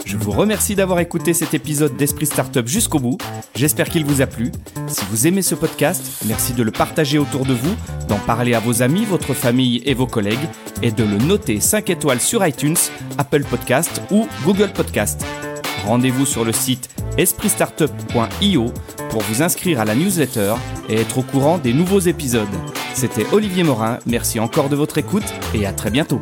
Je vous remercie d'avoir écouté cet épisode d'Esprit Startup jusqu'au bout. J'espère qu'il vous a plu. Si vous aimez ce podcast, merci de le partager autour de vous, d'en parler à vos amis, votre famille et vos collègues, et de le noter 5 étoiles sur iTunes, Apple Podcast ou Google Podcast. Rendez-vous sur le site espritstartup.io pour vous inscrire à la newsletter et être au courant des nouveaux épisodes. C'était Olivier Morin, merci encore de votre écoute et à très bientôt.